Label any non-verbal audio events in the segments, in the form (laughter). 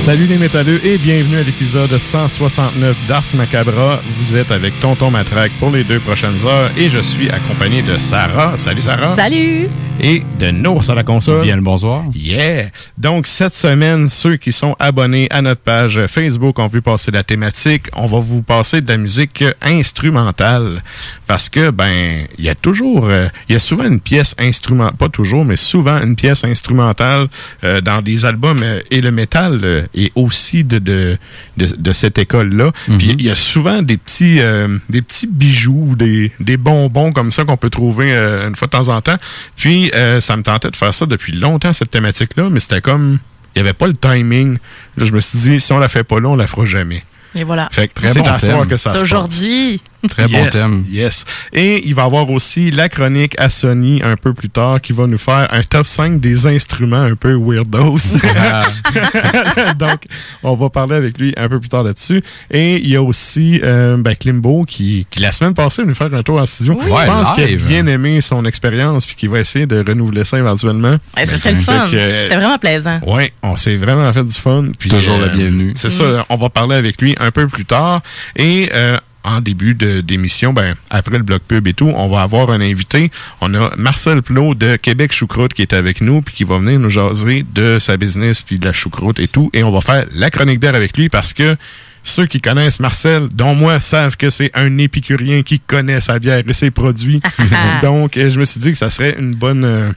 Salut les métalleux et bienvenue à l'épisode 169 d'Ars Macabra. Vous êtes avec Tonton Matraque pour les deux prochaines heures et je suis accompagné de Sarah. Salut Sarah. Salut. Et de Nours à la console. Bien le bonsoir. Yeah. Donc cette semaine, ceux qui sont abonnés à notre page Facebook ont vu passer la thématique. On va vous passer de la musique instrumentale parce que ben il y a toujours, euh, il y a souvent une pièce instrumentale, pas toujours, mais souvent une pièce instrumentale euh, dans des albums euh, et le métal est aussi de, de, de, de cette école-là. Puis il y a souvent des petits, euh, des petits bijoux, des, des bonbons comme ça qu'on peut trouver euh, une fois de temps en temps. Puis euh, ça me tentait de faire ça depuis longtemps, cette thématique-là, mais c'était comme, il n'y avait pas le timing. Là, je me suis dit, si on la fait pas là, on la fera jamais. Et voilà. Fait que Très c'est bon à thème. que ça se passe. Aujourd'hui. Très bon Yes, thème. Yes. Et il va y avoir aussi la chronique à Sony un peu plus tard qui va nous faire un top 5 des instruments un peu weirdos. (laughs) Donc, on va parler avec lui un peu plus tard là-dessus. Et il y a aussi euh, ben, Klimbo qui, qui, la semaine passée, est venu faire un tour en studio. Oui. Je pense qu'il a bien aimé son expérience puis qu'il va essayer de renouveler ça éventuellement. Ouais, ça serait le fun. que- C'est vraiment plaisant. oui, on s'est vraiment fait du fun. Puis, Toujours la bienvenue. C'est ça, on va parler avec lui un peu plus tard. Et euh, en début d'émission, ben, après le bloc pub et tout, on va avoir un invité. On a Marcel Plot de Québec Choucroute qui est avec nous puis qui va venir nous jaser de sa business puis de la choucroute et tout. Et on va faire la chronique d'air avec lui parce que ceux qui connaissent Marcel, dont moi, savent que c'est un épicurien qui connaît sa bière et ses produits. (laughs) Donc, je me suis dit que ça serait une bonne... euh,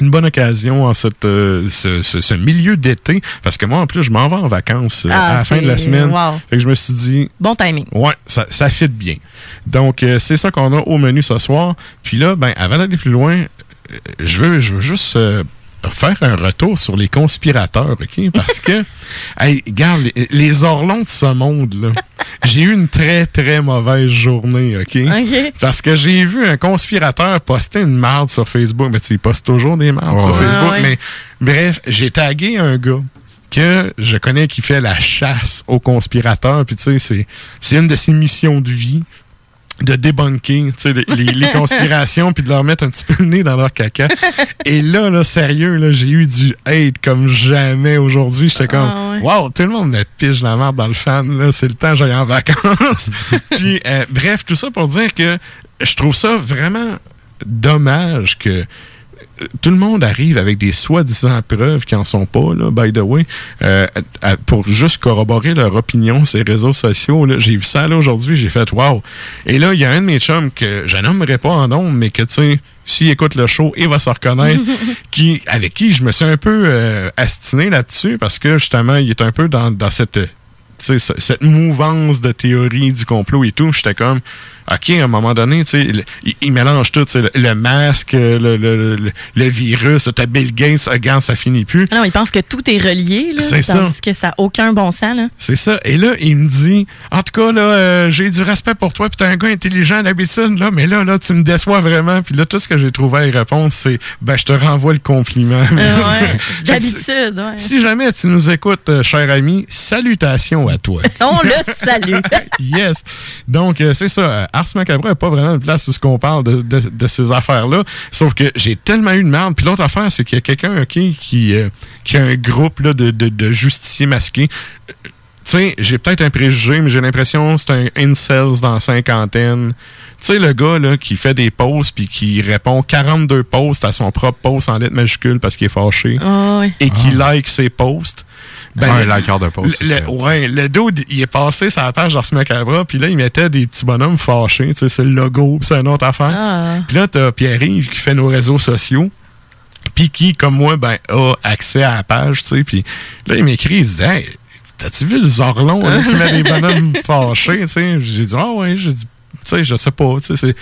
une bonne occasion en cette, euh, ce, ce- ce milieu d'été, parce que moi, en plus, je m'en vais en vacances euh, Ah, à la fin de la semaine. wow. Fait que je me suis dit, Bon timing. ouais, ça, ça fit bien. Donc, euh, c'est ça qu'on a au menu ce soir. Puis là, ben, avant d'aller plus loin, je veux, je veux juste faire un retour sur les conspirateurs, OK? Parce que, (laughs) hey, regarde, les, les orlons de ce monde-là, j'ai eu une très, très mauvaise journée, OK? Parce que j'ai vu un conspirateur poster une marde sur Facebook. Mais tu sais, il poste toujours des mardes sur ouais. Facebook. Ah, ouais. Mais bref, j'ai tagué un gars que je connais qui fait la chasse aux conspirateurs. Puis tu sais, c'est une de ses missions de vie de sais, les, les- les (laughs) conspirations puis de leur mettre un petit peu le nez dans leur caca. Et là, là, sérieux, là, j'ai eu du hate comme jamais aujourd'hui. J'étais comme, Ah ouais. wow, tout le monde me pige la merde dans le fan, là, c'est le temps, j'allais en vacances. (laughs) puis, euh, bref, tout ça pour dire que je trouve ça vraiment dommage que tout le monde arrive avec des soi-disant preuves qui en sont pas, là, by the way, euh, à- pour juste corroborer leur opinion sur les réseaux sociaux. J'ai vu ça là aujourd'hui, j'ai fait wow. Et là, il y a un de mes chums que je nommerai pas en nom, mais que tu sais, s'il écoute le show, il va se reconnaître, (laughs) qui, avec qui je me suis un peu euh, astiné là-dessus parce que justement, il est un peu dans, dans cette cette mouvance de théorie du complot et tout, j'étais comme, OK, à un moment donné, tu sais, le- il, il mélange tout, tu sais, le, le masque, le, le, le, virus, t'as Bill Gates, regarde, ça finit plus. Ah Non, il pense que tout est relié, là, C'est ça. tandis que ça n'a aucun bon sens. Là. C'est ça. Et là, il me dit, en tout cas, là, euh, j'ai du respect pour toi, puis t'es un gars intelligent d'habitude, là, mais là, là, tu me déçois vraiment. Puis là, tout ce que j'ai trouvé à y répondre, c'est, ben, je te renvoie le compliment. Euh, ouais. (laughs) D'habitude, ouais. Si jamais tu nous écoutes, euh, cher ami, salutations à toi. (laughs) On le salue. (laughs) yes. Donc, euh, c'est ça. Ars Macabre n'a pas vraiment de place où ce qu'on parle de, de- de ces affaires-là. Sauf que j'ai tellement eu de merde. Puis l'autre affaire, c'est qu'il y a quelqu'un qui, euh, qui a un groupe là, de, de, de justiciers masqués. Tu sais, j'ai peut-être un préjugé, mais j'ai l'impression que c'est un incels dans la cinquantaine. Tu sais, le gars là, qui fait des posts puis qui répond 42 posts à son propre post en lettres majuscules parce qu'il est fâché Ah, et qui like ses posts. Ben, un liker de post. le, le- ouais, le dude, il est passé sur la page d'Ars Macabre, puis là, il mettait des petits bonhommes fâchés, tu sais, c'est le logo, puis c'est une autre affaire. Ah. Puis là, t'as Pierre-Yves qui fait nos réseaux sociaux, puis qui, comme moi, ben, a accès à la page, tu sais, puis là, il m'écrit, il dit, hey, t'as-tu vu le Zorlon, hein, qui met des bonhommes (laughs) fâchés, tu sais? J'ai dit, ah ouais, j'ai dit, tu sais, je sais pas, tu sais, c'est...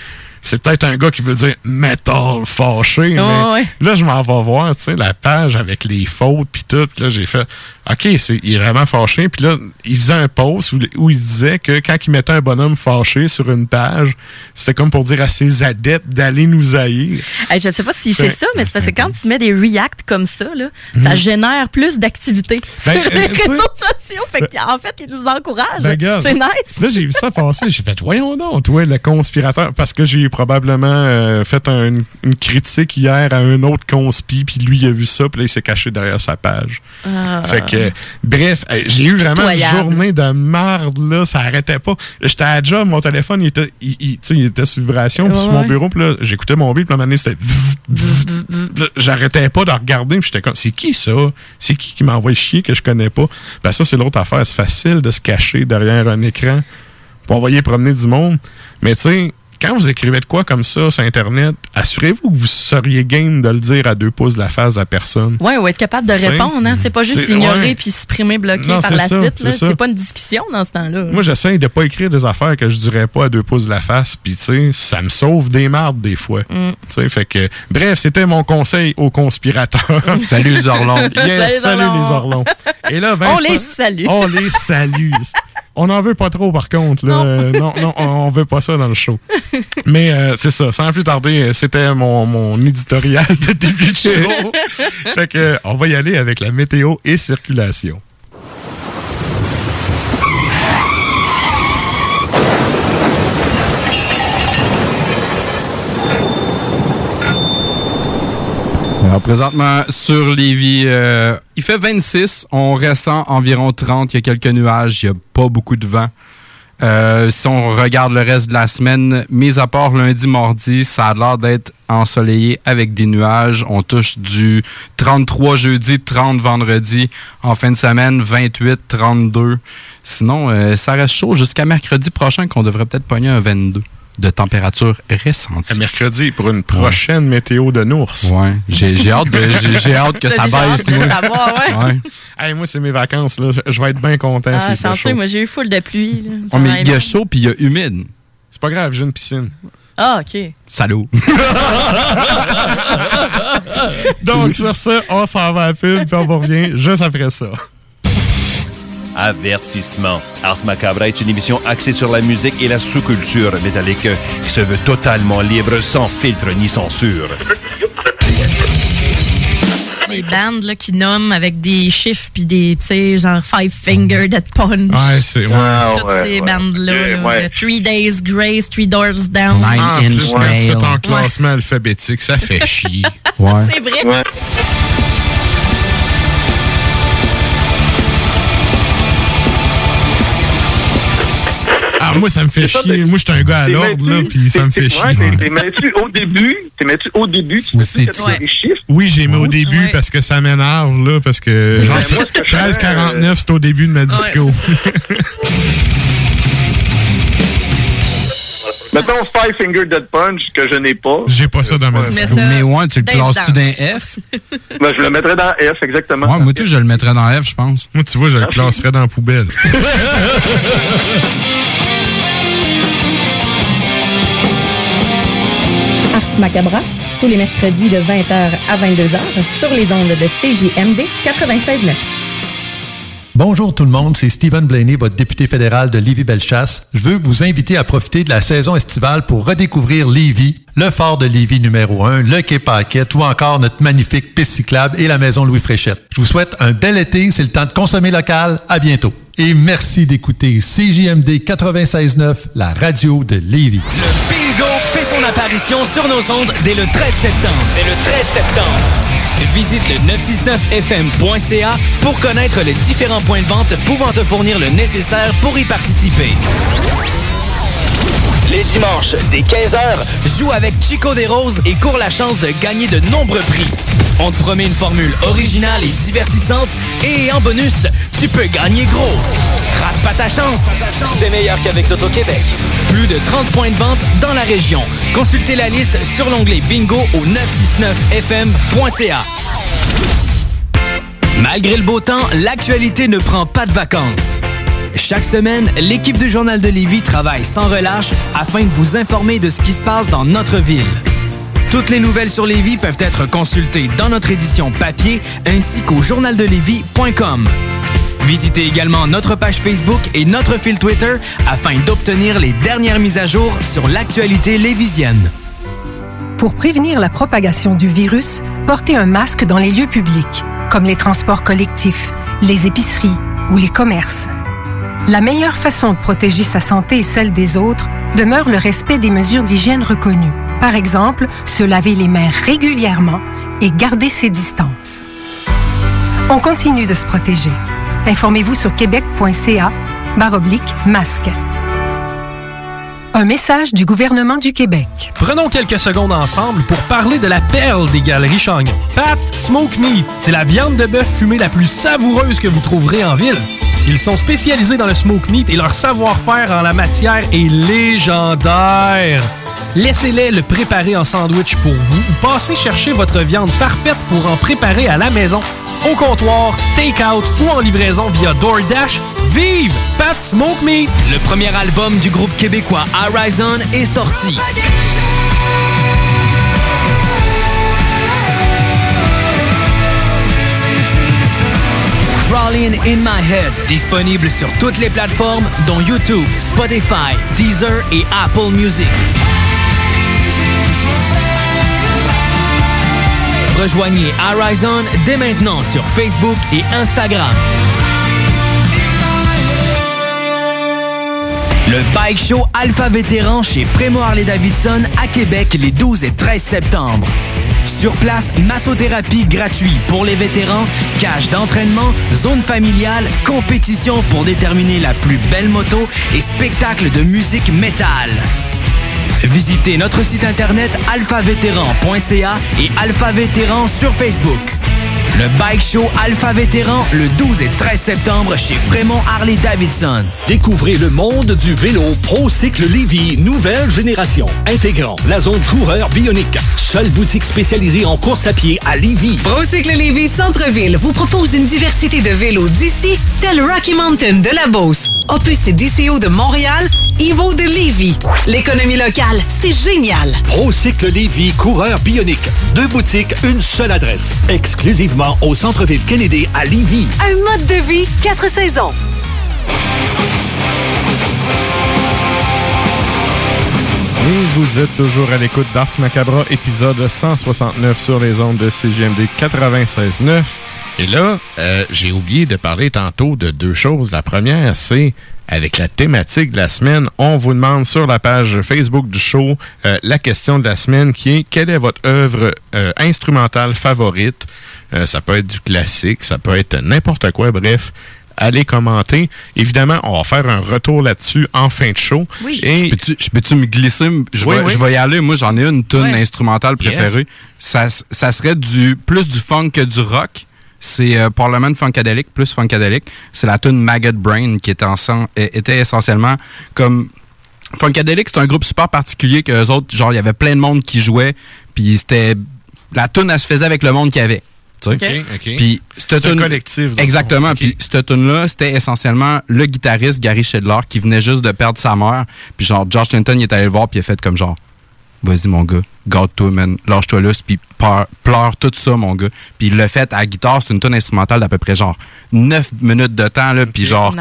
C'est peut-être un gars qui veut dire metal fâché, Ah, mais ouais. là, je m'en vais voir, tu sais, la page avec les fautes puis tout. Là, j'ai fait, OK, c'est, il est vraiment fâché. Puis là, il faisait un post où, où il disait que quand il mettait un bonhomme fâché sur une page, c'était comme pour dire à ses adeptes d'aller nous haïr. Hey, je ne sais pas si c'est ça, mais c'est parce que quand (laughs) tu mets des reacts comme ça, là, ça génère plus d'activité Ben, (laughs) sur les euh, sais- réseaux sociaux. Fait qu'en fait, ils nous encouragent. Ben, c'est nice. Là, j'ai vu ça passer. J'ai fait, voyons donc, toi, le conspirateur. Parce que j'ai probablement euh, fait un- une critique hier à un autre conspi, puis lui, il a vu ça, puis là, il s'est caché derrière sa page. Fait que, bref, euh, j'ai eu vraiment une journée de marde, là, ça arrêtait pas. J'étais à la job, mon téléphone, il était, il, il- était sur vibration, puis Ouais, sur mon bureau, puis là, j'écoutais mon beat, puis là, un moment donné, c'était... J'arrêtais pas de regarder, puis j'étais comme, c'est qui ça? C'est qui qui m'envoie chier que je connais pas? Ben ça, c'est l'autre affaire. C'est facile de se cacher derrière un écran pour envoyer promener du monde. Mais tu sais, quand vous écrivez de quoi comme ça sur Internet, assurez-vous que vous seriez game de le dire à deux pouces de la face de la personne. Ouais, ou être capable de répondre, hein. C'est pas juste ignorer ouais. puis supprimer, bloquer Non, par c'est la ça, suite. c'est pas une discussion dans ce temps-là. Moi, j'essaye de pas écrire des affaires que je dirais pas à deux pouces de la face, puis tu sais, ça me sauve des mardes des fois. Mm. Tu sais, fait que, bref, c'était mon conseil aux conspirateurs. (laughs) Salut Zorlon. Yes, Salut, salut les Orlons. Et là, On Vincent- les salue. On les salue. (laughs) On n'en veut pas trop, par contre. Là. Non. Euh, non, non, on veut pas ça dans le show. (laughs) Mais euh, c'est ça. Sans plus tarder, euh, c'était mon, mon éditorial de début de show. (laughs) fait que, on va y aller avec la météo et circulation. Alors, présentement, sur Lévis, euh, il fait 26. On ressent environ 30. Il y a quelques nuages. Il n'y a pas beaucoup de vent. Euh, si on regarde le reste de la semaine, mis à part lundi, mardi, ça a l'air d'être ensoleillé avec des nuages. On touche du 33 jeudi, 30 vendredi. En fin de semaine, 28, 32. Sinon, euh, ça reste chaud jusqu'à mercredi prochain qu'on devrait peut-être pogner un 22 de température ressentie. À mercredi pour une prochaine météo de Nours. Ouais, j'ai j'ai hâte, hâte que ça baisse. moi. ouais. Ouais. Hey, moi, c'est mes vacances. Là. Je vais être bien content Ah, chanceux, chaud. moi j'ai eu full de pluie. là. Ouais, mais il y a chaud puis il y a humide. C'est pas grave, j'ai une piscine. Ah, OK. Salaud. (laughs) Donc, sur ça, on s'en va à la pub, puis on revient juste après ça. Avertissement. Ars Macabre est une émission axée sur la musique et la sous-culture métallique qui se veut totalement libre, sans filtre ni censure. Les bandes là, qui nomment avec des chiffres puis des, tu sais, genre Five Finger Dead Punch. Ouais, c'est. Ouais. Ah, Toutes ouais, ces ouais. bandes-là. Euh, là, Three Days Grace, Three Doors Down. Nine En Inch plus, quand tu Nail. fais ton classement alphabétique, ça fait chier. Ouais. C'est vrai. Ah moi, ça me fait chier. Moi, je suis un gars à l'ordre, là, puis ça me fait chier. ouais, t'es- ouais. T'es mets-tu au début, t'es mets-tu au début, tu c'est- des chiffres. Oui, j'ai mis au Ouais. début parce que ça m'énerve, là, parce que genre, Ben, moi, ce que je fais, 13,49, c'est au début de ma disco. (laughs) Mettons Five Finger Dead Punch, que je n'ai pas. J'ai pas ça dans ma disco. Mais ouais, tu le classes-tu d'un F? (laughs) Ben, je le mettrais dans F, exactement. Ouais, moi, tout, je le mettrais dans F, je pense. Moi, tu vois, je le classerais dans la poubelle. (laughs) Macabra, tous les mercredis de 20h à 22h sur les ondes de CJMD 96.9. Bonjour tout le monde, c'est Stephen Blaney, votre député fédéral de Lévis-Bellechasse. Je veux vous inviter à profiter de la saison estivale pour redécouvrir Lévis, le fort de Lévis numéro 1, le quai Paquette ou encore notre magnifique piste cyclable et la maison Louis Fréchette. Je vous souhaite un bel été, c'est le temps de consommer local. À bientôt. Et merci d'écouter CJMD 96.9, la radio de Lévis. Bingo fait son apparition sur nos ondes dès le 13 septembre. Dès le 13 septembre. Visite le 969fm.ca pour connaître les différents points de vente pouvant te fournir le nécessaire pour y participer. Les dimanches, dès 15h, joue avec Chico des Roses et cours la chance de gagner de nombreux prix. On te promet une formule originale et divertissante et en bonus, tu peux gagner gros. Rate pas ta chance. C'est meilleur qu'avec l'Auto-Québec. Plus de 30 points de vente dans la région. Consultez la liste sur l'onglet bingo au 969fm.ca. Malgré le beau temps, l'actualité ne prend pas de vacances. Chaque semaine, l'équipe du Journal de Lévis travaille sans relâche afin de vous informer de ce qui se passe dans notre ville. Toutes les nouvelles sur Lévis peuvent être consultées dans notre édition papier ainsi qu'au journaldelevis.com. Visitez également notre page Facebook et notre fil Twitter afin d'obtenir les dernières mises à jour sur l'actualité lévisienne. Pour prévenir la propagation du virus, portez un masque dans les lieux publics, comme les transports collectifs, les épiceries ou les commerces. La meilleure façon de protéger sa santé et celle des autres demeure le respect des mesures d'hygiène reconnues. Par exemple, se laver les mains régulièrement et garder ses distances. On continue de se protéger. Informez-vous sur québec.ca baroblique masque. Un message du gouvernement du Québec. Prenons quelques secondes ensemble pour parler de la perle des galeries Chagnon. Pat Smoke Meat, c'est la viande de bœuf fumée la plus savoureuse que vous trouverez en ville. Ils sont spécialisés dans le smoke meat et leur savoir-faire en la matière est légendaire. Laissez-les le préparer en sandwich pour vous ou passez chercher votre viande parfaite pour en préparer à la maison, au comptoir, take-out ou en livraison via DoorDash. Vive Pat Smoke Meat! Le premier album du groupe québécois Horizon est sorti. Crawling in My Head, disponible sur toutes les plateformes dont YouTube, Spotify, Deezer et Apple Music. Rejoignez Horizon dès maintenant sur Facebook et Instagram. Le Bike Show Alpha Vétéran chez Prémo Harley Davidson à Québec les 12 et 13 septembre. Sur place, massothérapie gratuit pour les vétérans, cage d'entraînement, zone familiale, compétition pour déterminer la plus belle moto et spectacle de musique métal. Visitez notre site internet alphavétéran.ca et Alpha Vétéran sur Facebook. Le Bike Show Alpha Vétéran le 12 et 13 septembre chez Prémont Harley Davidson. Découvrez le monde du vélo ProCycle Lévy, nouvelle génération, intégrant la zone coureur bionique. Seule boutique spécialisée en course à pied à Lévy. Procycle Lévy Centre-Ville vous propose une diversité de vélos d'ici, tel Rocky Mountain de la Beauce, Opus DCO de Montréal, Evo de Lévy. L'économie locale, c'est génial. ProCycle Lévy, coureur bionique. Deux boutiques, une seule adresse. Exclusivement au centre-ville Kennedy à Lévy. Un mode de vie, quatre saisons. Et vous êtes toujours à l'écoute d'Ars Macabra, épisode 169 sur les ondes de CGMD 96.9. Et là, euh, j'ai oublié de parler tantôt de deux choses. La première, c'est avec la thématique de la semaine, on vous demande sur la page Facebook du show euh, la question de la semaine qui est quelle est votre œuvre euh, instrumentale favorite? Euh, ça peut être du classique, ça peut être n'importe quoi, bref. allez commenter. Évidemment, on va faire un retour là-dessus en fin de show. Oui. Je peux-tu- je peux-tu me glisser? Je, Oui, je vais y aller. Moi, j'en ai une Ouais. instrumentale Yes. préférée. Ça, ça serait du plus du funk que du rock. C'est euh, Parliament Funkadelic, plus Funkadelic. C'est la tune Maggot Brain qui était, ensemble, était essentiellement comme... Funkadelic, c'est un groupe super particulier que eux autres, genre, il y avait plein de monde qui jouait, puis c'était... La tune, elle se faisait avec le monde qu'il y avait. tu sais. OK, OK. Puis C'est un collectif, Exactement. Puis cette tune-là, c'était essentiellement le guitariste Gary Shedler qui venait juste de perdre sa mère. Puis genre, George Clinton, il est allé le voir, puis il a fait comme genre, vas-y mon gars, garde-toi, man, lâche-toi là, puis pleure, tout ça, mon gars. Puis l'a fait à la guitare, c'est une tune instrumentale d'à peu près genre 9 minutes de temps, là, puis genre Nice.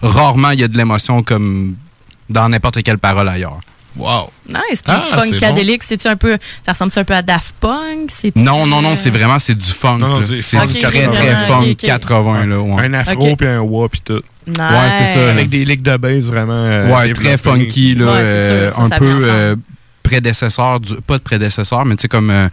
comme, rarement il y a de l'émotion comme dans n'importe quelle parole ailleurs. Wow. Nice. Puis Ah, c'est c'est-tu un peu. Ça ressemble un peu à Daft Punk? C'est Non, non, non, c'est vraiment, c'est du funk. Non, non, là. c'est- 80. très, très funk ok. 80, là. ouais. Un afro puis un wah puis tout. Nice. Ouais, c'est ça. Avec des licks de base vraiment. euh, ouais, très funky, là. Ouais, euh, ça, un ça peu euh, prédécesseur, du, pas de prédécesseur, mais tu sais, comme. euh,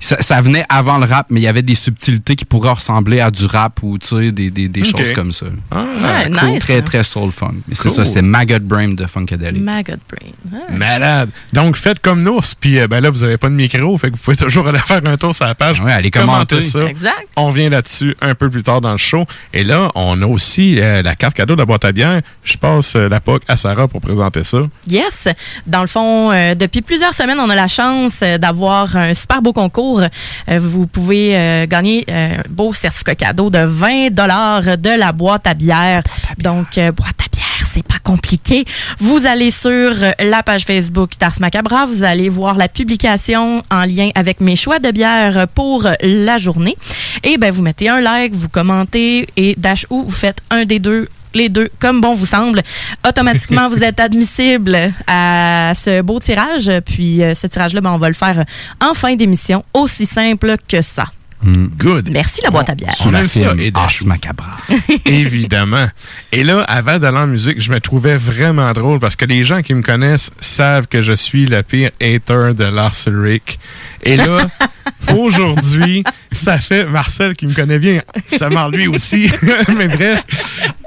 ça, ça venait avant le rap, mais il y avait des subtilités qui pourraient ressembler à du rap ou, tu sais, des, des, choses comme ça. Ah, Ouais, Cool. nice. Très, très soul funk. Mais c'est Cool. ça, c'était Maggot Brain de Funkadelic. Maggot Brain. Ah. Malade. Donc, faites comme nous. Puis euh, ben là, vous avez pas de micro, fait que vous pouvez toujours aller (laughs) faire un tour sur la page. Ouais, allez commenter commenter. ça. Exact. On revient là-dessus un peu plus tard dans le show. Et là, on a aussi euh, la carte cadeau de la boîte à bière. Je passe euh, la POC à Sarah pour présenter ça. Yes. Dans le fond, euh, depuis plusieurs semaines, on a la chance euh, d'avoir un super beau concours. Euh, vous pouvez euh, gagner un beau certificat cadeau de 20 dollars de la boîte à bière. Donc, euh, boîte à bière, c'est pas compliqué. Vous allez sur la page Facebook Tars Macabra. Vous allez voir la publication en lien avec mes choix de bière pour la journée. Et ben, vous mettez un like, vous commentez et dash ou vous faites un des deux les deux comme bon vous semble. Automatiquement, vous êtes (laughs) admissible à ce beau tirage. Puis euh, ce tirage-là, ben, on va le faire en fin d'émission, aussi simple que ça. Good. Merci la boîte à bière. On aime ça. Et. Macabra. (laughs) Évidemment. Et là, avant d'aller en musique, je me trouvais vraiment drôle parce que les gens qui me connaissent savent que je suis le pire hater de Lars Ulrich. Et là, (laughs) aujourd'hui, ça fait Marcel qui me connaît bien, ça marre lui aussi. (laughs) Mais bref,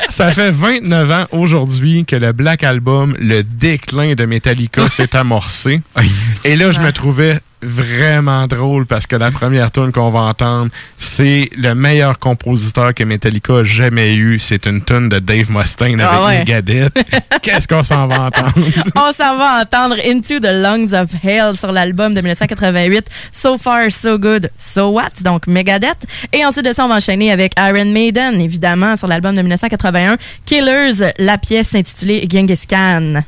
ça fait 29 ans aujourd'hui que le Black Album, le déclin de Metallica s'est amorcé. Et là, je me trouvais vraiment drôle parce que la première tune qu'on va entendre, c'est le meilleur compositeur que Metallica a jamais eu. C'est une tune de Dave Mustaine avec Ah ouais. Megadeth. (laughs) Qu'est-ce qu'on s'en va entendre? (laughs) On s'en va entendre Into the Lungs of Hell sur l'album de 1988. So Far, So Good, So What, donc Megadeth. Et ensuite de ça, on va enchaîner avec Iron Maiden, évidemment, sur l'album de 1981. Killers, la pièce intitulée Genghis Khan.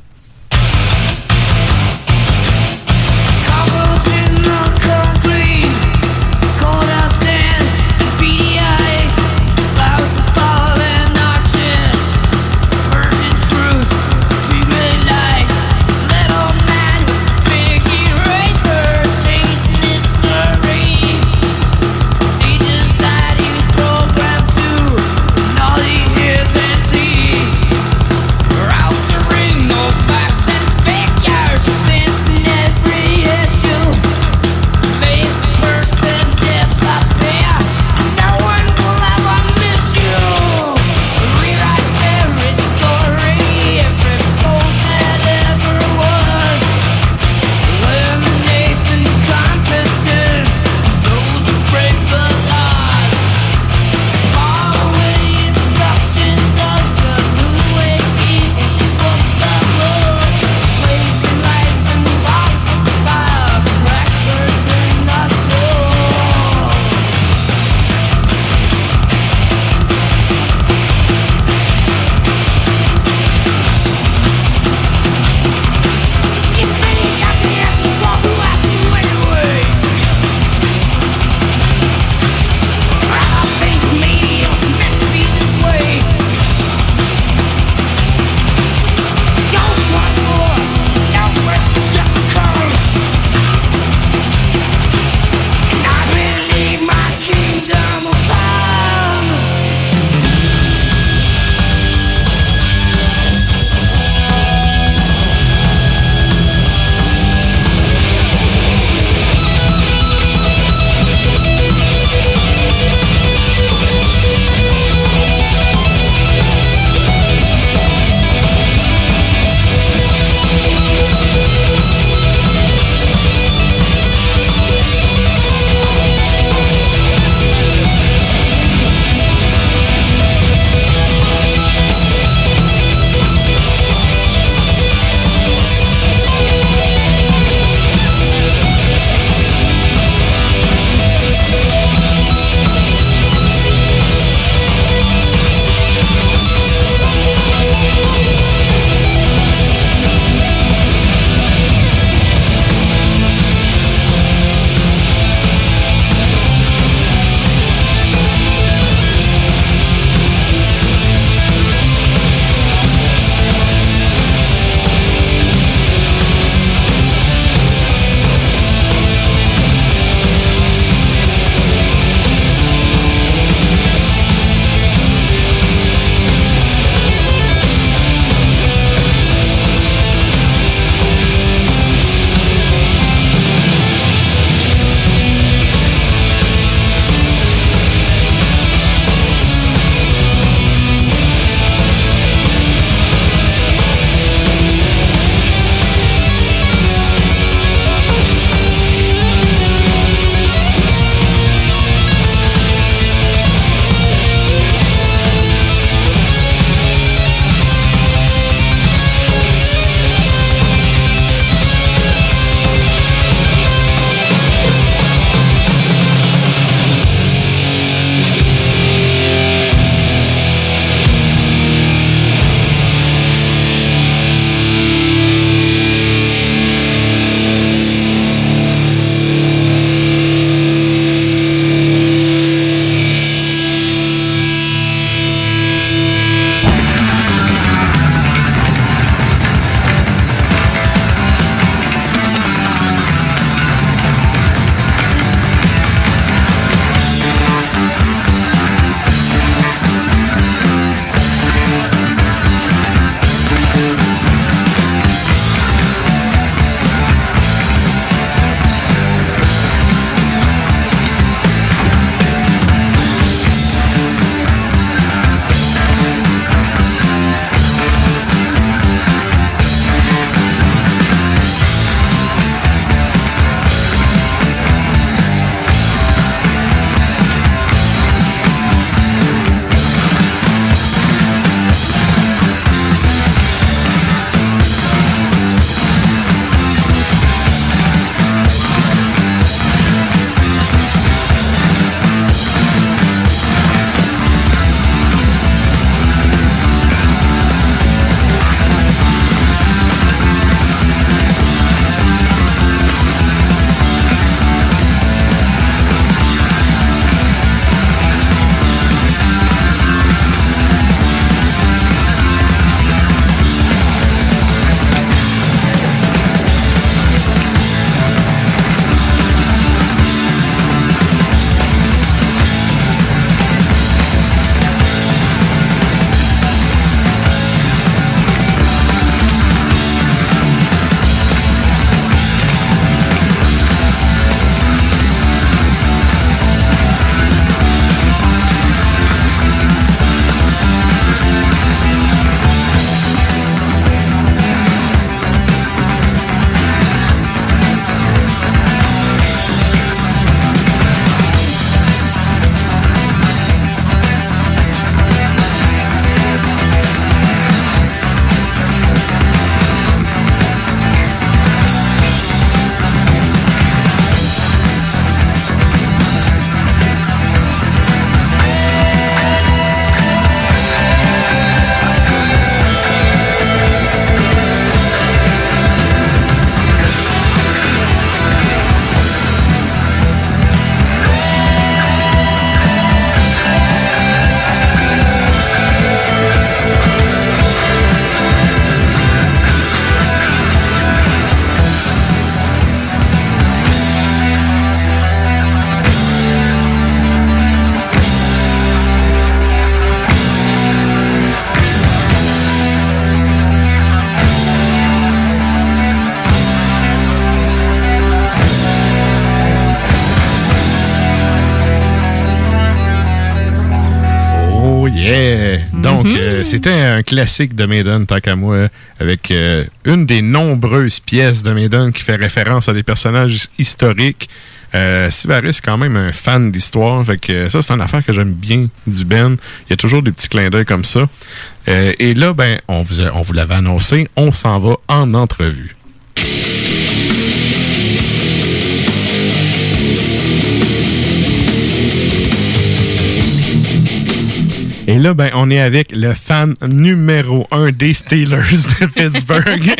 C'était un classique de Maiden, tant qu'à moi, avec euh, une des nombreuses pièces de Maiden qui fait référence à des personnages historiques. Euh, Sivaris est quand même un fan d'histoire, fait que ça, c'est une affaire que j'aime bien du Ben. Il y a toujours des petits clins d'œil comme ça. Euh, et là, ben, on vous, on vous l'avait annoncé, on s'en va en entrevue. Et là, ben, on est avec le fan numéro un des Steelers de (laughs) Pittsburgh.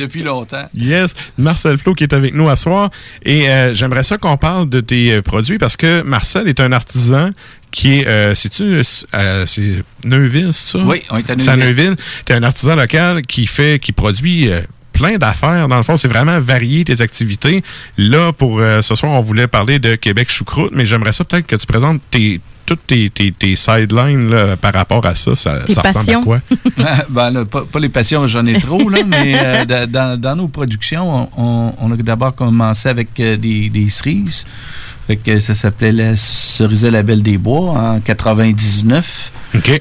Depuis longtemps. Yes, Marcel Flo qui est avec nous à soir. Et euh, j'aimerais ça qu'on parle de tes euh, produits parce que Marcel est un artisan qui est, euh, c'est-tu, euh, c'est Neuville, c'est ça? Oui, on est à C'est à Neuville. Neuville. Tu es un artisan local qui fait, qui produit euh, plein d'affaires. Dans le fond, c'est vraiment varié tes activités. Là, pour euh, ce soir, on voulait parler de Québec choucroute, mais j'aimerais ça peut-être que tu présentes tes toutes tes, tes, tes sidelines là, par rapport à ça. Ça, ça ressemble à quoi? (laughs) (laughs) ben, là, pas, pas les passions, j'en ai trop, là, mais euh, (laughs) da- dans, dans nos productions, on, on a d'abord commencé avec euh, des, des cerises. Fait que ça s'appelait la Cerisée La Belle des Bois en 99.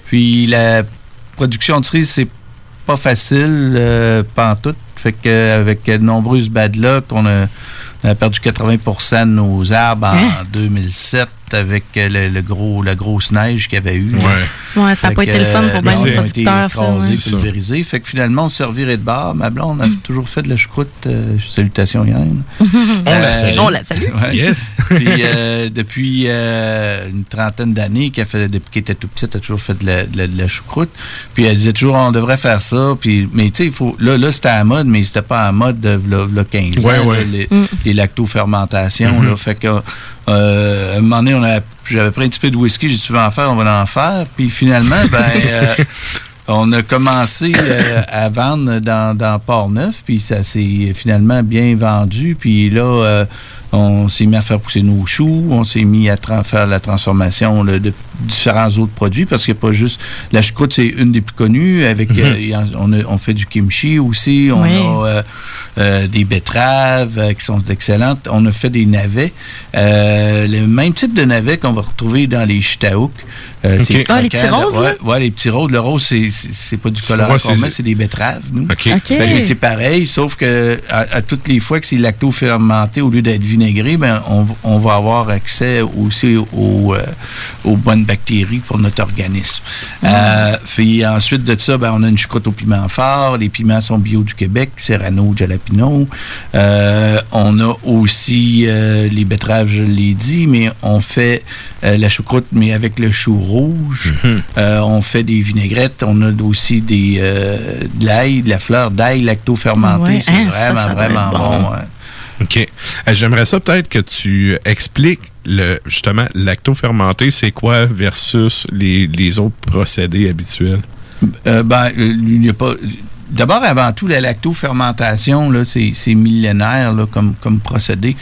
Puis la production de cerises, c'est pas facile, euh, pas en tout. Fait que avec de nombreuses bad luck, on a, on a perdu 80% de nos arbres en Hein? 2007 avec euh, le, le gros, la grosse neige qu'il y avait eu. Ouais, ça a Fait pas été le fun pour bien euh, des ils ont été producteurs, ça, ouais. Ça. pulvérisés. Fait que finalement, on reviré de bord. Ma blonde a toujours fait de la choucroute. euh, salutations, Yann. (laughs) On la salue. On la salue. Yes. (laughs) Puis euh, depuis euh, une trentaine d'années, qu'elle depuis qu'elle était tout petite, elle a toujours fait de la, de la- de la choucroute. Puis elle disait toujours, on devrait faire ça. Puis, mais tu sais, il faut. Là, là c'était à la mode, mais c'était pas à la mode de v'là 15 Ouais, ans, ouais. là, les, Mm. les lactofermentations. Là. Fait que euh, à un moment donné, on a- j'avais pris un petit peu de whisky, j'ai dit, tu veux en faire, on va en faire. Puis finalement, (laughs) ben. euh, On a commencé euh, à vendre dans, dans Port-Neuf, puis ça s'est finalement bien vendu. Puis là, euh, on s'est mis à faire pousser nos choux, on s'est mis à faire la transformation là, de différents autres produits, parce qu'il n'y a pas juste... La choucroute, c'est une des plus connues. Avec, Mhm. euh, on, a- on fait du kimchi aussi, on Oui. a euh, euh, des betteraves euh, qui sont excellentes. On a fait des navets. Euh, le même type de navet qu'on va retrouver dans les shitaouk. Euh, Ok. c'est Ah, les petits roses, ouais? Ouais, les petits roses. Le rose, c'est- c'est pas du colorant qu'on c'est- met, c'est des betteraves, nous. Que c'est pareil, sauf que à, à toutes les fois que c'est lacto-fermenté, au lieu d'être vinaigré, ben, on, on va avoir accès aussi aux, euh, aux bonnes bactéries pour notre organisme. Euh, puis ensuite de ça, ben, on a une choucroute au piment fort. Les piments sont bio du Québec, Serrano, Jalapino. Euh, on a aussi euh, les betteraves, je l'ai dit, mais on fait euh, la choucroute, mais avec le chou rouge. Euh, on fait des vinaigrettes. On a aussi des, euh, de l'ail, de la fleur d'ail lacto-fermentée. Ouais, c'est hein, vraiment, ça vraiment bon. bon. ouais. OK. Euh, J'aimerais ça peut-être que tu expliques le justement lacto-fermenté, c'est quoi versus les, les autres procédés habituels? Euh, ben, il n'y a pas. D'abord, avant tout, la lactofermentation, là, c'est c'est millénaire là, comme, comme procédé.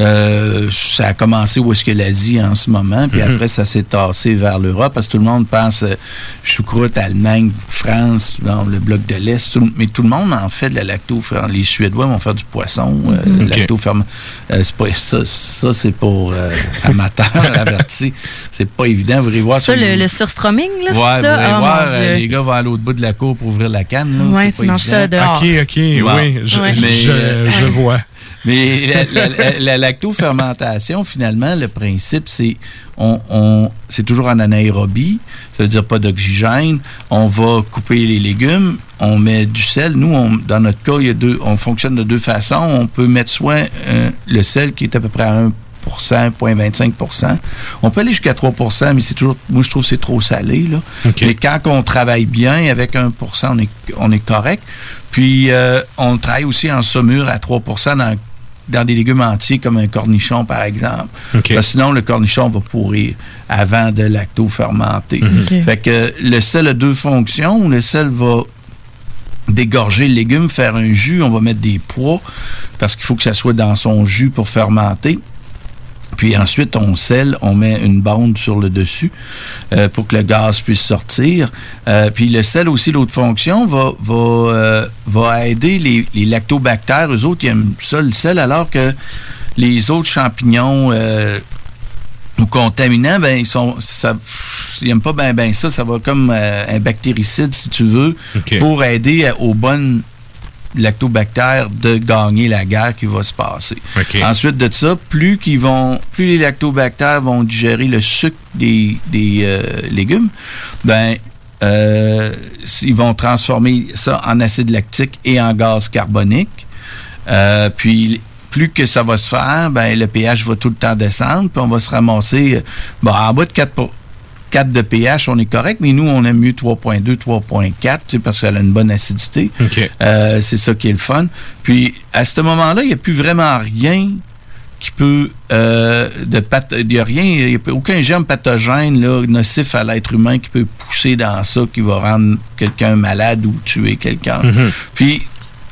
Euh, ça a commencé où est-ce que l'Asie en ce moment, puis Mhm. après, ça s'est tassé vers l'Europe, parce que tout le monde pense euh, choucroute, Allemagne, France, dans le bloc de l'Est, tout le- mais tout le monde en fait de la lactofermentation. Les Suédois vont faire du poisson, euh, Mhm. Lactoferment- euh, c'est pas ça, ça c'est pour euh, amateurs (laughs) avertis. C'est pas évident. Vous irez voir Ça, sur le, les- le surstroming, là, Ouais, c'est vous ça? allez Oh, voir, mon euh, les gars vont à l'autre bout de la cour pour ouvrir la canne. Là, Ouais, c'est tu pas manges évident. ça dehors. OK, OK, oui, je, Ouais. Mais, je- euh, je vois. (laughs) Mais la, la- la- la lactofermentation, finalement, le principe, c'est on, on- c'est toujours en anaérobie, ça veut dire pas d'oxygène. On va couper les légumes, on met du sel. Nous, on- dans notre cas, il y a deux, on fonctionne de deux façons. On peut mettre soit euh, le sel qui est à peu près à 1 0,25 On peut aller jusqu'à 3% mais c'est toujours, moi je trouve que c'est trop salé. Là. Mais quand on travaille bien avec 1 on est, on est correct. Puis euh, on travaille aussi en saumure à 3 dans, dans des légumes entiers comme un cornichon, par exemple. OK. Parce que sinon, le cornichon va pourrir avant de lacto-fermenter. Mhm. Fait que le sel a deux fonctions. Le sel va dégorger le légume, faire un jus. On va mettre des pois parce qu'il faut que ça soit dans son jus pour fermenter. Puis ensuite, on scelle, on met une bande sur le dessus euh, pour que le gaz puisse sortir. Euh, puis le sel aussi, l'autre fonction, va, va, euh, va aider les, les lactobactères. Eux autres, ils aiment ça, le sel, alors que les autres champignons, ou contaminants, ben ils sont, ça, ils aiment pas ben ben ça, ça va comme euh, un bactéricide si tu veux, pour aider à- aux bonnes lactobactères de gagner la guerre qui va se passer. Ensuite de ça, plus qu'ils vont, plus les lactobactères vont digérer le sucre des, des euh, légumes, ben euh, ils vont transformer ça en acide lactique et en gaz carbonique. Euh, puis plus que ça va se faire, ben le pH va tout le temps descendre, puis on va se ramasser bon, en bas de 4 pour- 4 de pH, on est correct, mais nous, on aime mieux 3.2, 3.4, tu sais, parce qu'elle a une bonne acidité. Euh, c'est ça qui est le fun. Puis, à ce moment-là, il n'y a plus vraiment rien qui peut euh, de il n'y a rien, a aucun germe pathogène là, nocif à l'être humain qui peut pousser dans ça, qui va rendre quelqu'un malade ou tuer quelqu'un. Mhm. Puis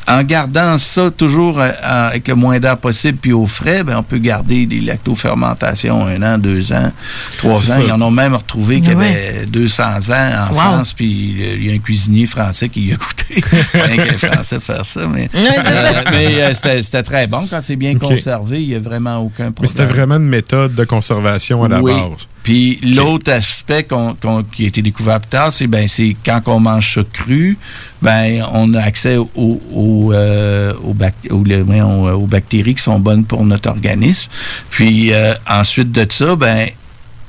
en gardant ça toujours euh, en- avec le moins d'air possible puis au frais, ben, on peut garder des lactofermentations un an, deux ans, trois ans. ça. Ils en ont même retrouvé qu'il y Ouais. avait 200 ans en Wow. France, puis euh, il y a un cuisinier français qui y a goûté. (laughs) Rien qu'un français faire ça, mais, euh, mais euh, c'était très bon quand c'est bien conservé. Il n'y a vraiment aucun Mais problème. c'était vraiment une méthode de conservation à la Oui. base. Puis l'autre aspect qu'on- qu'on- qui a été découvert plus tard, c'est ben c'est quand on mange ça cru, ben on a accès au- au, euh, aux, bac- aux- aux bactéries qui sont bonnes pour notre organisme. Puis euh, ensuite de ça, ben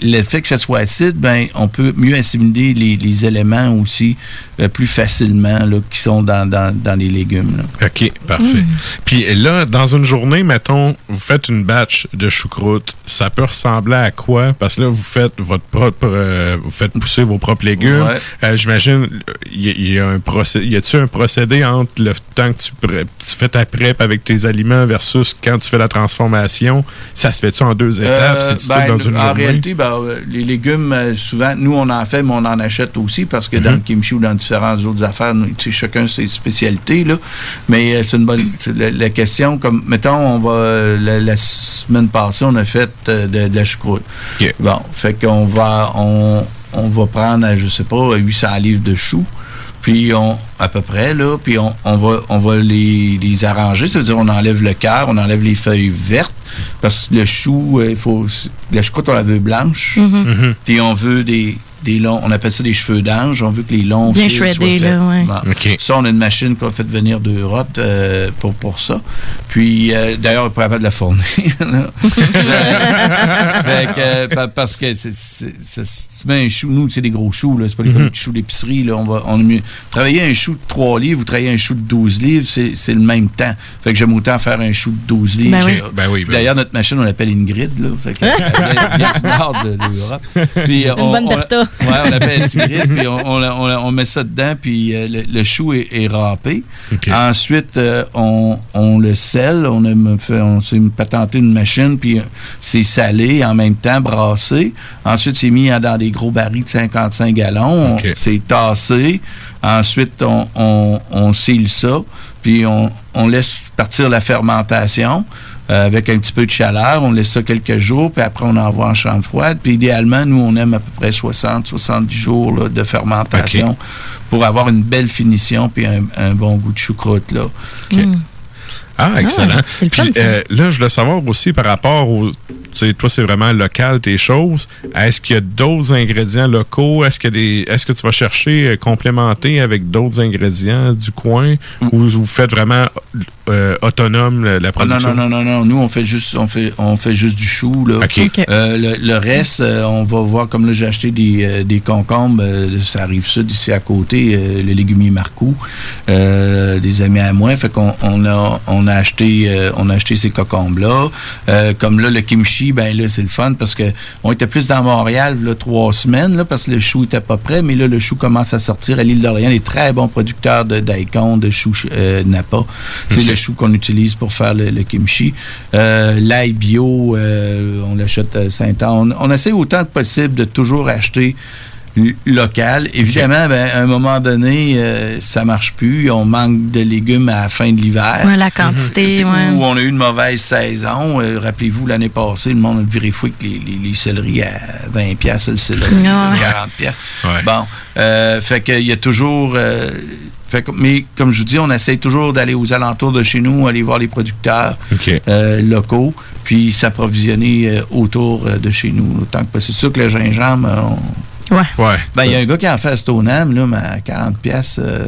le fait que ça soit acide, ben on peut mieux assimiler les, les éléments aussi euh, plus facilement là, qui sont dans, dans, dans les légumes. là. OK, parfait. Mm. Puis là, dans une journée, mettons, vous faites une batch de choucroute, ça peut ressembler à quoi? Parce que là, vous faites votre propre, euh, vous faites pousser vos propres légumes. Ouais. Euh, J'imagine, il y, a- il y a un procédé, y a-tu un procédé entre le temps que tu, tu fais ta prep avec tes aliments versus quand tu fais la transformation? Ça se fait-tu en deux étapes? Euh, ben, tout dans une en journée? réalité, ben, euh, les légumes, euh, souvent, nous, on en fait, mais on en achète aussi parce que dans Mhm. le kimchi ou dans différentes autres affaires, nous, chacun ses spécialités. Là. Mais euh, c'est une bonne. La, la question, comme, mettons, on va. La, la semaine passée, on a fait euh, de, de la choucroute. Bon, fait qu'on va. On, on va prendre, je sais pas, 800 livres de choux. Puis on, à peu près, là, puis on, on va, on va les, les arranger. C'est-à-dire, on enlève le cœur, on enlève les feuilles vertes. Parce que le chou, euh, il faut. La choucroute, on la veut blanche. Mhm. Mhm. Puis on veut des, des longs. On appelle ça des cheveux d'ange. On veut que les longs Bien fils shreddés, soient faits. là, ouais. Bon. Ça, on a une machine qu'on a fait venir d'Europe euh, pour, pour ça. Puis, euh, d'ailleurs, on est pas capable de la fournir. (laughs) là. fait que, euh, pa- parce que c'est, c'est, c'est- si tu mets un chou, nous, c'est des gros choux, là, c'est pas les Mhm. petits choux d'épicerie. Là, on va, on mieux. Travailler un chou de 3 livres ou travailler un chou de 12 livres, c'est, c'est le même temps. Fait que j'aime autant faire un chou de 12 livres. Ben oui. Ben oui, ben D'ailleurs, notre machine, on l'appelle Ingrid. Là, fait que, elle vient du nord de, de l'Europe. Puis, euh, Une bonne Bertha. Ouais, on l'appelle Ingrid, puis on, on, la- on la- on met ça dedans, puis euh, le, le chou est, est râpé. Ensuite, euh, on, on le scelle, on a fait, on s'est patenté une machine, puis euh, c'est salé en même temps, brassé. Ensuite, c'est mis dans des gros barils de 55 gallons, On- c'est tassé. Ensuite, on, on, on ça, puis on, on laisse partir la fermentation. Euh, avec un petit peu de chaleur, on laisse ça quelques jours, puis après on envoie en chambre froide. Puis idéalement, nous, on aime à peu près 60-70 jours là, de fermentation pour avoir une belle finition puis un, un bon goût de choucroute. Là. Ah, excellent. Ah, c'est le fun, Puis euh, là, je voulais savoir aussi par rapport au. Tu sais, toi, c'est vraiment local tes choses. Est-ce qu'il y a d'autres ingrédients locaux? Est-ce que des. Est-ce que tu vas chercher euh, complémenter avec d'autres ingrédients du coin? Ou vous faites vraiment euh, autonome la, la Ah, non, production? non, non, non, non. Nous, on fait juste, on fait, on fait juste du chou. Là. Euh, le, le reste, euh, on va voir, comme là, j'ai acheté des, euh, des concombres. euh, ça arrive sud, ici à côté, euh, le légumier Marcoux, euh, des amis à moi. Fait qu'on on a, on a acheté, euh, on a acheté ces cocombres-là. Euh, comme là, le kimchi, ben là, c'est le fun parce que on était plus dans Montréal, là, trois semaines, là, parce que le chou était pas prêt. Mais là, le chou commence à sortir à l'île d'Orléans. Des très bons producteurs de daikon, de chou euh, Napa. C'est le chou qu'on utilise pour faire le, le kimchi. Euh, L'ail bio, euh, on l'achète à Saint-Anne. On, on essaie autant que possible de toujours acheter local. Évidemment, ben, à un moment donné, euh, ça marche plus. On manque de légumes à la fin de l'hiver. Ouais, la quantité, ouais. Ou on a eu une mauvaise saison. Euh, Rappelez-vous, l'année passée, le monde a viré fou avec les, les, les céleris à 20 pièces le céleri, Ah ouais. 40 pièces. Bon, euh, fait qu'il y a toujours... euh, Fait mais comme je vous dis, on essaie toujours d'aller aux alentours de chez nous, aller voir les producteurs OK. euh, locaux, puis s'approvisionner euh, autour de chez nous. Autant que possible. C'est sûr que le gingembre, on- Ouais. Ouais. ben, il y a un gars qui en fait à Stoneham, là, mais à 40 pièces. euh,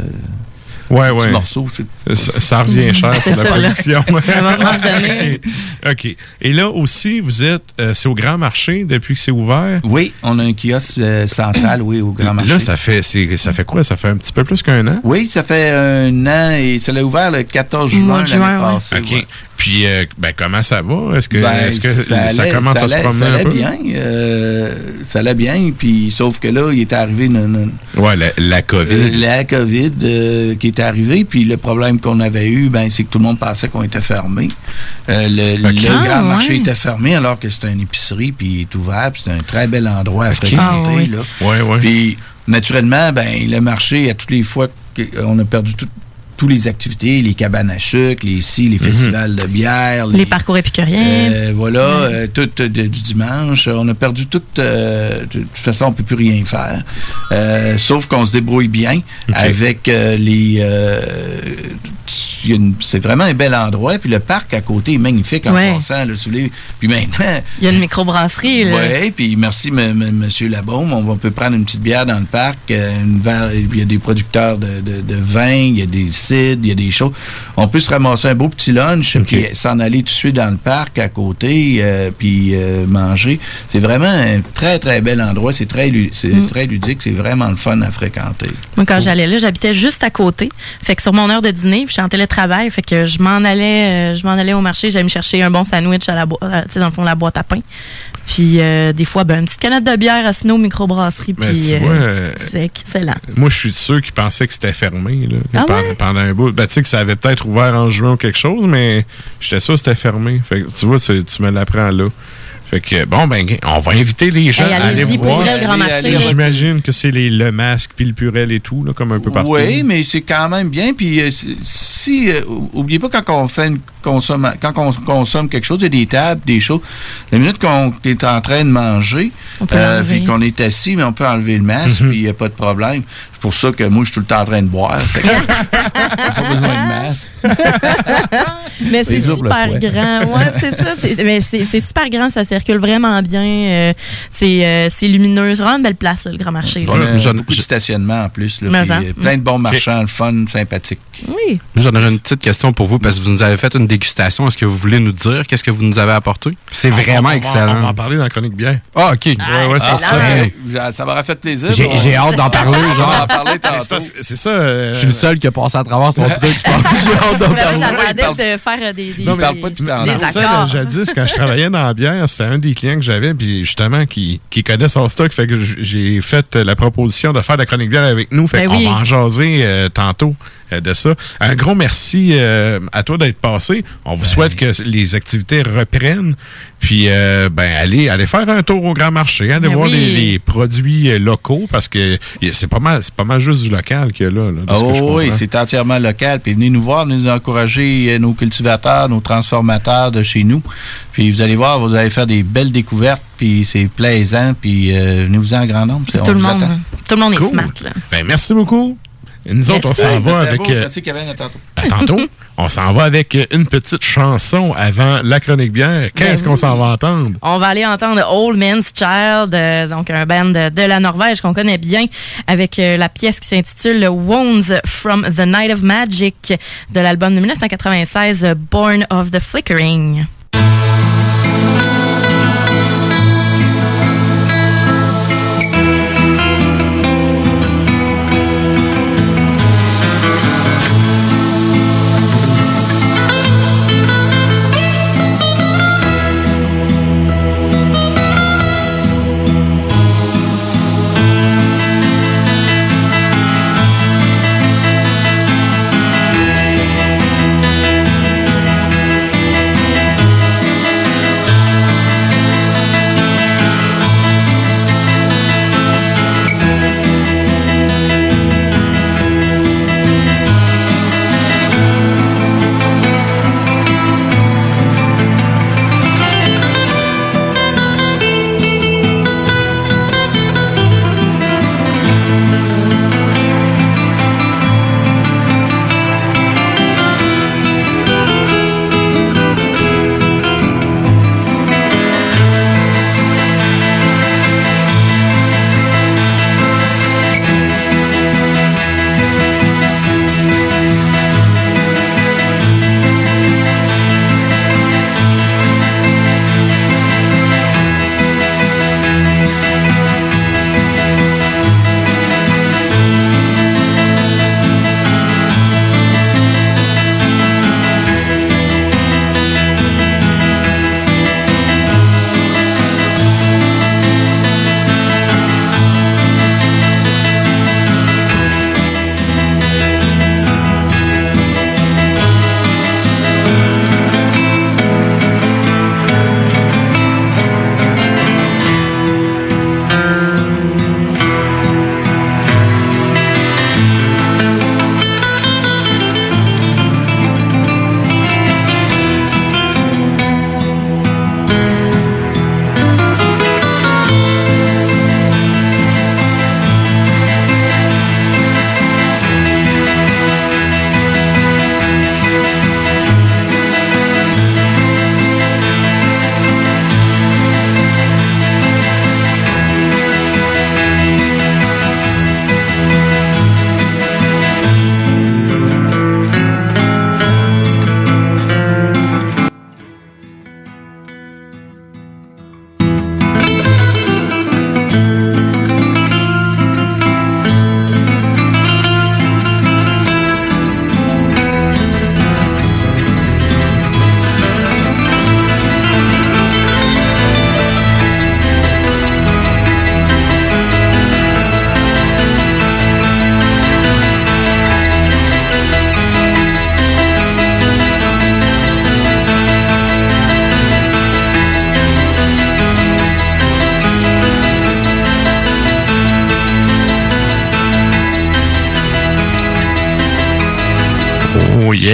Ouais, morceau, Ça, ça revient cher (laughs) pour la production. (laughs) À un moment donné. (laughs) OK. Et là aussi, vous êtes, euh, c'est au Grand Marché depuis que c'est ouvert? Oui, on a un kiosque euh, central, oui, au Grand Marché. Là, ça fait, ça fait quoi? Ça fait un petit peu plus qu'un an? Oui, ça fait un an et ça l'a ouvert le 14 juin l'année passée. OK. ouais. Puis, euh, ben, comment ça va? Est-ce que, Ben, que ça, allait- commence à se promener ça un allait peu? bien. euh, ça allait bien, puis sauf que là, il est arrivé une, une- Ouais, la, la COVID. euh, la COVID euh, qui est arrivée, puis le problème qu'on avait eu, ben, c'est que tout le monde pensait qu'on était fermé. Euh, le le Ah, grand ouais. marché était fermé alors que c'était une épicerie, puis il est ouvert, puis c'est un très bel endroit à fréquenter. Ah, oui. là. Ouais, ouais. Puis, naturellement, ben, le marché, à toutes les fois qu'on a perdu tout- toutes les activités, les cabanes à sucre, les scies, les festivals de bière, Les parcours épicuriens. euh, voilà, euh, tout euh, de- du dimanche. On a perdu tout. euh, de toute façon, on peut plus rien faire. Euh, sauf qu'on se débrouille bien avec euh, les. C'est vraiment un bel endroit. Puis le parc à côté est magnifique en Ouais. passant. Là, si vous voulez. Puis maintenant. Il y a une microbrasserie. Oui, puis merci, M. Labaume. On, on peut prendre une petite bière dans le parc. euh, une verre- il y a des producteurs de, de, de vin, il y a des cidres, il y a des choses. On peut se ramasser un beau petit lunch, puis s'en aller tout de suite dans le parc à côté, euh, puis euh, manger. C'est vraiment un très, très bel endroit. C'est très, c'est Mm. très ludique. C'est vraiment le fun à fréquenter. Moi, quand j'allais là, j'habitais juste à côté. Fait que sur mon heure de dîner, je suis en télétravail. Fait que je m'en allais, euh, je m'en allais au marché, j'allais me chercher un bon sandwich à la boîte, tu sais, dans le fond, la boîte à pain. Puis euh, des fois, ben, une petite canette de bière à Snow Microbrasserie. Mais Puis euh, euh, c'est excellent. Moi, je suis de ceux qui pensaient que c'était fermé là, Ah pendant, ouais? pendant un bout. Ben, tu sais que ça avait peut-être ouvert en juin ou quelque chose, mais j'étais sûr que c'était fermé. Fait que, tu vois, tu me l'apprends là. Fait que, bon, ben, on va inviter les gens Hey, à aller voir. J'imagine que c'est les, le masque puis le purel et tout, là, comme un peu partout. Oui, mais c'est quand même bien. Puis euh, si- euh, oubliez pas quand on fait une consomme, quand on consomme quelque chose, il y a des tables, des choses. La minute qu'on est en train de manger, euh, puis qu'on est assis, mais on peut enlever le masque, Mhm. puis il n'y a pas de problème. C'est pour ça que moi, je suis tout le temps en train de boire. Pas besoin de masque. (laughs) Mais C'est super grand. Ouais, c'est ça. c'est- Mais c'est super grand, ça circule vraiment bien. euh, c'est euh, c'est lumineux. C'est vraiment une belle place, là, le Grand Marché. là. On a beaucoup de stationnement en plus. Là, puis, euh, plein de bons marchands, le fun, sympathique. Oui. J'en aurais une petite question pour vous parce que vous nous avez fait une dégustation. Est-ce que vous voulez nous dire qu'est-ce que vous nous avez apporté? C'est vraiment on va- excellent. On va en parler dans la chronique bière. Ah, OK. Ouais, ouais, c'est Ah, ça. ça, m'aurait fait plaisir. J'ai- hâte d'en parler, (laughs) genre. En tantôt. c'est ça. euh, Je suis le seul qui a passé à travers son truc. Je pense. (laughs) J'attendais de faire des, des, Non, mais- des- pas du des temps. Non, ça, accords. là, jadis, quand je (laughs) travaillais dans la bière, c'était un des clients que j'avais, puis justement, qui, qui connaît son stock. Fait que j'ai fait la proposition de faire la chronique bière avec nous. Fait Ben qu'on oui. va en jaser euh, tantôt de ça. Un gros merci euh, à toi d'être passé. On vous souhaite que les activités reprennent. Puis, euh, ben, allez, allez faire un tour au grand marché, allez Ben voir oui. les, les produits euh, locaux, parce que c'est pas mal, c'est pas mal juste du local qu'il y a là. là, de ce que je oui, c'est entièrement local. Puis venez nous voir, venez nous encourager euh, nos cultivateurs, nos transformateurs de chez nous. Puis vous allez voir, vous allez faire des belles découvertes, puis c'est plaisant, puis euh, venez-vous en grand nombre. Tout on le vous monde, attend. tout le monde est Cool. smart. Là. Ben, merci beaucoup. Et nous autres, on s'en va avec. vous. euh, Merci Kevin, à tantôt. À tantôt. (laughs) on s'en va avec une petite chanson avant la chronique bière. Qu'est-ce Ben qu'on oui. s'en va entendre? On va aller entendre Old Man's Child, euh, donc un band de, de la Norvège qu'on connaît bien, avec euh, la pièce qui s'intitule Wounds from the Night of Magic de l'album de 1996 euh, Born of the Flickering.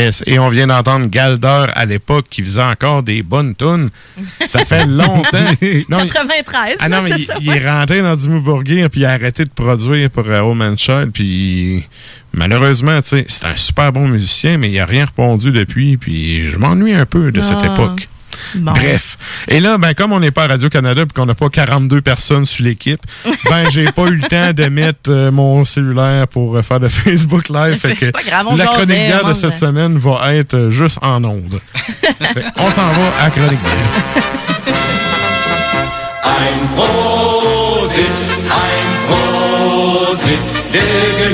Yes. Et on vient d'entendre Galder à l'époque qui faisait encore des bonnes tunes. Ça fait (laughs) longtemps. Non, il- 93, ah non, mais il, ça, il ouais. est rentré dans Dimmu Borgir puis il a arrêté de produire pour euh, Old Man Child. Puis malheureusement, tu sais, c'est un super bon musicien, mais il a rien répondu depuis. Puis je m'ennuie un peu de cette Ah. époque. Bon. Bref. Et là, ben, comme on n'est pas à Radio-Canada et qu'on n'a pas 42 personnes sur l'équipe, (laughs) ben, j'ai pas eu le temps de mettre euh, mon cellulaire pour euh, faire de Facebook Live. Fait que C'est pas grave, on la chronique bière de on- cette semaine va être euh, juste en ondes. On s'en va à chronique. Ein Prosit, ein Prosit der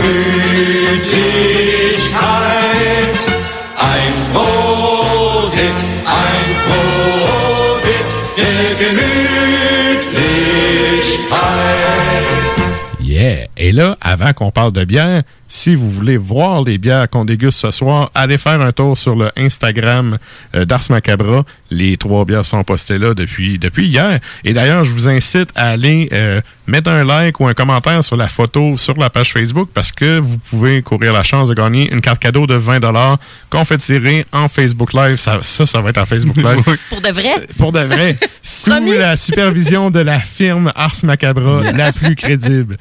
Yeah! Et là, avant qu'on parle de bière, si vous voulez voir les bières qu'on déguste ce soir, allez faire un tour sur le Instagram euh, d'Ars Macabra. Les trois bières sont postées là depuis, depuis hier. Et d'ailleurs, je vous incite à aller euh, mettre un like ou un commentaire sur la photo sur la page Facebook parce que vous pouvez courir la chance de gagner une carte cadeau de 20 qu'on fait tirer en Facebook Live. Ça, ça, ça va être en Facebook Live. (laughs) Pour de vrai? Pour de vrai. (laughs) Sous la supervision de la firme Ars Macabra, Yes. la plus crédible.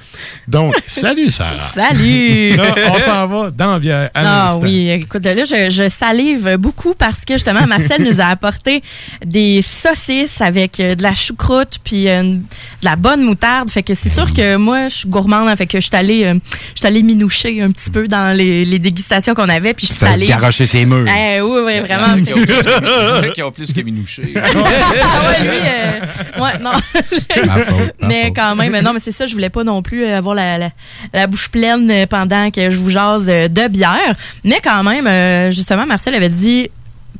Donc, (laughs) salut Sarah. Salut! Là, (laughs) on s'en va dans la bière. à Ah oui, écoute, là, je, je salive beaucoup parce que justement, Marcel nous a apporté des saucisses avec euh, de la choucroute puis euh, de la bonne moutarde. Fait que c'est sûr que moi, je suis gourmande. hein, fait que je suis allée, euh, je suis allée minoucher un petit peu dans les, les dégustations qu'on avait. Puis je suis allée. garocher ses murs. Eh oui, oui, vraiment. Il y en a qui ont plus que- (laughs) il y en a qui ont plus que Minouché. (laughs) ah ouais, lui, euh, ouais, non. Ma faute, ma mais quand même, non, mais c'est ça, je voulais pas non plus avoir la, la, la bouche pleine euh, pendant que je vous jase de bière. Mais quand même, euh, justement, Marcel avait dit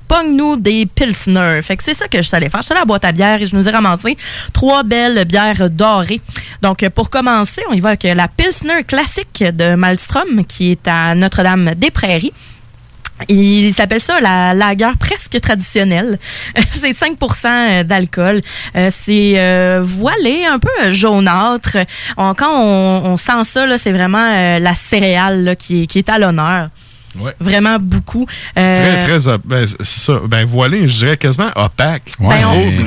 pogne-nous des Pilsner. Fait que c'est ça que je suis allée faire. Je suis allée à la boîte à bière et je nous ai ramassé trois belles bières dorées. Donc, pour commencer, on y va avec la Pilsner classique de Malmstrom qui est à Notre-Dame-des-Prairies. Il s'appelle ça la lager presque traditionnelle. (laughs) c'est 5% d'alcool. Euh, c'est euh, voilé, un peu jaunâtre. On- quand on, on sent ça, là, c'est vraiment euh, la céréale là, qui, est, qui est à l'honneur. Ouais. Vraiment beaucoup. Euh, Très, très, op- ben, c'est ça. Ben, voilé, je dirais quasiment opaque. ben,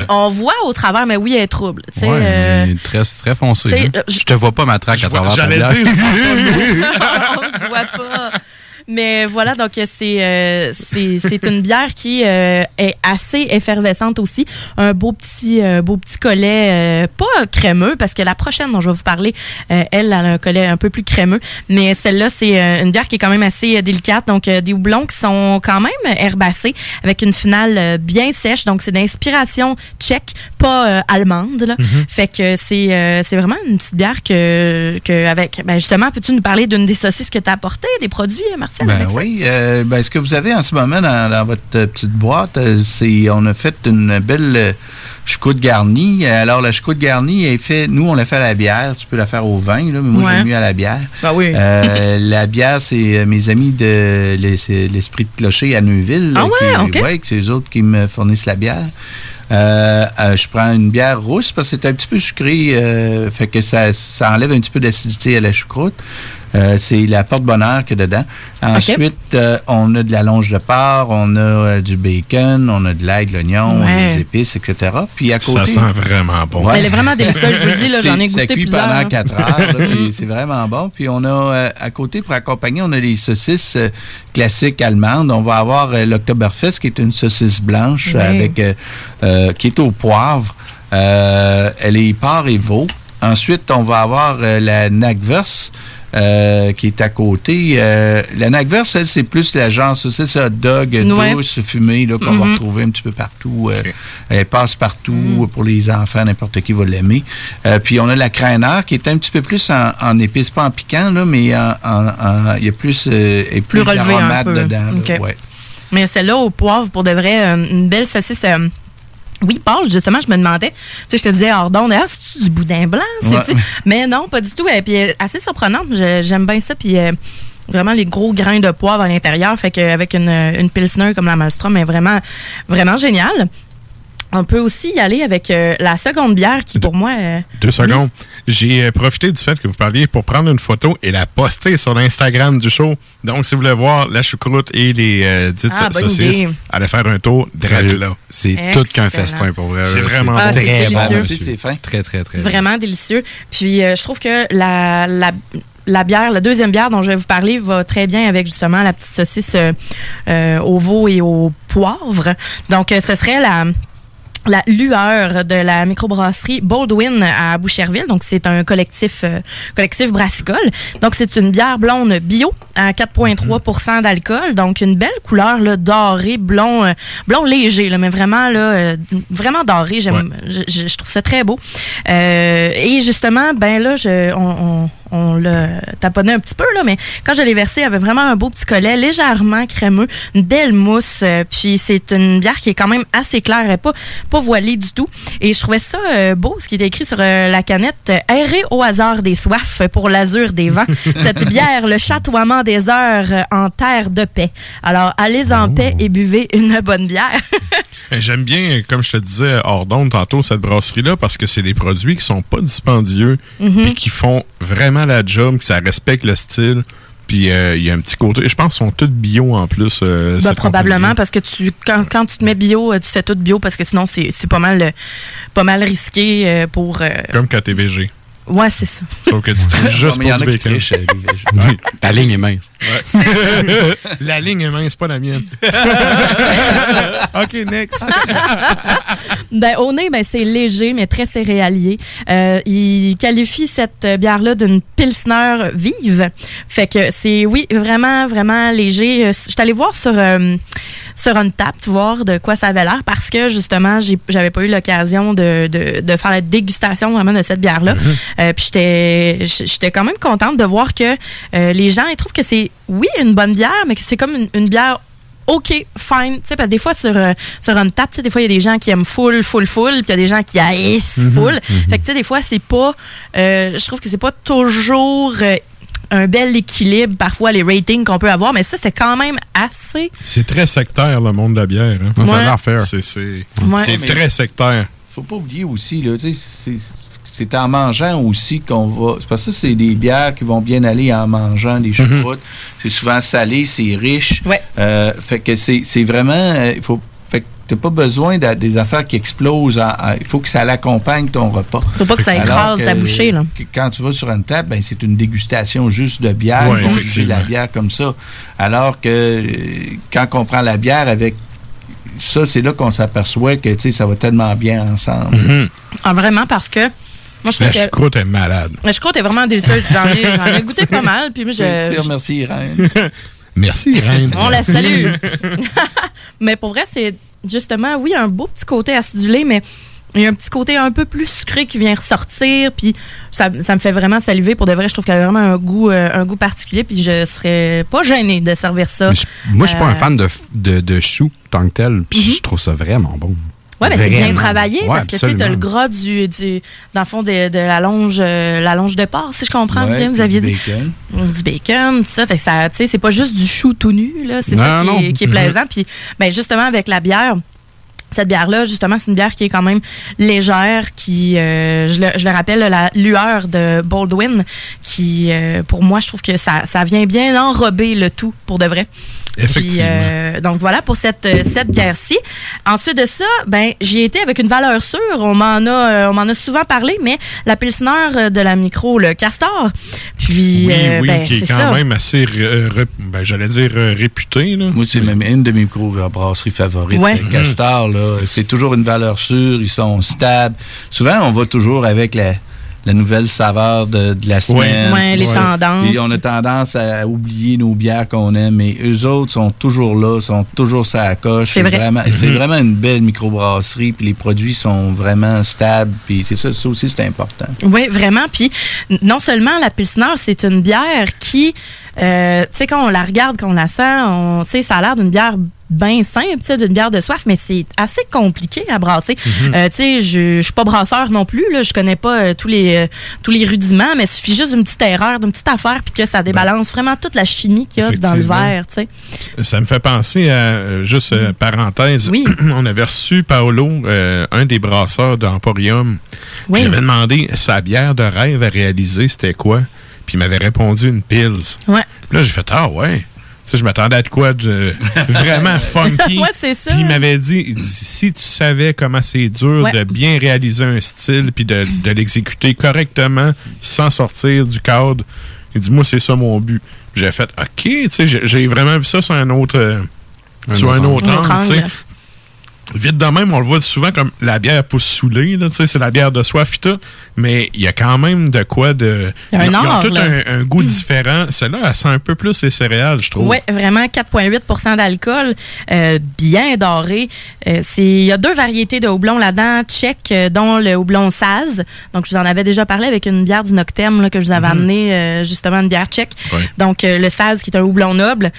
on, on voit au travers, mais oui, elle est trouble. Ouais, euh, très, très foncé. hein. euh, Je te vois pas ma traque à travers J'allais dire, (laughs) (laughs) on ne voit pas. Mais voilà, donc c'est euh, c'est c'est une bière qui euh, est assez effervescente aussi. Un beau petit euh, beau petit collet, euh, pas crémeux, parce que la prochaine dont je vais vous parler, euh, elle, elle a un collet un peu plus crémeux. Mais celle-là, c'est euh, une bière qui est quand même assez euh, délicate. Donc euh, des houblons qui sont quand même herbacés, avec une finale euh, bien sèche. Donc c'est d'inspiration tchèque, pas euh, allemande. Là. Mhm. Fait que c'est euh, c'est vraiment une petite bière que, que avec ben justement peux-tu nous parler d'une des saucisses que tu as apportées, des produits Ben avec ça? oui. euh, ben, ce que vous avez en ce moment dans, dans votre euh, petite boîte, euh, c'est on a fait une belle choucroute garnie. Alors, la choucroute garnie est fait, nous, on l'a fait à la bière. Tu peux la faire au vin, là, mais moi, Ouais. j'aime mieux à la bière. Ben oui. Euh, (laughs) la bière, c'est mes amis de l'Esprit de Clocher à Neuville. Ah ouais, qui, ouais, c'est eux autres qui me fournissent la bière. Euh, euh, je prends une bière rousse parce que c'est un petit peu sucré, euh, fait que ça, ça enlève un petit peu d'acidité à la choucroute. Euh, c'est la porte-bonheur qu'il y a dedans. Ensuite, euh, on a de la longe de porc, on a euh, du bacon, on a de l'ail, de l'oignon, Ouais. des épices, etc. Puis à Ça côté... sent vraiment bon. Ouais. Elle est vraiment délicieuse, je vous le dis, là, j'en ai C'est- goûté Ça cuit plusieurs, pendant hein. 4 heures, (laughs) c'est vraiment bon. Puis on a euh, à côté, pour accompagner, on a les saucisses euh, classiques allemandes. On va avoir euh, l'Oktoberfest, qui est une saucisse blanche Oui. avec euh, euh, qui est au poivre. Euh, elle est porc et veau. Ensuite, on va avoir euh, la Nagvers. Euh, qui est à côté. Euh, la Nagvers, elle, c'est plus la genre saucisse hot dog euh, Ouais. douce, fumée, là, qu'on va Mhm. retrouver un petit peu partout. euh, elle passe partout pour les enfants, n'importe qui va l'aimer. Euh, puis on a la crâneur qui est un petit peu plus en, en épices, pas en piquant, là, mais en, en- en- il y a plus, euh, et plus, Plus relevé un d'aromate peu. dedans. là, Ok. ouais. Mais celle-là au poivre, pour de vrai, euh, une belle saucisse. Oui, Paul, justement, je me demandais, tu sais, je te disais hors d'onde, ah, c'est du boudin blanc, Ouais. (laughs) mais non, pas du tout. Et puis, euh, assez surprenante, j'aime bien ça, puis euh, vraiment les gros grains de poivre à l'intérieur, fait qu'avec une, une pilsner comme la Malmstrom, est vraiment, vraiment géniale. On peut aussi y aller avec euh, la seconde bière qui, pour moi... euh, Deux secondes. J'ai euh, profité du fait que vous parliez pour prendre une photo et la poster sur l'Instagram du show. Donc, si vous voulez voir la choucroute et les euh, dites Ah, saucisses, idée. allez faire un tour direct là. C'est tout qu'un festin pour vrai. C'est vraiment Ah, bon. Très bon, délicieux. monsieur. C'est fin. Très, très, très. Vraiment délicieux. Puis euh, je trouve que la, la, la bière, la deuxième bière dont je vais vous parler va très bien avec justement la petite saucisse euh, euh, au veau et au poivre. Donc euh, ce serait la la lueur de la microbrasserie Baldwin à Boucherville. Donc, c'est un collectif, euh, collectif brassicole. Donc, c'est une bière blonde bio à 4,3 d'alcool. Donc, une belle couleur là, dorée, blond, euh, blond léger, là, mais vraiment, là, euh, vraiment doré. J'aime, je, je- je trouve ça très beau. Euh, et justement, ben là, je, on, on, on l'a taponné un petit peu, là, mais quand je l'ai versé, il y avait vraiment un beau petit collet, légèrement crémeux, une belle mousse. euh, puis c'est une bière qui est quand même assez claire, elle est pas, pas voilée du tout. Et je trouvais ça euh, beau, ce qui était écrit sur euh, la canette, errer au hasard des soifs pour l'azur des vents. (laughs) Cette bière, le chatoiement des heures en terre de paix. Alors, allez en paix et buvez une bonne bière. (laughs) Eh, J'aime bien, comme je te disais hors d'onde tantôt, cette brasserie-là parce que c'est des produits qui sont pas dispendieux Mhm. puis qui font vraiment la job, que ça respecte le style. Puis euh, il y a un petit côté. Je pense qu'ils sont tous bio en plus. euh, Ben, cette probablement parce que tu quand, quand tu te mets bio, euh, tu fais tout bio parce que sinon c'est c'est pas mal euh, pas mal risqué euh, pour euh. Comme quand t'es VG. Ouais c'est ça. Sauf que tu triches juste pour du bacon. (laughs) Ouais. La ligne est mince. (laughs) la ligne est mince, pas la mienne. (laughs) OK, next. Ben, au nez, ben, c'est léger, mais très céréalier. Euh, il qualifie cette euh, bière-là d'une pilsner vive. Fait que c'est, oui, vraiment, vraiment léger. Euh, Je suis allée voir sur, euh, sur Untapped, voir de quoi ça avait l'air, parce que, justement, j'avais pas eu l'occasion de, de, de faire la dégustation vraiment de cette bière-là. Euh, puis j'étais j'étais quand même contente de voir que euh, les gens, ils trouvent que c'est, oui, une bonne bière, mais que c'est comme une, une bière OK, fine. Tu sais, parce que des fois, sur, euh, sur une table, tu sais, des fois, il y a des gens qui aiment full, full, full, puis il y a des gens qui haïssent Mhm, full. mhm. Fait que, tu sais, des fois, c'est pas. euh, je trouve que c'est pas toujours. euh, un bel équilibre, parfois, les ratings qu'on peut avoir, mais ça, c'était quand même assez. C'est très sectaire, le monde de la bière. hein. Ouais. C'est c'est- Ouais. très sectaire. Faut pas oublier aussi, là, tu sais, c'est- c'est en mangeant aussi qu'on va. C'est parce que ça, c'est des bières qui vont bien aller en mangeant des choucroutes. C'est souvent salé, c'est riche. Euh, fait que c'est c'est vraiment. euh, Il faut. T'as pas besoin de- des affaires qui explosent. en- en- Il faut que ça l'accompagne ton repas. Faut pas que ça écrase ta bouchée, là. que Quand tu vas sur une table, ben, c'est une dégustation juste de bière. Ouais, vont juger la bière comme ça. Alors que euh, quand on prend la bière avec ça, c'est là qu'on s'aperçoit que tu sais, ça va tellement bien ensemble. Mhm. Ah, vraiment, parce que. Moi, je trouve La que. choucroute est malade. La choucroute est vraiment délicieuse. J'en ai, j'en ai goûté pas mal. Puis moi, sais, je, Remercie Irène. (laughs) Merci, Reine. On la salue. (laughs) (laughs) mais pour vrai, c'est justement, oui, un beau petit côté acidulé, mais il y a un petit côté un peu plus sucré qui vient ressortir. Puis ça, ça me fait vraiment saliver. Pour de vrai, je trouve qu'elle a vraiment un goût, euh, un goût particulier. Puis je serais pas gênée de servir ça. Je- moi, je suis pas un Euh, fan de, de, de chou tant que tel, puis je trouve ça vraiment bon. Ouais, mais c'est bien travaillé Ouais, parce que tu sais, t'as le gras du, du dans le fond de, de la longe, euh, la longe de porc, si je comprends Ouais, bien. Vous aviez du dit bacon. Mm, du bacon, ça. Fait que ça, tu sais, c'est pas juste du chou tout nu là. C'est ça qui, non. est, qui est Mhm. plaisant. Puis, ben justement avec la bière. Cette bière-là, justement, c'est une bière qui est quand même légère, qui, euh, je, le, je le rappelle, la lueur de Baldwin, qui, euh, pour moi, je trouve que ça, ça vient bien enrober le tout, pour de vrai. Effectivement. Puis, euh, donc voilà pour cette, euh, cette bière-ci. Ensuite de ça, ben j'y ai été avec une valeur sûre. On m'en a, euh, on m'en a souvent parlé, mais la pilsner de la micro, le Castor. Puis, Oui, euh, oui, ben, qui est c'est quand ça. même assez, ben, j'allais dire euh, réputé. Là. Moi, c'est même une de mes micro-brasseries favorites. Ouais. Castor, là, c'est toujours une valeur sûre, ils sont stables. Souvent, on va toujours avec la, la nouvelle saveur de, de la semaine. Ouais, les tendances. Et on a tendance à oublier nos bières qu'on aime, mais eux autres sont toujours là, sont toujours ça à coche. C'est vrai. Vraiment, c'est Mhm. vraiment une belle microbrasserie, puis les produits sont vraiment stables, puis c'est ça, ça aussi, c'est important. Oui, vraiment. Puis non seulement la Pilsner, c'est une bière qui Euh, tu sais, quand on la regarde, quand on la sent, on, ça a l'air d'une bière bien simple, d'une bière de soif, mais c'est assez compliqué à brasser. Mhm. Euh, tu sais, je suis pas brasseur non plus, là, je connais pas euh, tous les euh, tous les rudiments, mais il suffit juste d'une petite erreur, d'une petite affaire, puis que ça débalance vraiment toute la chimie qu'il y a dans le verre, tu sais. Ça me fait penser à, juste euh, parenthèse, Oui. (clears throat) on avait reçu Paolo, un des brasseurs d'Emporium. Oui. J'avais demandé sa bière de rêve à réaliser, c'était quoi? Puis il m'avait répondu une Pils. Ouais. Puis là, j'ai fait, ah ouais. Tu sais, je m'attendais à de quoi de (laughs) vraiment funky. Ouais, c'est ça. Puis il m'avait dit, il dit, si tu savais comment c'est dur Ouais. de bien réaliser un style puis de, de l'exécuter correctement sans sortir du cadre, il dit, moi, c'est ça mon but. Puis J'ai fait, OK, tu sais, j'ai- vraiment vu ça sur un autre, euh, Un sur un autre autre angle. angle, tu sais. angle. Vite de même, on le voit souvent comme la bière pousse saoulée, là, tu sais, c'est la bière de soif et tout, mais il y a quand même de quoi de... Il y a un ils ont- ils ont tout un, un goût différent. Celle-là, elle sent un peu plus les céréales, je trouve. Oui, vraiment 4,8% d'alcool, euh, bien doré. Euh, Il y a deux variétés de houblon là-dedans, tchèque, euh, dont le houblon Saz. Donc, je vous en avais déjà parlé avec une bière du Noctem là, que je vous avais Mhm. amené, euh, justement, une bière tchèque. Donc, le Saz qui est un houblon noble.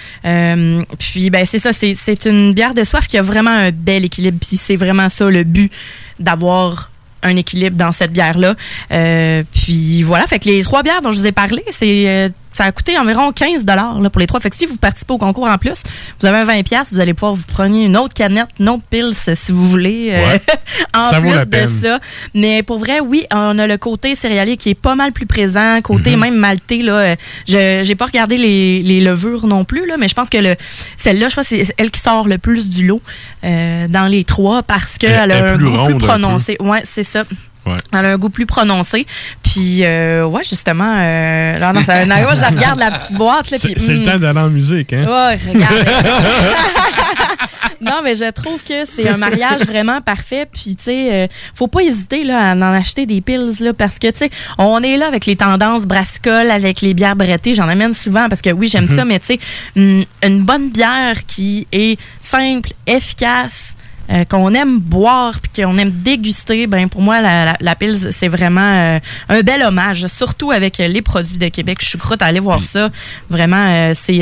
Puis, ben c'est ça, c'est c'est une bière de soif qui a vraiment un bel équilibre. Puis, c'est vraiment ça le but d'avoir un équilibre dans cette bière-là. Euh, puis voilà, fait que les trois bières dont je vous ai parlé, c'est euh, ça a coûté environ 15 dollars pour les trois. Fait que si vous participez au concours en plus, vous avez un 20 pièces, vous allez pouvoir vous prendre une autre canette, une autre pils euh, si vous voulez euh, Ouais. (laughs) en Ça vaut plus de ça. Mais pour vrai, oui, on a le côté céréalier qui est pas mal plus présent, côté Mhm. même maltais là. euh, Je j'ai pas regardé les, les levures non plus là, mais je pense que le celle-là, je pense que c'est elle qui sort le plus du lot euh, dans les trois parce Elle- qu'elle a un goût plus peu. prononcé. Ouais, c'est ça. Ouais. Elle a un goût plus prononcé. Puis, euh, ouais, justement, euh, là, non, ça, non, moi, je regarde la petite boîte. Là, C'est puis, c'est le hum, temps d'aller en musique, hein? Ouais, regarde. (laughs) non, mais je trouve que c'est un mariage vraiment parfait. Puis, tu sais, euh, faut pas hésiter là, à en acheter des pills, là, parce que, tu sais, on est là avec les tendances brassicoles, avec les bières brettées. J'en amène souvent parce que, oui, j'aime Mhm. ça, mais, tu sais, une, une bonne bière qui est simple, efficace, euh, qu'on aime boire puis qu'on aime déguster, ben pour moi la, la, la Pils c'est vraiment euh, un bel hommage, surtout avec euh, les produits de Québec. Je suis croûte à aller voir ça. Vraiment, c'est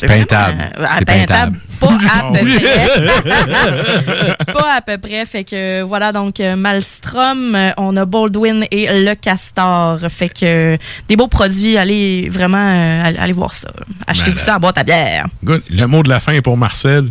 Peintable. C'est peintable. Pas à (laughs) peu près. (laughs) pas à peu près. Fait que voilà donc Malstrom, on a Baldwin et le Castor. Fait que des beaux produits. Allez vraiment allez, voir ça. Achetez Malade. ça à boîte à bière. Good. Le mot de la fin est pour Marcel.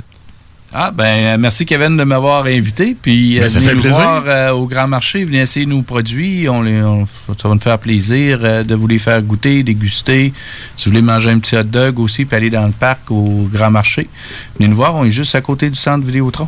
Ah, ben, euh, merci Kevin de m'avoir invité. Puis, Ben, euh, ça venez fait nous plaisir. voir euh, au Grand Marché, venez essayer nos produits. On les, on- ça va nous faire plaisir euh, de vous les faire goûter, déguster. Si vous voulez manger un petit hot dog aussi, puis aller dans le parc au Grand Marché, venez nous voir. On est juste à côté du centre Vidéotron.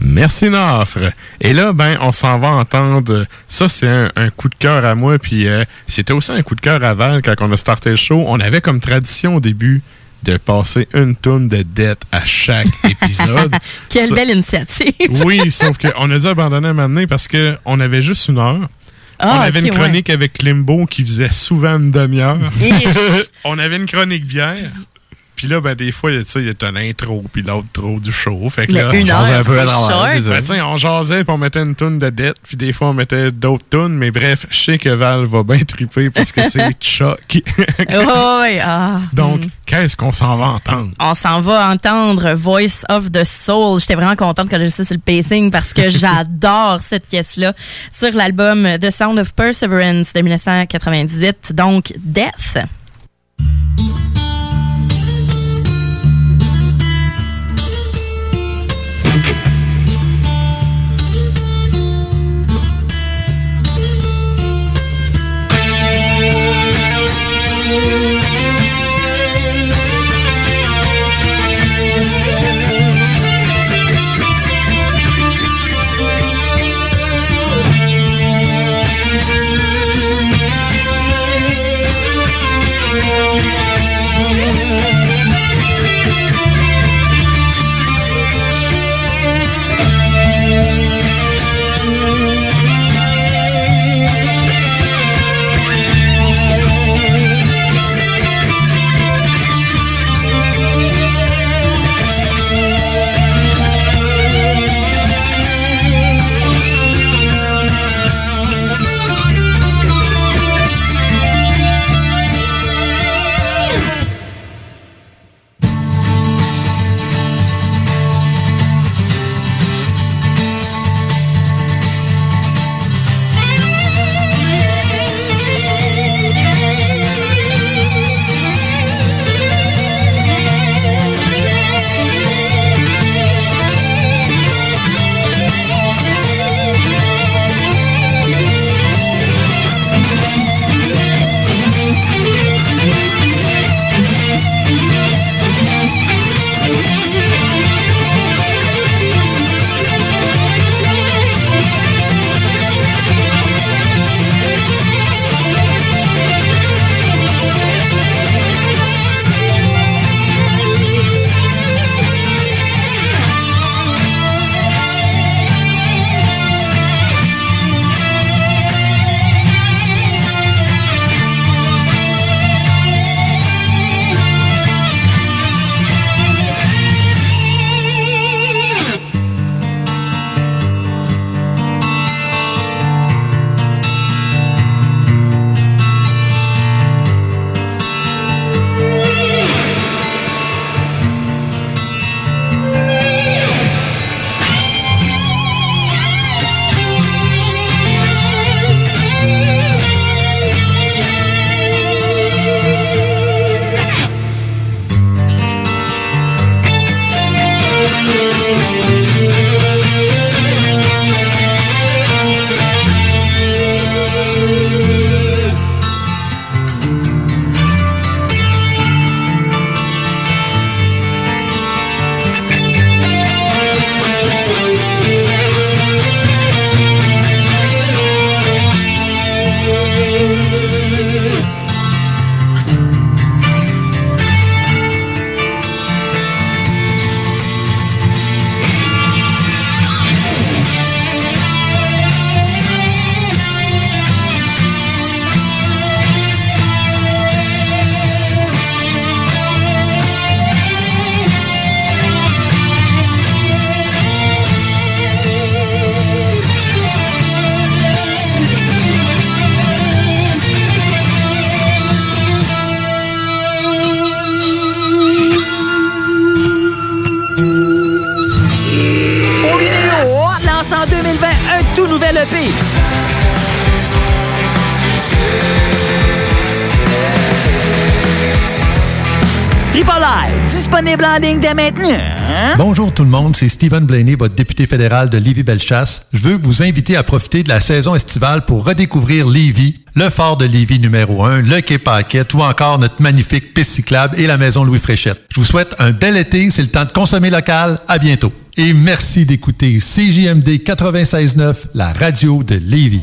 Merci Nafre. Et là, ben, on s'en va entendre. Ça, c'est un, un coup de cœur à moi. Puis euh, c'était aussi un coup de cœur à Val quand on a starté le show. On avait comme tradition au début de passer une tonne de dette à chaque (laughs) épisode. Quelle Ça- belle initiative. (laughs) Oui, (laughs) sauf qu'on a dû abandonner à un moment donné parce qu'on avait juste une heure. Ah, on avait une chronique avec Limbo qui faisait souvent une demi-heure. On avait une chronique bière. Puis là, ben, des fois, tu sais, il y a une intro, puis l'autre trop du show. Fait que là, on jasait un peu à travers. Ben, tu sais, on jasait, puis on mettait une toune de dette, puis des fois, on mettait d'autres tunes. Mais bref, je sais que Val va bien triper parce que c'est (laughs) Chuck. Oh, oui, ah. Donc, Hmm. qu'est-ce qu'on s'en va entendre? On s'en va entendre Voice of the Soul. J'étais vraiment contente quand j'ai vu ça sur le pacing parce que (laughs) j'adore cette pièce-là sur l'album The Sound of Perseverance de 1998, donc Death. Thank you. Hein? Bonjour tout le monde, c'est Stephen Blaney, votre député fédéral de Lévis-Bellechasse. Je veux vous inviter à profiter de la saison estivale pour redécouvrir Lévis, le fort de Lévis numéro 1, le quai Paquette ou encore notre magnifique piste cyclable et la maison Louis Fréchette. Je vous souhaite un bel été, c'est le temps de consommer local. À bientôt. Et merci d'écouter CJMD 96.9, la radio de Lévis.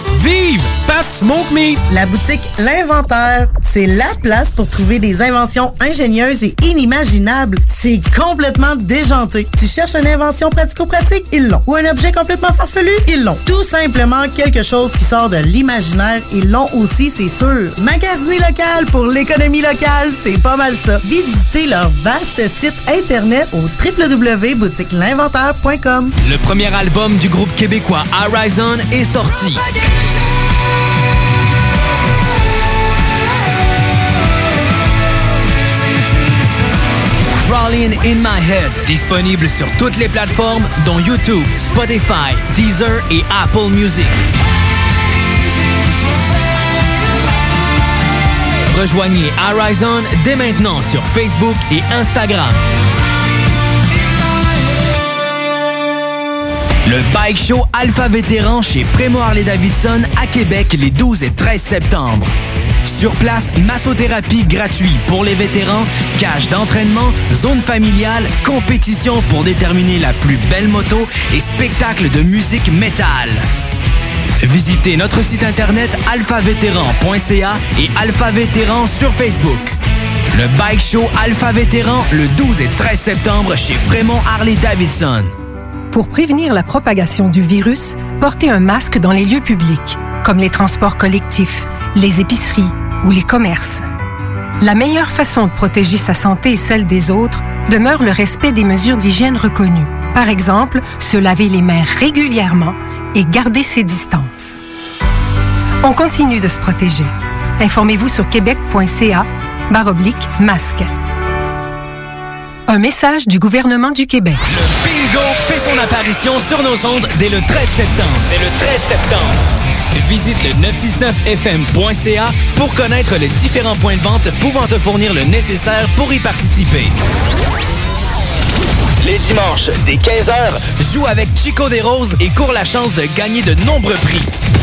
Vive Pat Smoke Meat! La boutique L'Inventaire, c'est la place pour trouver des inventions ingénieuses et inimaginables. C'est complètement déjanté. Tu cherches une invention pratico-pratique? Ils l'ont. Ou un objet complètement farfelu? Ils l'ont. Tout simplement quelque chose qui sort de l'imaginaire? Ils l'ont aussi, c'est sûr. Magasiner local pour l'économie locale, c'est pas mal ça. Visitez leur vaste site internet au www.boutiquelinventaire.com. Le premier album du groupe québécois Horizon est sorti. In My Head, disponible sur toutes les plateformes dont YouTube, Spotify, Deezer et Apple Music. Rejoignez Horizon dès maintenant sur Facebook et Instagram. Le Bike Show Alpha Vétéran chez Prémo Harley-Davidson à Québec les 12 et 13 septembre. Sur place, massothérapie gratuite pour les vétérans, cage d'entraînement, zone familiale, compétition pour déterminer la plus belle moto et spectacle de musique métal. Visitez notre site internet alphavétéran.ca et Alpha Vétéran sur Facebook. Le Bike Show Alpha Vétéran le 12 et 13 septembre chez Prémont Harley-Davidson. Pour prévenir la propagation du virus, portez un masque dans les lieux publics, comme les transports collectifs, les épiceries ou les commerces. La meilleure façon de protéger sa santé et celle des autres demeure le respect des mesures d'hygiène reconnues. Par exemple, se laver les mains régulièrement et garder ses distances. On continue de se protéger. Informez-vous sur québec.ca baroblique masque. Un message du gouvernement du Québec. Bingo fait son apparition sur nos ondes dès le 13 septembre. Dès le 13 septembre. Visite le 969fm.ca pour connaître les différents points de vente pouvant te fournir le nécessaire pour y participer. Les dimanches, dès 15h, joue avec Chico des Roses et cours la chance de gagner de nombreux prix.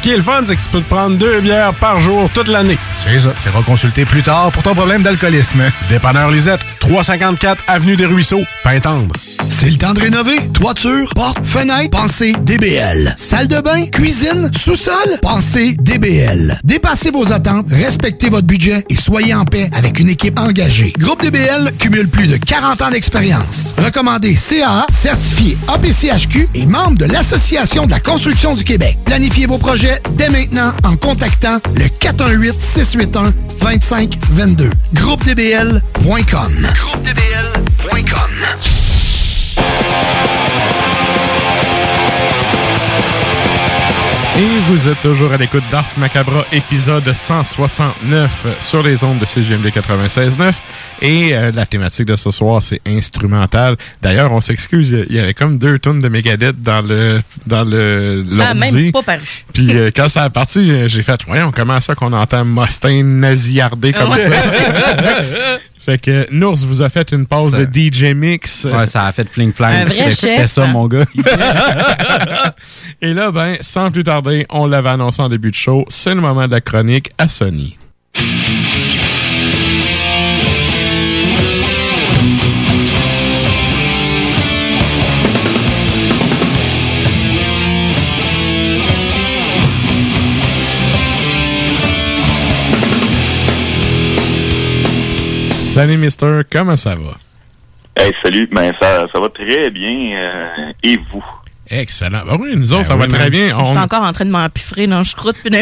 Ce qui est le fun, c'est que tu peux te prendre deux bières par jour toute l'année. C'est ça. Tu iras consulter plus tard pour ton problème d'alcoolisme. Dépanneur Lisette, 354 Avenue des Ruisseaux, Pintendre. C'est le temps de rénover. Toiture, porte, fenêtre, pensez DBL. Salle de bain, cuisine, sous-sol, pensez DBL. Dépassez vos attentes, respectez votre budget et soyez en paix avec une équipe engagée. Groupe DBL cumule plus de 40 ans d'expérience. Recommandé CAA, certifié APCHQ et membre de l'Association de la construction du Québec. Planifiez vos projets dès maintenant en contactant le 418-681-2522. GroupeDBL.com. GroupeDBL.com. Et vous êtes toujours à l'écoute d'Ars Macabra, épisode 169 sur les ondes de CGMD 96.9. Et euh, la thématique de ce soir, c'est instrumental. D'ailleurs, on s'excuse, il y avait comme deux tonnes de Megadeth dans le dans le Ça a même pas paru. Puis euh, quand ça a parti, j'ai fait, voyons, comment ça qu'on entend Mustaine nasillarder comme Ouais. (laughs) ça? Fait que Nours vous a fait une pause Ça- de DJ Mix. Ouais, ça a fait fling Un flang. vrai C'était chef, c'était ça, hein? mon gars. (laughs) Et là, ben, sans plus tarder, on l'avait annoncé en début de show, c'est le moment de la chronique à Sony. Salut Mister, comment ça va? Hey, salut. Ben, ça, ça va très bien. euh, et vous? Excellent. Ben oui, nous autres, Ben ça oui, va très bien. Je suis On, encore en train de m'empiffrer dans le choucroute puis (laughs)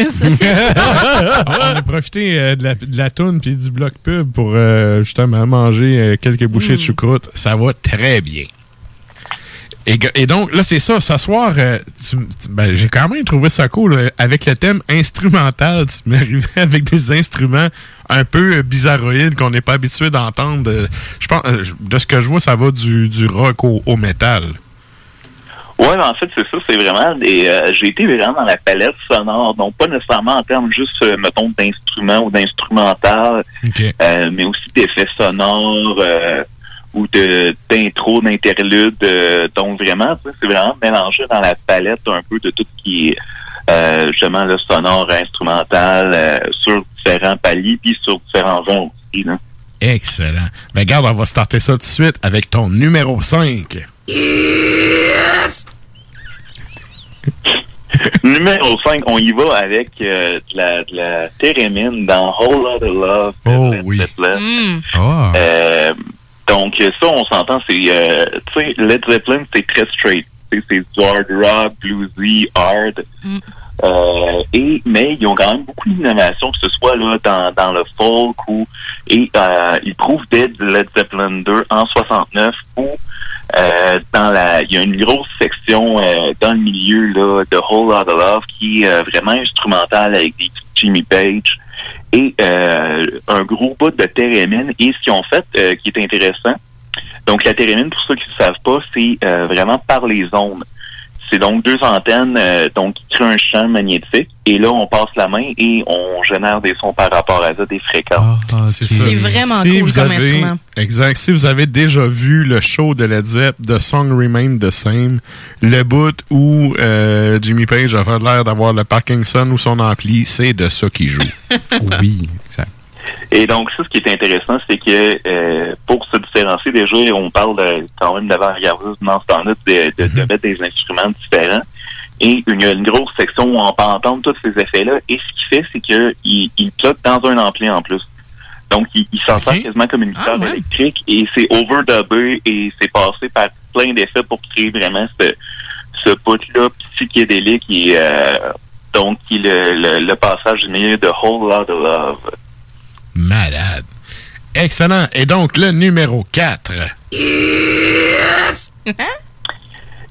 on a profité euh, de la, de la toune puis du bloc pub pour euh, justement manger euh, quelques bouchées de choucroute. Ça va très bien. Et, donc, là, c'est ça. Ce soir, euh, ben, j'ai quand même trouvé ça cool. avec le thème instrumental, tu m'arrivais avec des instruments un peu euh, bizarroïdes qu'on n'est pas habitué d'entendre. Euh, Je pense, euh, de ce que je vois, ça va du, du rock au, au métal. Ouais, ben, en fait, c'est ça. C'est vraiment des. euh, J'ai été vraiment dans la palette sonore, donc pas nécessairement en termes juste, euh, mettons, d'instruments ou d'instrumental, euh, mais aussi d'effets sonores euh, ou de d'intro, d'interludes. euh, donc vraiment, c'est vraiment mélangé dans la palette un peu de tout ce qui est euh, justement le sonore, instrumental, euh, sur différents paliers puis sur différents genres aussi. Là. Excellent. Ben, regarde, on va starter ça tout de suite avec ton numéro 5. Numéro 5, on y va avec euh, de, la, de la thérémine dans Whole Lotta Love. Oh de Led Zeppelin. Mm. Ah. Euh, donc ça, on s'entend, c'est, euh, tu sais, Led Zeppelin, c'est très straight. C'est du hard rock, bluesy, hard. Euh, et mais ils ont quand même beaucoup d'innovation, que ce soit là dans, dans le folk ou et euh, ils prouvent dès Led Zeppelin 2 en 69 où euh, dans la il y a une grosse section euh, dans le milieu là de Whole Lotta Love qui est euh, vraiment instrumentale avec des Jimmy Page et euh, un gros bout de thérémine et ce qu'ils ont fait qui est intéressant. Donc la thérémine pour ceux qui ne savent pas c'est vraiment par les ondes c'est donc deux antennes euh, donc qui créent un champ magnétique et là on passe la main et on génère des sons par rapport à ça, des fréquences. C'est ça. C'est vraiment Si cool vous comme avez- instrument. Exact. Si vous avez déjà vu le show de Led Zepp, The Song Remain the Same, le bout où euh, Jimmy Page a fait l'air d'avoir le Parkinson ou son ampli, c'est de ça qu'il joue. (laughs) oui, exact. Et donc ça, ce qui est intéressant, c'est que euh, pour se différencier déjà, on parle de, quand même d'avant-gardisme dans ce temps-là, de, de, de mettre des instruments différents. Et il y a une grosse section où on peut entendre tous ces effets-là. Et ce qu'il fait, c'est qu'il il plug dans un ampli en plus. Donc, il, il s'en sert quasiment comme une guitare électrique et c'est overdubé et c'est passé par plein d'effets pour créer vraiment ce, ce bout-là psychédélique et euh, donc qui le, le, le passage du milieu de Whole Lotta Love. Malade. Excellent. Et donc, le numéro 4. (laughs)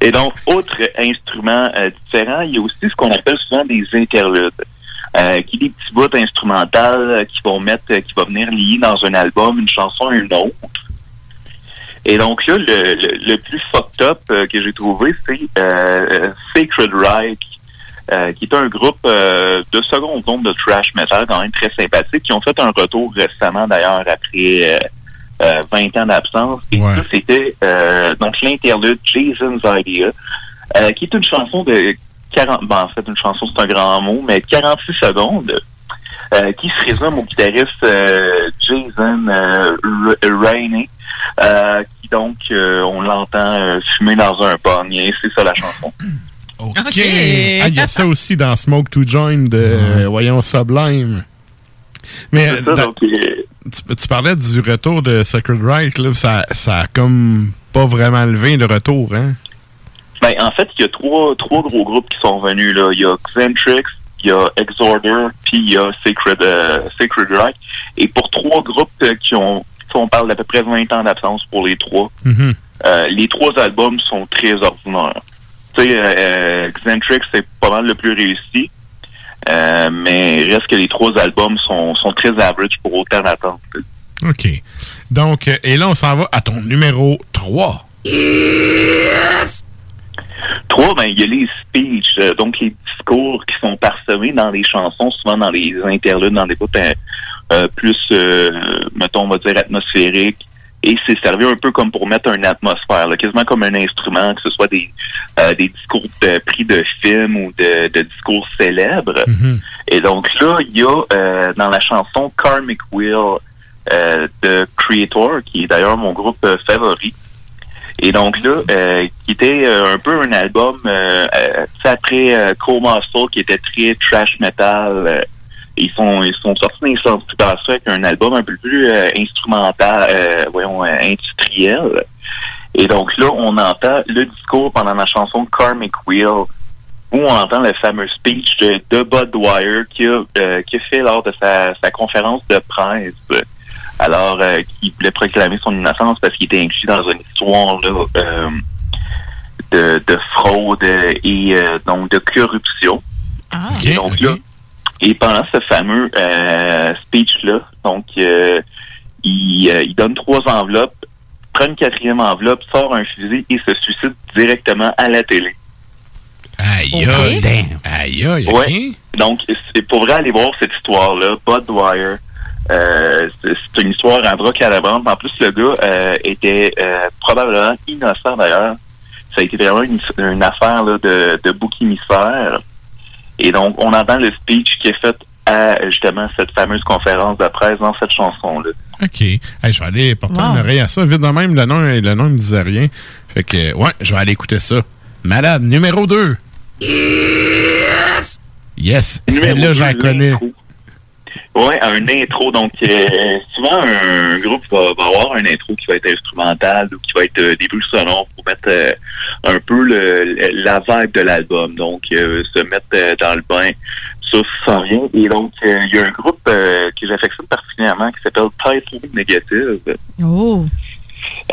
Et donc, autre instrument euh, différent, il y a aussi ce qu'on appelle souvent des interludes, euh, qui sont des petits bouts instrumentales euh, qui vont mettre, euh, qui vont venir lier dans un album une chanson à une autre. Et donc là, le, le, le plus fucked up euh, que j'ai trouvé, c'est euh, Sacred Reich, euh, qui est un groupe euh, de seconde zone de trash metal quand même très sympathique, qui ont fait un retour récemment d'ailleurs après euh, euh, 20 ans d'absence. Et ça, c'était euh, donc l'interlude Jason's Idea, euh, qui est une chanson de 40, bon, en fait, une chanson, c'est un grand mot, mais 46 secondes, euh, qui se résume au guitariste euh, Jason euh, Rainey, euh, qui donc, euh, on l'entend euh, fumer dans un pognier, c'est ça la chanson. OK. Ah, il y a ça (laughs) aussi dans Smoke to Join de, euh, voyons, Sublime. Mais ça, donc, tu, tu parlais du retour de Sacred Reich, là, ça, ça a comme pas vraiment levé le retour, hein? Ben, en fait, il y a trois, trois gros groupes qui sont venus. Là. Il y a Xentrix, il y a Exorder, puis il y a Sacred, euh, Sacred Reich. Et pour trois groupes euh, qui ont, on parle d'à peu près 20 ans d'absence pour les trois, Mhm. euh, les trois albums sont très ordinaires. Tu sais, euh, Xentrix, c'est pas mal le plus réussi. Euh, mais il reste que les trois albums sont, sont très average pour autant d'attente. OK. Donc, euh, et là, on s'en va à ton numéro 3. Trois, ben, il y a les speeches. Euh, donc, les discours qui sont parsemés dans les chansons, souvent dans les interludes, dans des bouts euh, euh, plus, euh, mettons, on va dire atmosphériques. Et c'est servi un peu comme pour mettre une atmosphère, là, quasiment comme un instrument, que ce soit des, euh, des discours de, pris de films ou de, de discours célèbres. Et donc là, il y a euh, dans la chanson Karmic Wheel euh, de Creator, qui est d'ailleurs mon groupe favori. Et donc là, qui était un peu un album après Cold Muscle, qui était très trash metal. Ils sont ils sont sortis d'un sens plus bas ça avec un album un peu plus euh, instrumental, euh, voyons, euh, industriel. Et donc là, on entend le discours pendant la chanson Karmic Wheel, où on entend le fameux speech de, de Bud Dwyer qui a, euh, qui a fait lors de sa, sa conférence de presse. Alors, euh, qui voulait proclamer son innocence parce qu'il était inclus dans une histoire là, euh, de, de fraude et euh, donc de corruption. et donc là, et pendant ce fameux euh, speech-là, donc euh, il, euh, il donne trois enveloppes, prend une quatrième enveloppe, sort un fusil et se suicide directement à la télé. Aïe, aïe. Aïe, aïe, Ouais. Donc, c'est pour vrai aller voir cette histoire-là. Bud Dwyer. Euh, c'est une histoire à bras à la bande. En plus, le gars euh, était euh, probablement innocent d'ailleurs. Ça a été vraiment une, une affaire là, de, de bouc émissaire. Et donc, on entend le speech qui est fait à justement cette fameuse conférence de presse dans cette chanson-là. OK. Hey, je vais aller porter Wow. une oreille à ça. Vite de même, le nom, le nom ne me disait rien. Fait que, ouais, je vais aller écouter ça. Malade, numéro 2. Yes! Yes! Celle-là, je la connais. Ouais, un intro. Donc, euh, souvent, un groupe va, va avoir un intro qui va être instrumental ou qui va être euh, des bruits sonores pour mettre euh, un peu le, la vibe de l'album. Donc, euh, se mettre euh, dans le bain. Ça, sans rien. Et donc, il y a un groupe que j'affectionne particulièrement qui s'appelle Title Negative. Oh.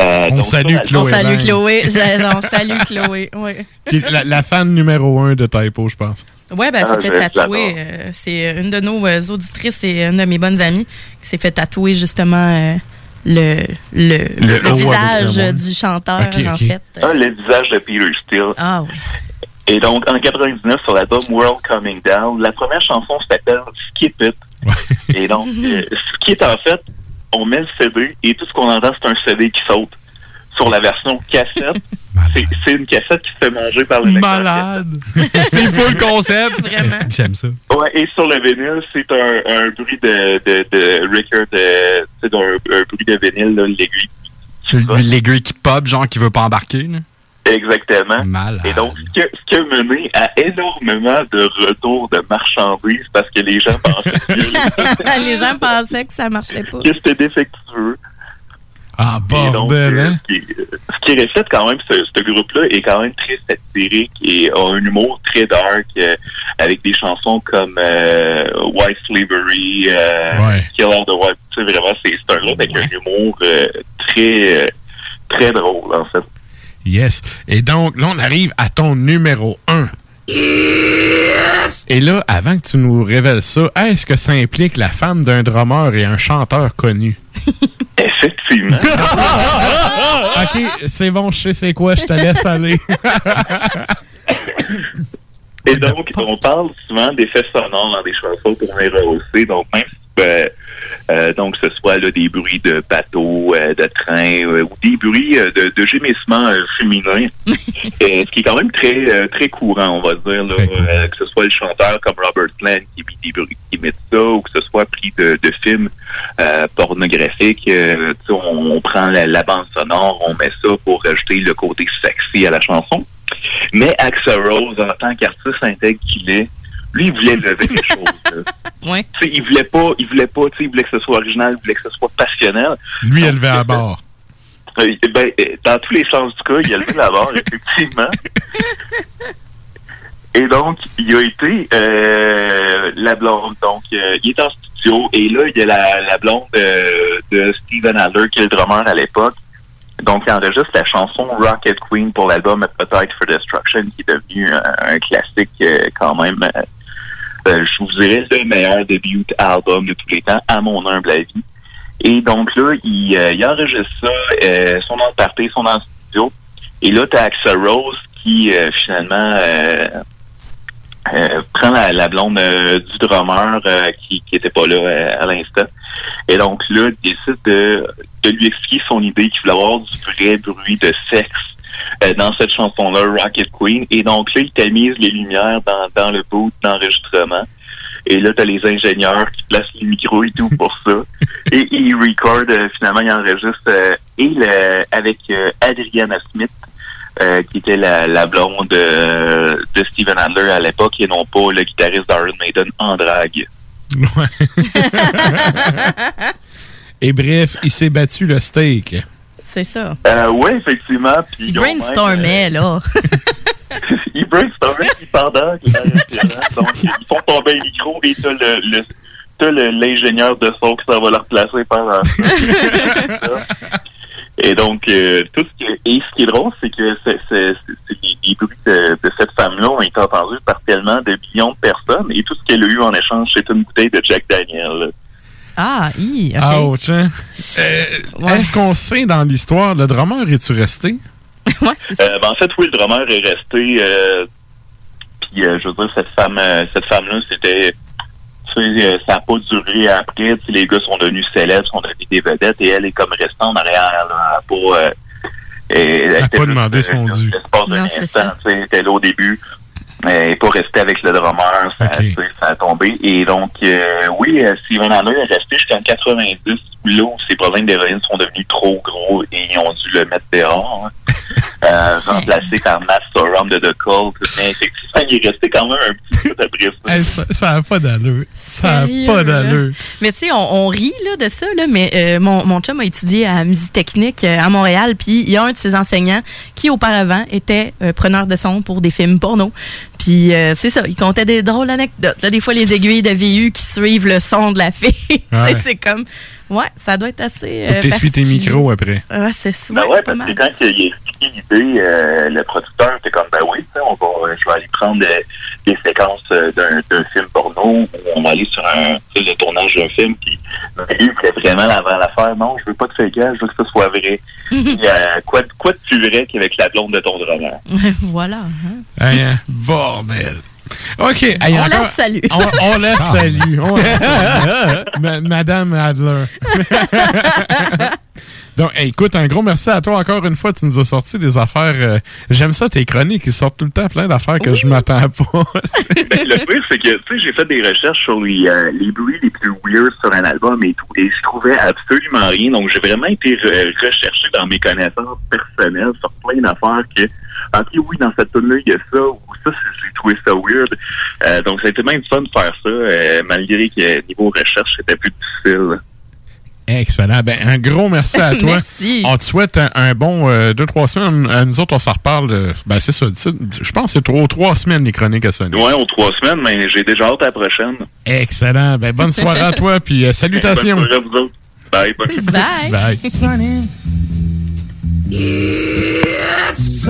Euh, On donc, salue ça, Chloé. (laughs) On salue. Chloé. Je- On salue Chloé. Ouais. Qui est la, la fan numéro 1 de Typo, je pense. Ouais, ben, elle Ah, s'est fait tatouer. euh, c'est une de nos euh, auditrices et une de mes bonnes amies qui s'est fait tatouer justement euh, le, le, Le visage du chanteur, Ok, en ok. fait. Ah, le visage de Peter Steele. Ah oui. Et donc, en 99, sur l'album World Coming Down, la première chanson s'appelle Skip It. Et donc, (laughs) euh, ce qui est en fait, on met le CD et tout ce qu'on entend, c'est un CD qui saute. Sur la version cassette, (laughs) c'est- c'est une cassette qui se fait manger par (laughs) le lecteur Malade! c'est fou le concept! Vraiment. J'aime ça? Ouais, et sur le vinyle, c'est un, un bruit de, de, de record, de, c'est un, un bruit de vinyle, là, l'aiguille. L'aiguille qui pop, genre qui veut pas embarquer. là. Exactement. Malade. Et donc, ce qui, a, ce qui a mené à énormément de retours de marchandises parce que les gens pensaient que, (laughs) Les gens pensaient que ça marchait pas. que c'était défectueux. Ah, bordel, euh, hein? ce qui- ce qui reflète quand même, ce, ce groupe-là est quand même très satirique et a un humour très dark euh, avec des chansons comme euh, White Slavery, euh, Ouais. Killer the White. Tu sais, vraiment, c'est un groupe avec un humour euh, très, euh, très drôle, en fait. Yes. Et donc, là, on arrive à ton numéro 1. Et là, avant que tu nous révèles ça, est-ce que ça implique la femme d'un drummer et un chanteur connu? (laughs) Effectivement. (laughs) ok, c'est bon, je sais c'est quoi, je te laisse aller. Et donc, on parle souvent d'effets sonores dans des chansons pour rehausser. Donc, même si, euh, euh, donc, ce soit là, des bruits de bateaux, euh, de trains, euh, ou des bruits de, de gémissements féminins, (laughs) ce qui est quand même très très courant, on va dire, là, que ce soit le chanteur comme Robert Plant qui, imite des bruits- qui ça, ou que ce soit pris de, de films pornographiques. on, on prend la, la bande sonore, on met ça pour rajouter le côté sexy à la chanson. Mais Axel Rose, en tant qu'artiste intègre qu'il est, lui, il voulait lever les choses. (laughs) sais, il voulait pas, il voulait pas, tu sais, il voulait que ce soit original, il voulait que ce soit passionnel. Lui, élevé à bord. Euh, ben, euh, dans tous les sens du cas, il a levé la barre, (laughs) effectivement. Et donc, il a été euh, la blonde. Donc, euh, il est en studio et là, il y a la, la blonde euh, de Steven Adler, qui est le drummer à l'époque. Donc, il enregistre la chanson Rocket Queen pour l'album Appetite for Destruction, qui est devenu un, un classique euh, quand même. Euh, je vous dirais le meilleur debut album de tous les temps, à mon humble avis. Et donc là, il, euh, il enregistre ça, euh, son nom son nom de studio. Et là, t'as Axel Rose qui, euh, finalement, euh, euh, prend la, la blonde euh, du drummer qui, qui était pas là à l'instant. Et donc là, il décide de, de lui expliquer son idée qu'il voulait avoir du vrai bruit de sexe euh, dans cette chanson-là, Rocket Queen. Et donc là, il tamise les lumières dans, dans le bout d'enregistrement. Et là, t'as les ingénieurs qui placent les micros et tout pour ça. (laughs) et ils recordent, euh, finalement, ils enregistrent euh, et le, avec euh, Adriana Smith, euh, qui était la, la blonde euh, de Steven Adler à l'époque, et non pas le guitariste d'Iron Maiden en drague. (laughs) Et bref, il s'est battu le steak. C'est ça. Euh, oui, effectivement. Puis Il ils ont même, brainstormait, là. euh, (laughs) ils brainstormaient pendant (laughs) donc ils font tomber le micro et t'as le, le t'as l'ingénieur de son qui s'en va le replacer pendant ça. Et donc, euh, tout ce qui est, et ce qui est drôle, c'est que c'est, c'est, les bruits de, de cette femme-là ont été entendus par tellement de millions de personnes et tout ce qu'elle a eu en échange, c'est une bouteille de Jack Daniel. Ah, hi, OK. Ouch, hein? Euh, Est-ce qu'on sait dans l'histoire, le drummer est-tu resté? (laughs) Euh, ben, en fait, oui, le drummer est resté. Euh, puis, euh, je veux dire, cette femme, euh, cette femme-là, c'était. tu sais, euh, ça n'a pas duré après. Tu sais, les gars sont devenus célèbres, sont devenus des vedettes, et elle est comme restée en arrière. Là, pour, euh, elle a était pas demandé son dû. Non, c'est instant, tu sais, Elle était là au début. Elle n'est pas restée avec le drummer, ça, ça a tombé. Et donc, euh, oui, euh, Steven Adler est resté jusqu'en 90, là où ses problèmes d'héroïne sont devenus trop gros et ils ont dû le mettre dehors. hein. (laughs) Euh, remplacé par Matt Sorum de The Cult. Mais effectivement, il est resté quand même un petit peu après (laughs) ça. Hey, ça- n'a pas d'allure. Ça n'a pas là? d'allure. Mais tu sais, on, on rit là, de ça, là, mais euh, mon, mon chum a étudié à musique technique euh, à Montréal, puis il y a un de ses enseignants qui, auparavant, était euh, preneur de son pour des films porno. Puis euh, c'est ça, il comptait des drôles anecdotes. Là, des fois, les aiguilles de VU qui suivent le son de la fille. (laughs) Ouais. c'est comme... Ouais, ça doit être assez... Euh, t'essuies tes micros après. Ouais, c'est ça. Ben ouais, pas parce que quand il a expliqué l'idée, euh, le producteur était comme, ben oui, tu sais, on va, euh, je vais aller prendre euh, des séquences euh, d'un film porno on va aller sur un, le tournage d'un film, puis lui, il vraiment l'avant l'affaire. Non, je veux pas de fake je veux que ce soit vrai. Puis, euh, quoi, de- quoi de plus vrai qu'avec la blonde de ton drummer? (laughs) voilà. hein. Hey, hein, bordel. OK. hey, On encore- la salue. On, on la salue. On la (laughs) salue. Ma- Madame Adler. (laughs) Donc, hey, écoute, un gros merci à toi encore une fois. Tu nous as sorti des affaires. euh, J'aime ça, tes chroniques. Ils sortent tout le temps plein d'affaires que je m'attends pas. Ben, (laughs) le pire, c'est que, tu sais, j'ai fait des recherches sur les, euh, les bruits les plus weird sur un album et tout, et je trouvais absolument rien. Donc, j'ai vraiment été re- recherché dans mes connaissances personnelles sur plein d'affaires que, ok, oui, dans cette tune-là, il y a ça, ça, c'est- j'ai trouvé ça weird. Euh, donc, ça a été même fun de faire ça, euh, malgré que niveau recherche, c'était plus difficile. Excellent. Ben, un gros merci à (laughs) toi. Merci. On te souhaite un, un bon euh, deux, trois semaines. Euh, nous autres, on s'en reparle. euh, ben, c'est ça. Je pense que c'est trois, trois semaines, les chroniques à Sony. Ouais, aux trois semaines, mais j'ai déjà hâte à la prochaine. Excellent. Ben, bonne (laughs) soirée à toi, puis euh, salutations. Bonne soirée à vous autres. Bye, bye. (laughs) Bye. Bye. Sunny. Yes.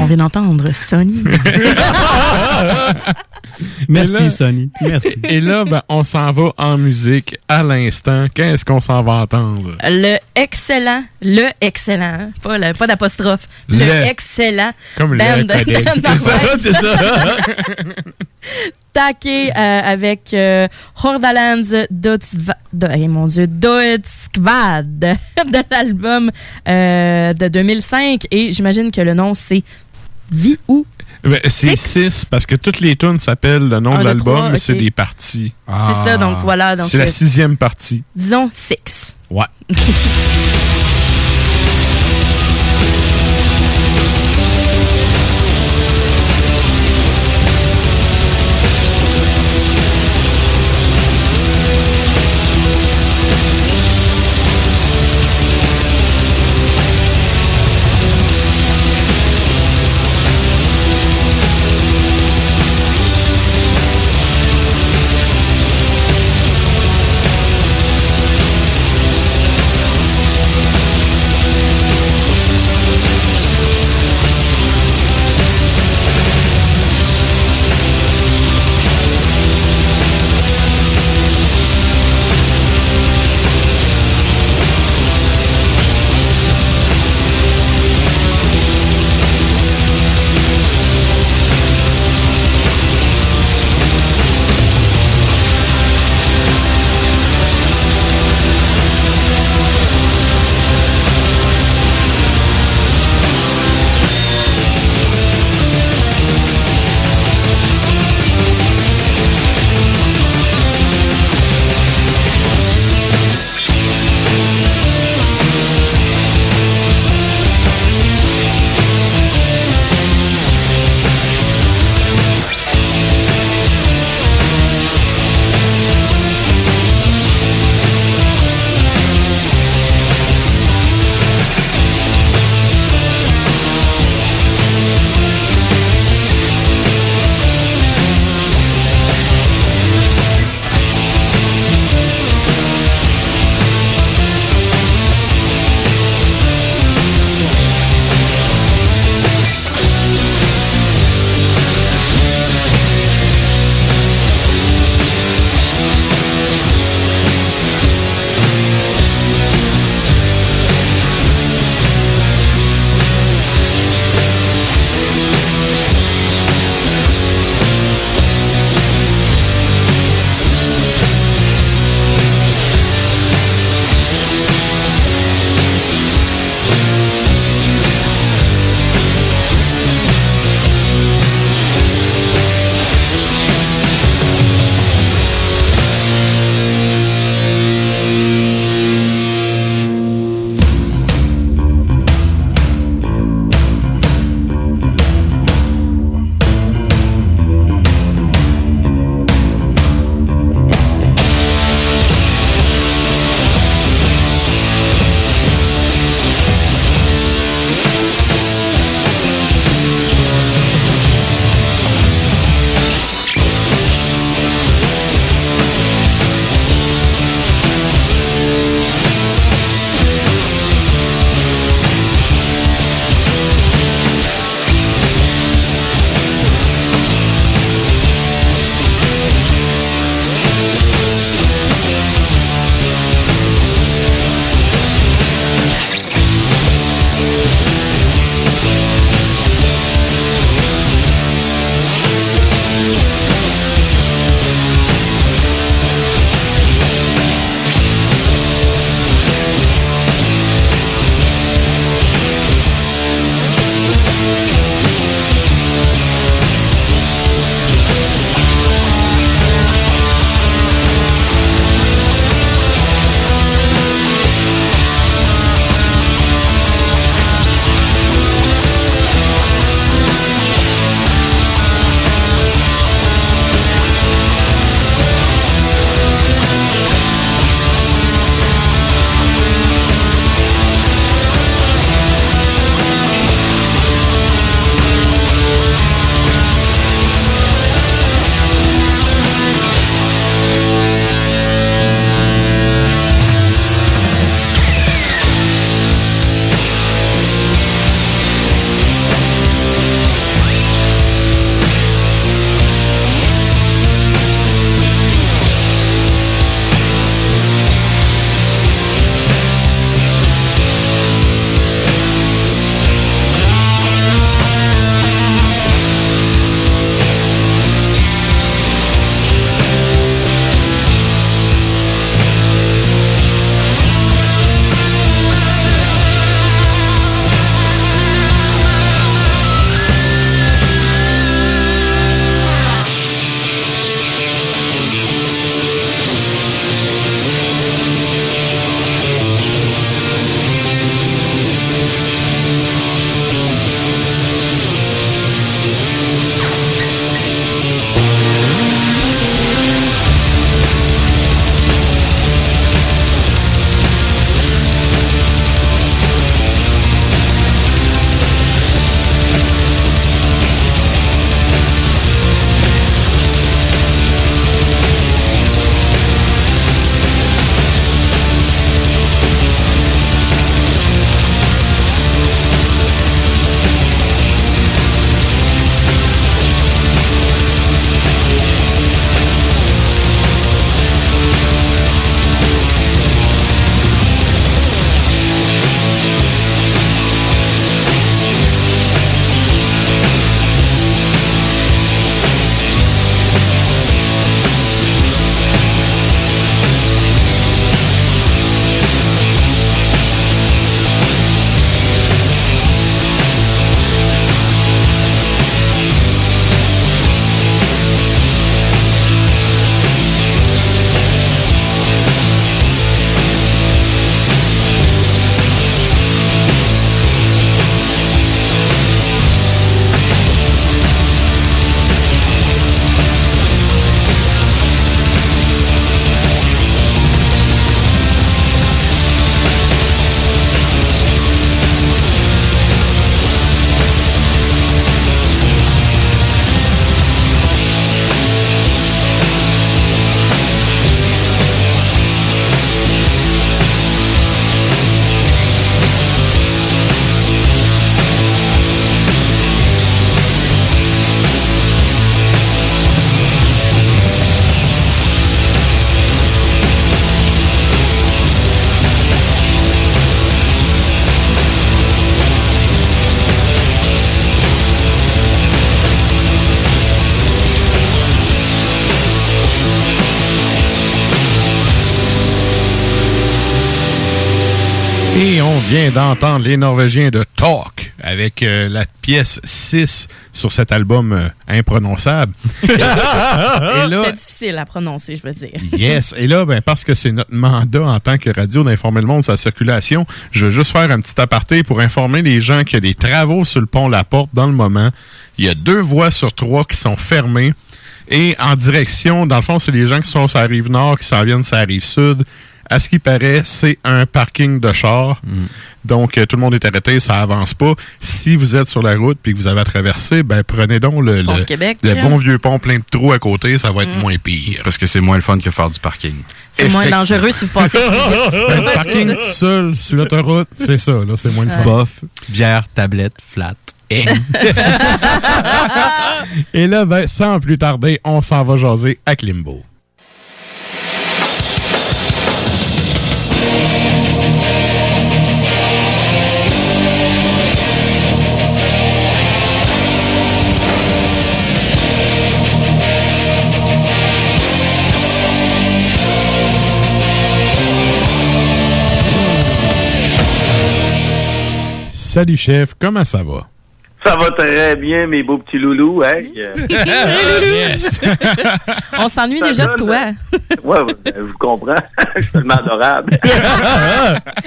On vient d'entendre Sony. (laughs) Merci, Sonny. Merci. (laughs) Et là, ben, on s'en va en musique à l'instant. Qu'est-ce qu'on s'en va entendre? Le excellent, le excellent, hein, pas, le- pas d'apostrophe, le, Le. excellent Comme le band de- de C'est ça, c'est ça. (laughs) Taqué euh, avec euh, Hordalands Dotsva- do- eh, mon Dieu, Doetskvad (laughs) de l'album euh, de 2005 et j'imagine que le nom c'est Vie ou Ben, c'est 6 parce que toutes les tunes s'appellent le nom Un, de l'album, mais c'est des parties. C'est ça, donc voilà, donc, C'est la sixième partie. disons Six. Ouais. (laughs) vient d'entendre les Norvégiens de Talk avec euh, la pièce 6 sur cet album euh, imprononçable. (laughs) C'est difficile à prononcer, je veux dire. Yes. Et là, ben, parce que c'est notre mandat en tant que radio d'informer le monde sur la circulation, je veux juste faire un petit aparté pour informer les gens qu'il y a des travaux sur le pont La Porte dans le moment. Il y a deux voies sur trois qui sont fermées. Et en direction, dans le fond, c'est les gens qui sont sur la rive nord, qui s'en viennent sur la rive sud. À ce qui paraît, c'est un parking de char. Donc, euh, tout le monde est arrêté, ça avance pas. Si vous êtes sur la route puis que vous avez à traverser, ben, prenez donc le, Québec, bon vieux pont plein de trous à côté, ça va être Mm. moins pire. Parce que c'est moins le fun que faire du parking. C'est moins dangereux si vous passez. (laughs) Ben, du parking tout seul sur l'autoroute, c'est ça, là, c'est moins le fun. Bof, bière, tablette, flat. Et, (laughs) Et là, ben, sans plus tarder, on s'en va jaser à Klimbo. Salut chef, comment ça va? Ça va très bien, mes beaux petits loulous. Hey, euh, (laughs) yes. (laughs) On s'ennuie déjà de toi. ouais, ouais, je vous comprends. (laughs) je suis tellement adorable.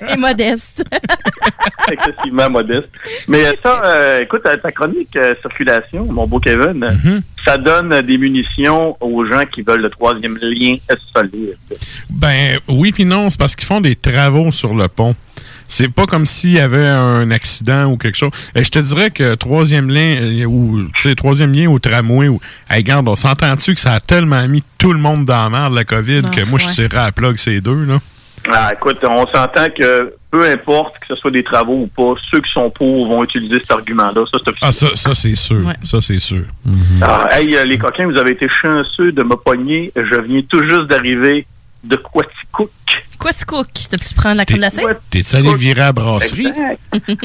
Et modeste. excessivement modeste. Mais euh, ça, euh, écoute, euh, ta chronique euh, circulation, mon beau Kevin, euh, ça donne euh, des munitions aux gens qui veulent le troisième lien solide? Ben oui puis non, c'est parce qu'ils font des travaux sur le pont. C'est pas comme s'il y avait un accident ou quelque chose. Et je te dirais que troisième lien euh, ou tu sais troisième lien au tramway ou hey, regarde, on s'entend-tu que ça a tellement mis tout le monde dans la merde la Covid Ah, que moi je tirais à la plug ces deux là. Ah, écoute, on s'entend que peu importe que ce soit des travaux ou pas, ceux qui sont pour vont utiliser cet argument-là. Ça, c'est. Ah ça ça c'est sûr, ça c'est sûr. Ah, hey, euh, les coquins, vous avez été chanceux de me pogner. Je viens tout juste d'arriver de Quaticook. Quoi, tu cook? T'as-tu prendre la crème glacée? T'es-tu allé virer à la brasserie?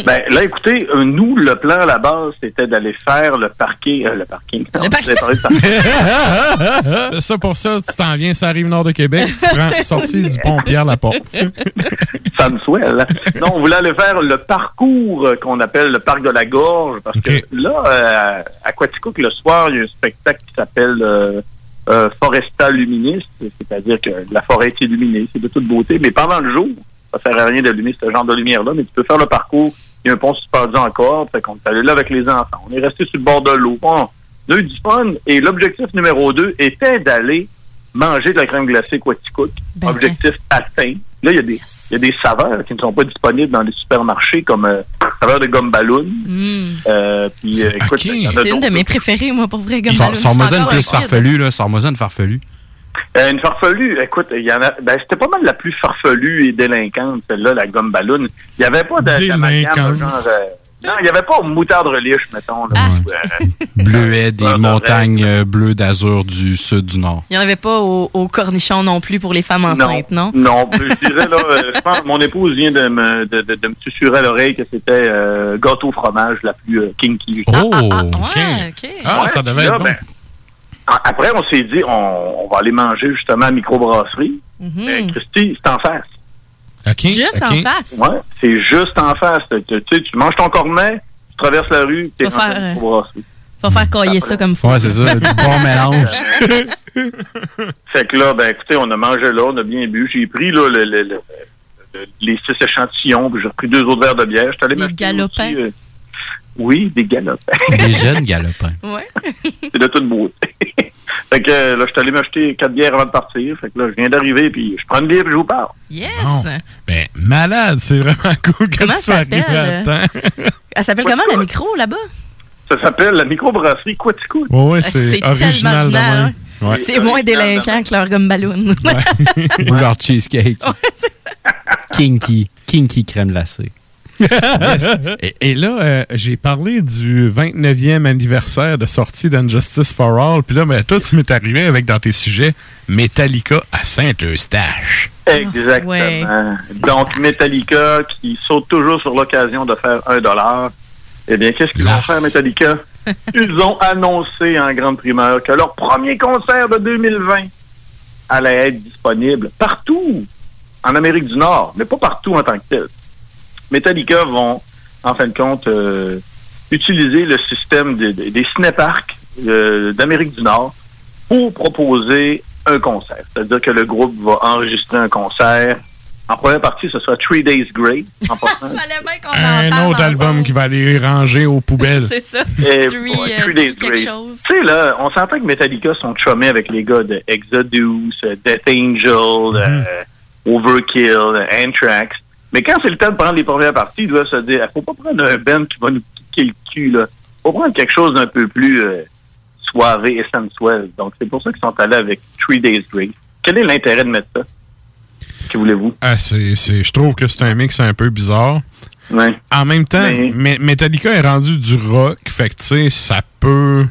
Ben, là, écoutez, euh, nous, le plan à la base, c'était d'aller faire le parking. euh, le parking. Non, de (laughs) parking. ça pour ça, tu t'en viens, ça arrive nord de Québec, tu prends sortie du pont Pierre Laporte. (laughs) Ça me souhaite. là. Non, on voulait aller faire le parcours euh, qu'on appelle le parc de la gorge, parce que là, euh, à Quaticook, le soir, il y a un spectacle qui s'appelle euh, euh, Forestal Luministe, c'est-à-dire que la forêt est illuminée, c'est de toute beauté, mais pendant le jour, ça sert à rien d'allumer ce genre de lumière-là, mais tu peux faire le parcours. Il y a un pont suspendu encore, fait qu'on est allé là avec les enfants. On est resté sur le bord de l'eau. On a eu du fun, et l'objectif numéro deux était d'aller manger de la crème glacée Quaticook. Objectif atteint. Là, il y, a des, il y a des saveurs qui ne sont pas disponibles dans les supermarchés, comme euh, saveur de gomme ballon. Euh, puis, euh, écoute, il y en a C'est une de mes préférées, moi, pour vrai, gomme ballon. Encore plus farfelue, là. Sors-moi une farfelue. Euh, une farfelue, écoute, il y en a. Ben, c'était pas mal la plus farfelue et délinquante, celle-là, la gomme ballon. Il n'y avait pas de- Délinquante. genre. Euh, non, il n'y avait pas moutarde reliche, mettons. Là, ou, euh, (laughs) Bleuet des montagnes euh, bleues d'azur du sud du nord. Il n'y en avait pas au, au cornichon non plus pour les femmes enceintes, non? Non, je dirais, là, (laughs) euh, je pense que mon épouse vient de me, de, de, de me susurrer à l'oreille que c'était euh, gâteau fromage la plus euh, kinky. Oh, OK. Ah, ça devait Là, être bon. ben, après, on s'est dit, on, on va aller manger justement à microbrasserie. Mais Christy, c'est en face. OK. Juste en face? Ouais, c'est juste en face. Tu, tu sais, tu manges ton cornet, tu traverses la rue, rendu à faire, euh. Faut faire cailler ça comme faut. Ouais, c'est ça. du bon (laughs) mélange. (laughs) Fait que là, ben écoutez, on a mangé là, on a bien bu. J'ai pris là, le, le- le- le- les six échantillons, puis j'ai repris deux autres verres de bière. J'étais allé Des galopins. aussi, euh, oui, des galopins. Des jeunes galopins. Ouais. (laughs) C'est de toute beauté. Fait que euh, là, je suis allé m'acheter quatre bières avant de partir. Fait que là, je viens d'arriver, puis je prends une bière, puis je vous parle. Yes! Bon. Ben, malade, c'est vraiment (laughs) cool que Comment tu sois arrivé à s'appelle? temps. Elle s'appelle comment, la micro, là-bas? Ça s'appelle la microbrasserie Quatico. Ouais, ouais, c'est original de tellement même. Ouais. C'est moins délinquant que leur gomme ballon. (laughs) Ou leur cheesecake. Kinky. Kinky crème glacée. Et, et là, euh, j'ai parlé du 29e anniversaire de sortie d'Injustice for All. Puis là, ben, toi, tu m'es arrivé avec dans tes sujets Metallica à Saint-Eustache. Exactement. Ouais. Donc, Metallica, qui saute toujours sur l'occasion de faire un dollar. Eh bien, qu'est-ce qu'ils vont faire, Metallica? (laughs) Ils ont annoncé en grande primeur que leur premier concert de 2020 allait être disponible partout en Amérique du Nord, mais pas partout en tant que tel. Metallica vont, en fin de compte, euh, utiliser le système de- de- des cinéparcs euh, d'Amérique du Nord pour proposer un concert. C'est-à-dire que le groupe va enregistrer un concert. En première partie, ce sera Three Days Grace. En. (laughs) Un autre album qui va aller ranger aux poubelles. (laughs) C'est ça. Et, Three, ouais, euh, Days chose. Tu sais, là, on s'entend que Metallica sont chumés avec les gars de Exodus, euh, Death Angel, euh, Overkill, euh, Anthrax. Mais quand c'est le temps de prendre les premières parties, il doit se dire, faut pas prendre un band qui va nous piquer le cul, là. Faut prendre quelque chose d'un peu plus euh, soivé et sensuel. Donc, c'est pour ça qu'ils sont allés avec Three Days Grace. Quel est l'intérêt de mettre ça? Que voulez-vous? Ah, c'est, je trouve que c'est un mix un peu bizarre. Ouais. En même temps, Mais- Metallica est rendu du rock, fait que tu sais, ça peut.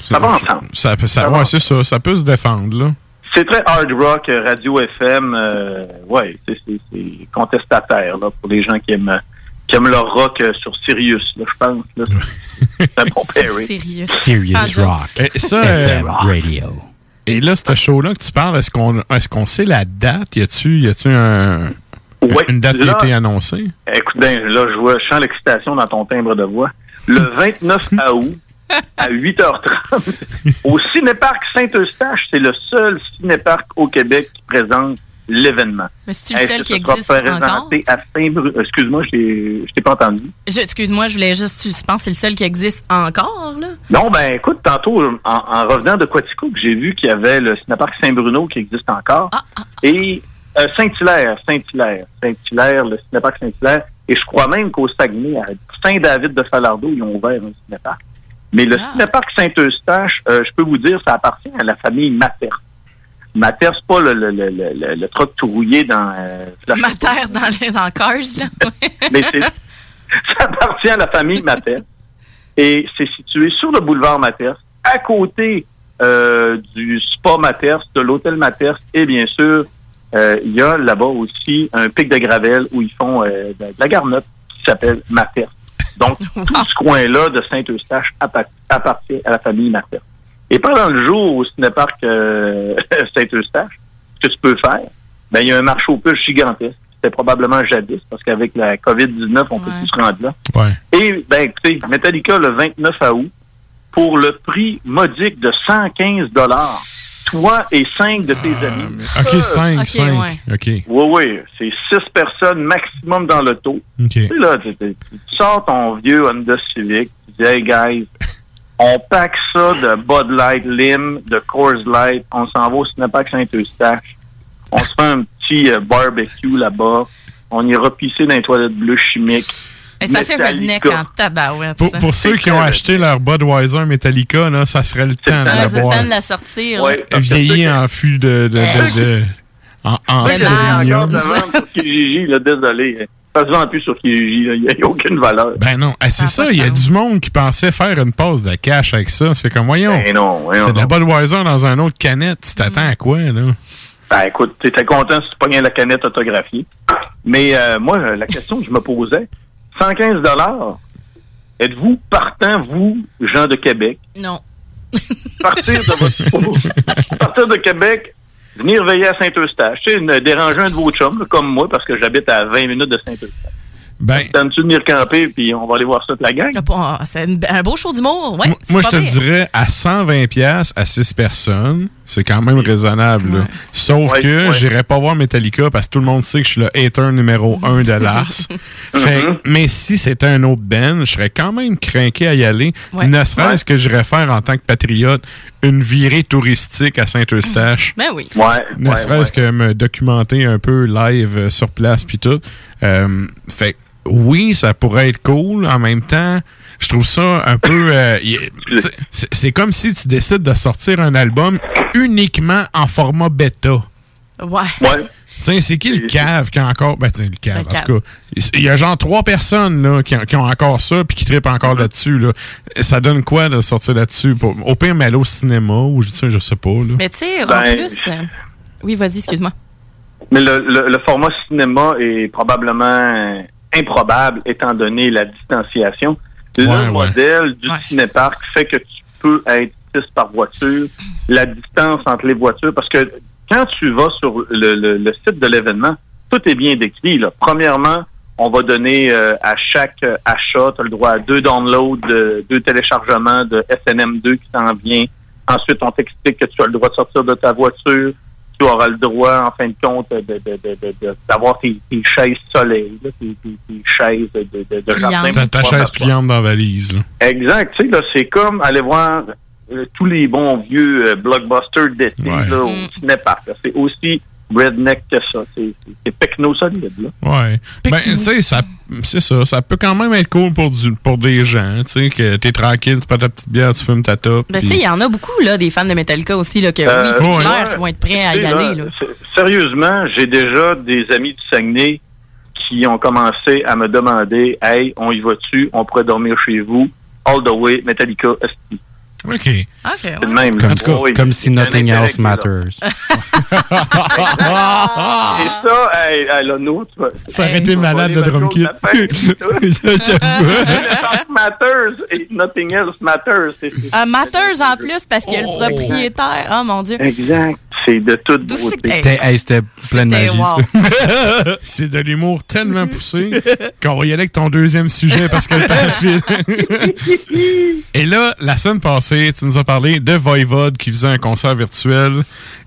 Ça va ensemble. Ça, ça, Ça ouais, ça, ça peut se défendre, là. C'est très hard rock, euh, radio FM. euh, ouais, c'est, contestataire là, pour les gens qui aiment, qui aiment leur rock euh, sur Sirius, là, je pense. Là. (laughs) C'est un bon pairing. Sérieux. Serious Rock. Et ça, FM euh, Radio. Et là, ce show-là que tu parles, est-ce qu'on est-ce qu'on sait la date? Y a-tu y a-tu un, Ouais, une date qui a là- été annoncée? Écoute, ben, là, je vois, je sens l'excitation dans ton timbre de voix. Le (laughs) 29 août, à 8h30, (laughs) au Cinéparc Saint-Eustache, c'est le seul cinéparc au Québec qui présente l'événement. Mais c'est-tu le seul que qui existe encore? à. Excuse-moi, je t'ai je t'ai pas entendu. Je- Excuse-moi, je voulais juste, je pense que c'est le seul qui existe encore, là. Non, ben écoute, tantôt, en, en revenant de Quatico, j'ai vu qu'il y avait le cinéparc Saint-Bruno qui existe encore. Et euh, Saint-Hilaire, Saint-Hilaire, Saint-Hilaire, le cinéparc Saint-Hilaire. Et je crois même qu'au Saguenay, à Saint-David-de-Falardeau, ils ont ouvert un cinéparc. Mais le cinéparc Saint-Eustache, euh, je peux vous dire, ça appartient à la famille Mater. Mater, c'est pas le, le, le, le, le- truc tout rouillé dans... euh, la- Ma terre dans, le- dans Cars, là. (laughs) mais c'est, ça appartient à la famille Mater. Et c'est situé sur le boulevard Mater, à côté euh, du spa Mater, de l'hôtel Mater. Et bien sûr, il y a là-bas aussi un pic de gravel où ils font de, de la garnotte qui s'appelle Mater. Donc, (laughs) tout ce coin-là de Saint-Eustache appa- appartient à la famille Mater. Et pendant le jour au cinéparc euh, (laughs) Saint-Eustache, ce que tu peux faire, ben, il y a un marché aux puces gigantesque. C'était probablement jadis, parce qu'avec la COVID-19, on peut plus se rendre là. Ouais. Et, ben, écoutez, Metallica, le 29 août, pour le prix modique de 115 toi et cinq de tes amis. OK, 5, Ok, 5. ouais. OK. Oui, oui, c'est six personnes maximum dans l'auto. OK. Tu sais, là, tu, tu- tu sors ton vieux Honda Civic, tu dis, hey guys, (laughs) on pack ça de Bud Light, Lim, de Coors Light, on s'en va au Cinéparc Saint-Eustache, on se fait un petit euh, barbecue là-bas, on ira pisser dans les toilettes bleues chimiques. Et ça fait redneck Metallica. en tabarouette, Pour, pour ceux qui ont acheté leur Budweiser Metallica, là, ça serait le temps de la c'est le boire. temps de la sortir. Ouais. Vieilli en fût de... de, de, de- en, en. Encore de sur Kijiji, là, désolé. Ça se vend plus sur Kijiji, il n'y a aucune valeur. Ben non, Ah, c'est ça, il y a du monde qui pensait faire une pause de cash avec ça. C'est comme, voyons, Ben non, voyons c'est de la. Budweiser dans un autre canette. Tu t'attends à quoi, là? Ben écoute, t'étais content si tu pognais la canette autographiée. Mais euh, moi, euh, la question que je me posais, 115 dollars. Êtes-vous partant, vous, gens de Québec, Non. (laughs) partir de votre partir de Québec, venir veiller à Saint-Eustache, tu sais, ne- déranger un de vos chums, comme moi, parce que j'habite à 20 minutes de Saint-Eustache. Ben, T'aimes-tu venir camper, puis on va aller voir ça de la gang? Ah, bon, C'est un beau show d'humour, ouais. Moi, je te pire. dirais, à 120 pièces à 6 personnes, c'est quand même raisonnable. Sauf Ouais, que ouais. j'irais pas voir Metallica parce que tout le monde sait que je suis le hater numéro (laughs) 1 de Lars. Fait que- mais si c'était un autre band, je serais quand même craqué à y aller. Ouais. Ne serait-ce que j'irais faire en tant que patriote une virée touristique à Saint-Eustache. Ben oui. Ouais. Ne ouais, serait-ce que me documenter un peu live euh, sur place puis tout. Euh, fait que oui, ça pourrait être cool. En même temps, je trouve ça un peu. euh, c'est comme si tu décides de sortir un album uniquement en format bêta. Ouais. Ouais. Tiens, c'est qui le cave qui a encore. Ben, tiens, le cave, Le en tout cas. Il y a genre trois personnes là, qui, ont- qui ont encore ça puis qui trippent encore là-dessus. Là. Ça donne quoi de sortir là-dessus? Pour- Au pire, mais aller au cinéma ou je, je sais pas. Là. Mais tu sais, en Ben, plus. euh, Oui, vas-y, excuse-moi. Mais le, le- le format cinéma est probablement improbable étant donné la distanciation. Le Ouais, ouais. modèle du cinéparc fait que tu peux être six par voiture. La distance entre les voitures, parce que quand tu vas sur le, le- le site de l'événement, tout est bien décrit. Là. Premièrement, On va donner euh, à chaque euh, achat, tu as le droit à deux downloads, de- deux téléchargements de SNM2 qui s'en vient. Ensuite, on t'explique que tu as le droit de sortir de ta voiture. Tu auras le droit, en fin de compte, de- de- de- de- de- d'avoir tes, tes chaises soleil, là, tes, tes- tes chaises de, de, de jardin. Ta, ta pour chaise pliante dans la valise. là. Exact. Tu sais, là, c'est comme aller voir euh, tous les bons vieux euh, blockbusters d'été Ouais. au cinépark. là. C'est aussi redneck que ça. C'est c'est- c'est pecno solide. Là. Ouais. Ben, tu sais, ça, c'est ça. Ça peut quand même être cool pour, du, pour des gens. Tu sais, que t'es tranquille, tu prends ta petite bière, tu fumes ta top. Ben, tu sais, il y en a beaucoup, là, des fans de Metallica aussi, là, que Euh, oui, c'est ouais. clair vont être prêts à y aller, là, Sérieusement, j'ai déjà des amis du Saguenay qui ont commencé à me demander Hey, on y va-tu? On pourrait dormir chez vous? All the way, Metallica, ST. OK. C'est le même. Comme, Oui, comme c'est si nothing else matters. (laughs) Et ça, hey, hey, là, nous, tu vas- Ça aurait été malade, (laughs) le drum kit. Renaissance matters et nothing else matters. C'est- c'est- Un Matters en plus, parce que le propriétaire, oh mon Dieu. Exact. C'est de toute beauté. C'était hey, c'était plein de magie. wow. (laughs) c'est de l'humour tellement poussé qu'on va y aller avec ton deuxième sujet parce que le temps file. Et là, la semaine passée, tu nous as parlé de Voivode qui faisait un concert virtuel.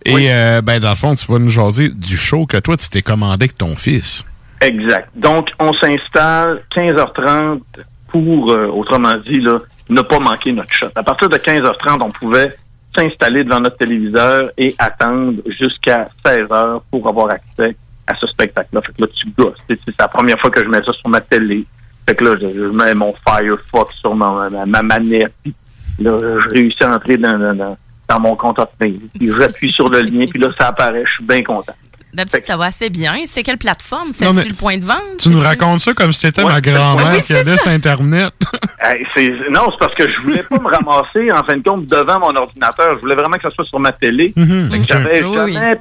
Et euh, ben, dans le fond, tu vas nous jaser du show que toi, tu t'es commandé avec ton fils. Exact. Donc, on s'installe 15h30 pour, euh, autrement dit, là, ne pas manquer notre shot. À partir de 15h30, on pouvait s'installer devant notre téléviseur et attendre jusqu'à 16h pour avoir accès à ce spectacle-là. Fait que là, tu gosses. C'est c'est la première fois que je mets ça sur ma télé. Fait que là, je, je mets mon Firefox sur ma, ma, ma manette. Puis là, je réussis à entrer dans, dans, dans- dans mon compte Hotmail. Puis j'appuie sur le lien, puis là, ça apparaît. Je suis bien content. D'habitude, ça va assez bien. C'est quelle plateforme? C'est-tu le point de vente? Tu nous racontes ça comme si c'était ma grand-mère Oui, qui allait sur Internet. (laughs) Hey, non, c'est parce que je voulais pas me ramasser, en fin de compte, devant mon ordinateur. Je voulais vraiment que ça soit sur ma télé. Que ok. J'avais Oui. jamais,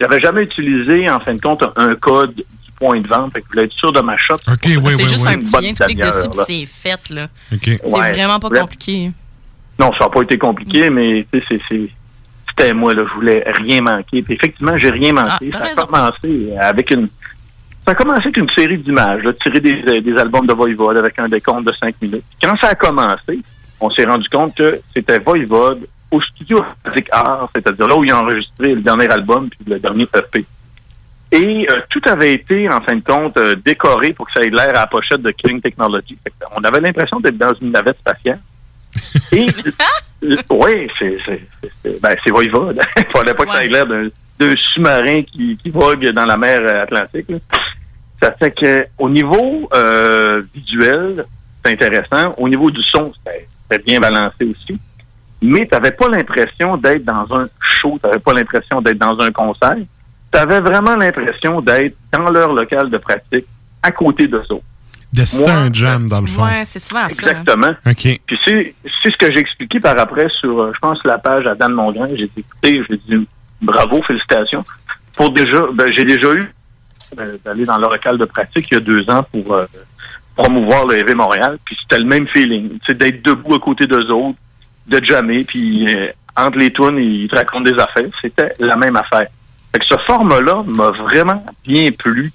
j'avais jamais utilisé, en fin de compte, un code du point de vente. Fait que je voulais être sûr de ma oui, C'est juste un petit lien, tu cliques dessus, c'est fait, là. C'est Ouais. vraiment pas compliqué. Non, ça n'a pas été compliqué, mais c'est- c'est- c'était moi, là. Je voulais rien manquer. Puis effectivement, j'ai rien manqué. Ah, ça a commencé avec une. Ça a commencé avec une série d'images, tirées des, des albums de Voivode avec un décompte de 5 minutes. Quand ça a commencé, on s'est rendu compte que c'était Voivode au studio Music Art, c'est-à-dire là où ils ont enregistré le dernier album puis le dernier EP. Et euh, tout avait été, en fin de compte, euh, décoré pour que ça ait l'air à la pochette de Killing Technology. On avait l'impression d'être dans une navette spatiale. Et euh, oui, c'est ben, c'est Voivode. (laughs) Il fallait pas que ça ait l'air d'un d'un sous-marin qui, qui vogue dans la mer euh, Atlantique. là. Ça fait que au niveau euh, visuel, c'est intéressant. Au niveau du son, c'était bien balancé aussi. Mais tu n'avais pas l'impression d'être dans un show, tu n'avais pas l'impression d'être dans un concert. Tu avais vraiment l'impression d'être dans leur local de pratique, à côté d'eux autres. De c'était un jam, dans le fond. Ouais, c'est souvent ça. Exactement. OK. Puis c'est c'est ce que j'ai expliqué par après sur, euh, je pense, la page à Dan Mongrain. J'ai dit, écoutez, j'ai dit, bravo, félicitations. Pour déjà, ben, j'ai déjà eu euh, d'aller dans le local de pratique il y a deux ans pour euh, promouvoir le EV Montréal. Puis c'était le même feeling, tu sais, d'être debout à côté d'eux autres, de jammer, puis euh, entre les tunes, ils te racontent des affaires. C'était la même affaire. Fait que ce format-là m'a vraiment bien plu.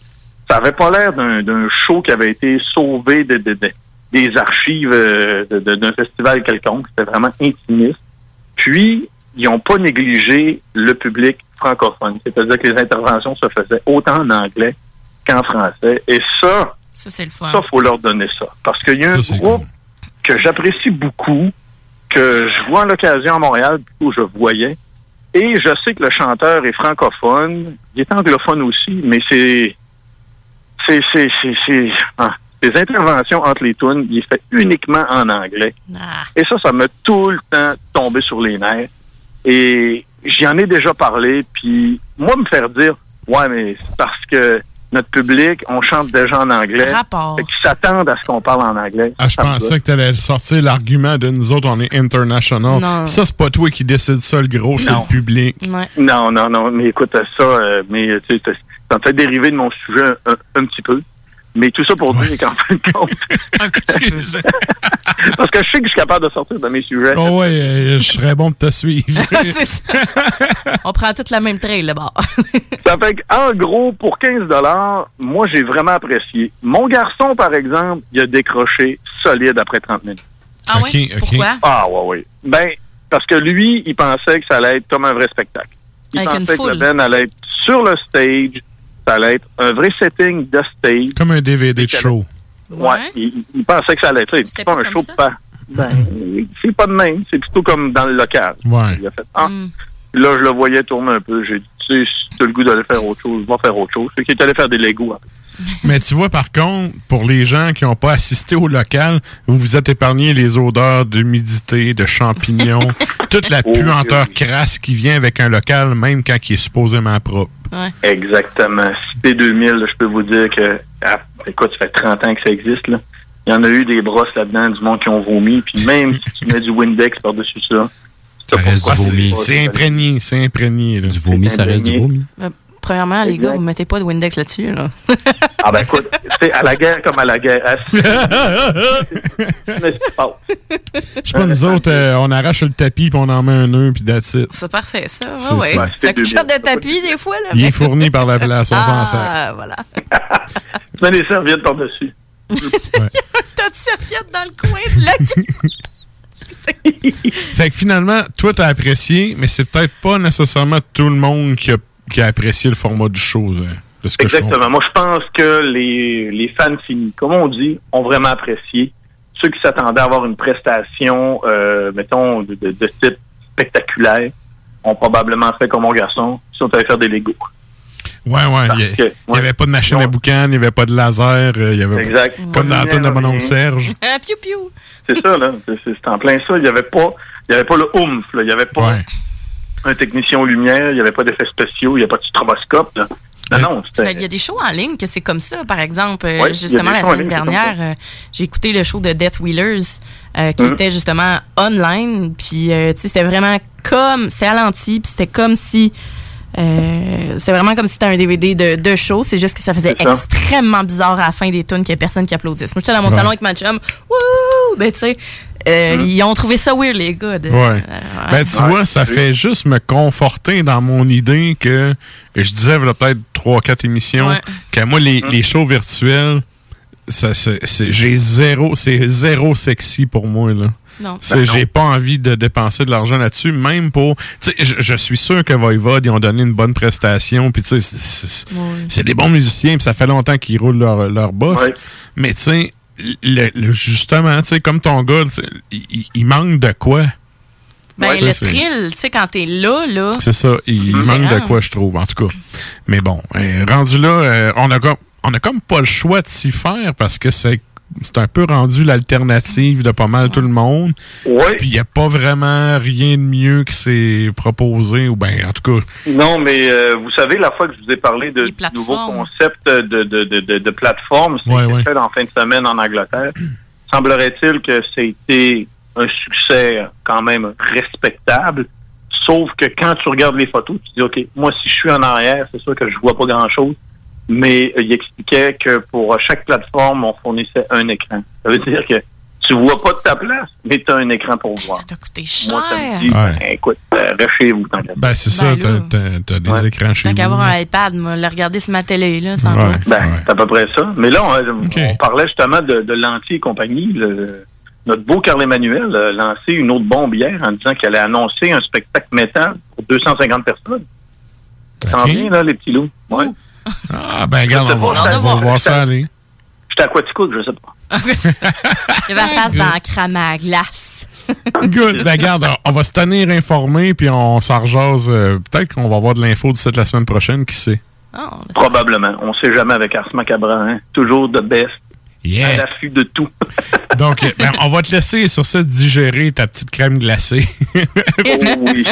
Ça avait pas l'air d'un show qui avait été sauvé de, de- de- des archives euh, de- de- d'un festival quelconque. C'était vraiment intimiste. Puis, ils n'ont pas négligé le public francophone. C'est-à-dire que les interventions se faisaient autant en anglais qu'en français. Et ça, Ça, c'est le fun. ça, faut leur donner ça. Parce qu'il y a un groupe que j'apprécie beaucoup, que je vois à l'occasion à Montréal, plutôt je voyais. Et je sais que le chanteur est francophone, il est anglophone aussi, mais c'est. C'est. C'est. C'est. c'est- ah, les interventions entre les tunes, il est fait uniquement en anglais. Et ça, ça m'a tout le temps tombé sur les nerfs. Et j'y en ai déjà parlé, puis moi, me faire dire, ouais, mais c'est parce que notre public, on chante déjà en anglais. Rapport. Fait qu'ils s'attendent à ce qu'on parle en anglais. Ah, je pensais que tu allais sortir l'argument de nous autres, on est international. Non. Ça, c'est pas toi qui décide ça, le gros, c'est le public. Non, non, non, mais écoute, ça, euh, mais tu sais, ça me fait dériver de mon sujet un, un petit peu. Mais tout ça pour dire qu'en fin de compte. (laughs) (laughs) Parce que je sais que je suis capable de sortir de mes sujets. Oh ouais, euh, je serais bon de te suivre. (laughs) On prend toute la même trail, là-bas. Ça fait qu'en gros, pour 15 moi, j'ai vraiment apprécié. Mon garçon, par exemple, il a décroché solide après 30 minutes. Ah oui? Pourquoi? Ah, ouais, oui. Ben, parce que lui, il pensait que ça allait être comme un vrai spectacle. Il Avec une pensait que le band allait être sur le stage, ça allait être un vrai setting de stage. Comme un DVD de show. Ouais. Il, il pensait que ça allait être. C'est pas un show de pas. Ben, c'est pas de même. C'est plutôt comme dans le local. Ouais. Il a fait, ah. Là, je le voyais tourner un peu. J'ai dit, tu sais, si t'as le goût d'aller faire autre chose, va faire autre chose. C'est qu'il est allé faire des Legos. (laughs) après. Mais tu vois, par contre, pour les gens qui n'ont pas assisté au local, vous vous êtes épargné les odeurs d'humidité, de champignons, (laughs) toute la puanteur crasse qui vient avec un local, même quand il est supposément propre. Exactement. Cité 2000, là, je peux vous dire que, ah, écoute, ça fait 30 ans que ça existe. Là. Il y en a eu des brosses là-dedans, du monde qui ont vomi. Puis même si tu mets du Windex par-dessus ça, Ça reste du vomi. C'est imprégné, c'est imprégné. Du vomi, ça reste du vomi. Euh, Premièrement, les gars, vous mettez pas de Windex là-dessus, là. Ah ben écoute, c'est à la guerre comme à la guerre. Ah. (laughs) Je sais pas, nous autres, euh, on arrache le tapis puis on en met un nœud puis that's it. C'est parfait, ça. C'est Ouais, ça. Ça coûte cher de tapis, des fois, là. Il est fourni par la place, on s'en sert. Ah, voilà. (laughs) Tu mets des serviettes par-dessus. (laughs) T'as de serviette dans le coin, tu l'as Fait que finalement, toi, t'as apprécié, mais c'est peut-être pas nécessairement tout le monde qui a, qui a apprécié le format du show. là, de ce que je comprends. Exactement. Moi, je pense que les, les fans finis, comme on dit, ont vraiment apprécié. Ceux qui s'attendaient à avoir une prestation, euh, mettons, de, de- de type spectaculaire, ont probablement fait comme mon garçon, ils sont allés faire des Legos. Ouais, ouais. Il y, a- que- il y avait pas de machine à boucan, il y avait pas de laser, euh, il y avait Exact. comme dans la tune de mon oncle Serge. (laughs) Piou piou. C'est ça, là. C'est- en plein ça. Il n'y avait pas, il y avait pas le oomph, là. Il n'y avait pas un technicien aux lumières, il n'y avait pas d'effets spéciaux, il n'y a pas de stroboscope, là. Non, non, c'était. Ben, Il y a des shows en ligne que c'est comme ça, par exemple. Euh, Ouais, justement, la semaine ligne, dernière, euh, j'ai écouté le show de Death Wheelers euh, qui Mhm. était justement online. Puis, euh, tu sais, c'était vraiment comme... C'est ralenti, puis c'était comme si... Euh, c'est vraiment comme si c'était un DVD de, de show. C'est juste que ça faisait extrêmement bizarre à la fin des tunes qu'il y a personne qui applaudisse. Moi, j'étais dans mon Ouais. salon avec ma chum. Wouh! Ben, tu sais, euh, Mhm. ils ont trouvé ça weird, les gars. de- Ouais. euh, Ben, tu vois, ça fait juste me conforter dans mon idée que je disais, il y a peut-être 3-4 émissions, Ouais. que moi, les, les shows virtuels, ça, c'est, c'est- j'ai zéro, c'est zéro sexy pour moi, là. Non. C'est- Ben non. j'ai pas envie de dépenser de l'argent là-dessus, même pour. Tu sais, je, je suis sûr que Voivod, ils ont donné une bonne prestation, puis tu sais, c'est- c'est c'est des bons musiciens, puis ça fait longtemps qu'ils roulent leur, leur boss. Mais tu sais, le- le- justement, tu sais, comme ton gars, il, manque de quoi? Ben, Ouais, le thrill, tu sais, quand t'es là, là. C'est ça, il manque de quoi, je trouve, en tout cas. Mais bon, euh, rendu là, euh, on a comme on a comme pas le choix de s'y faire parce que c'est c'est un peu rendu l'alternative de pas mal tout le monde. Ouais. Puis il n'y a pas vraiment rien de mieux qui s'est proposé, ou ben en tout cas. Non, mais euh, vous savez, la fois que je vous ai parlé de nouveaux concepts de, de, de, de, de plateforme, Ouais, ouais. fait en fin de semaine en Angleterre. Semblerait-il que c'était un succès quand même respectable. Sauf que quand tu regardes les photos, tu dis, OK, moi, si je suis en arrière, c'est sûr que je vois pas grand-chose. Mais euh, il expliquait que pour chaque plateforme, on fournissait un écran. Ça veut dire que tu vois pas de ta place, mais tu as un écran pour voir. Ça t'a coûté Moi, ça cher. me dit, Ouais. ben, écoute, euh, reste chez vous, Ben c'est Ben ça, t'as- là. t'as t'as des écrans chez vous. qu'à avoir un iPad, moi, le regarder sur ma télé, là, sans Ouais. Ben, c'est à peu près ça. Mais là, on, on parlait justement de, de lentilles et compagnie. Le- notre beau Carl Emmanuel a lancé une autre bombe hier en disant qu'elle allait annoncer un spectacle métal pour 250 personnes. Ça s'en vient, là, les petits loups. Ouais. Ah ben regarde, on va, on va voir ça aller. J'étais à Quaticook, je sais pas. (laughs) Il la face dans la crème à glace. (laughs) Good. Ben regarde, on- on va se tenir informé puis on s'en euh, Peut-être qu'on va avoir de l'info d'ici la semaine prochaine, qui sait. Probablement. On sait jamais avec Ars Macabra. Hein? Toujours de best. À l'affût de tout. (laughs) Donc, euh, ben, on va te laisser sur ça digérer ta petite crème glacée. oui.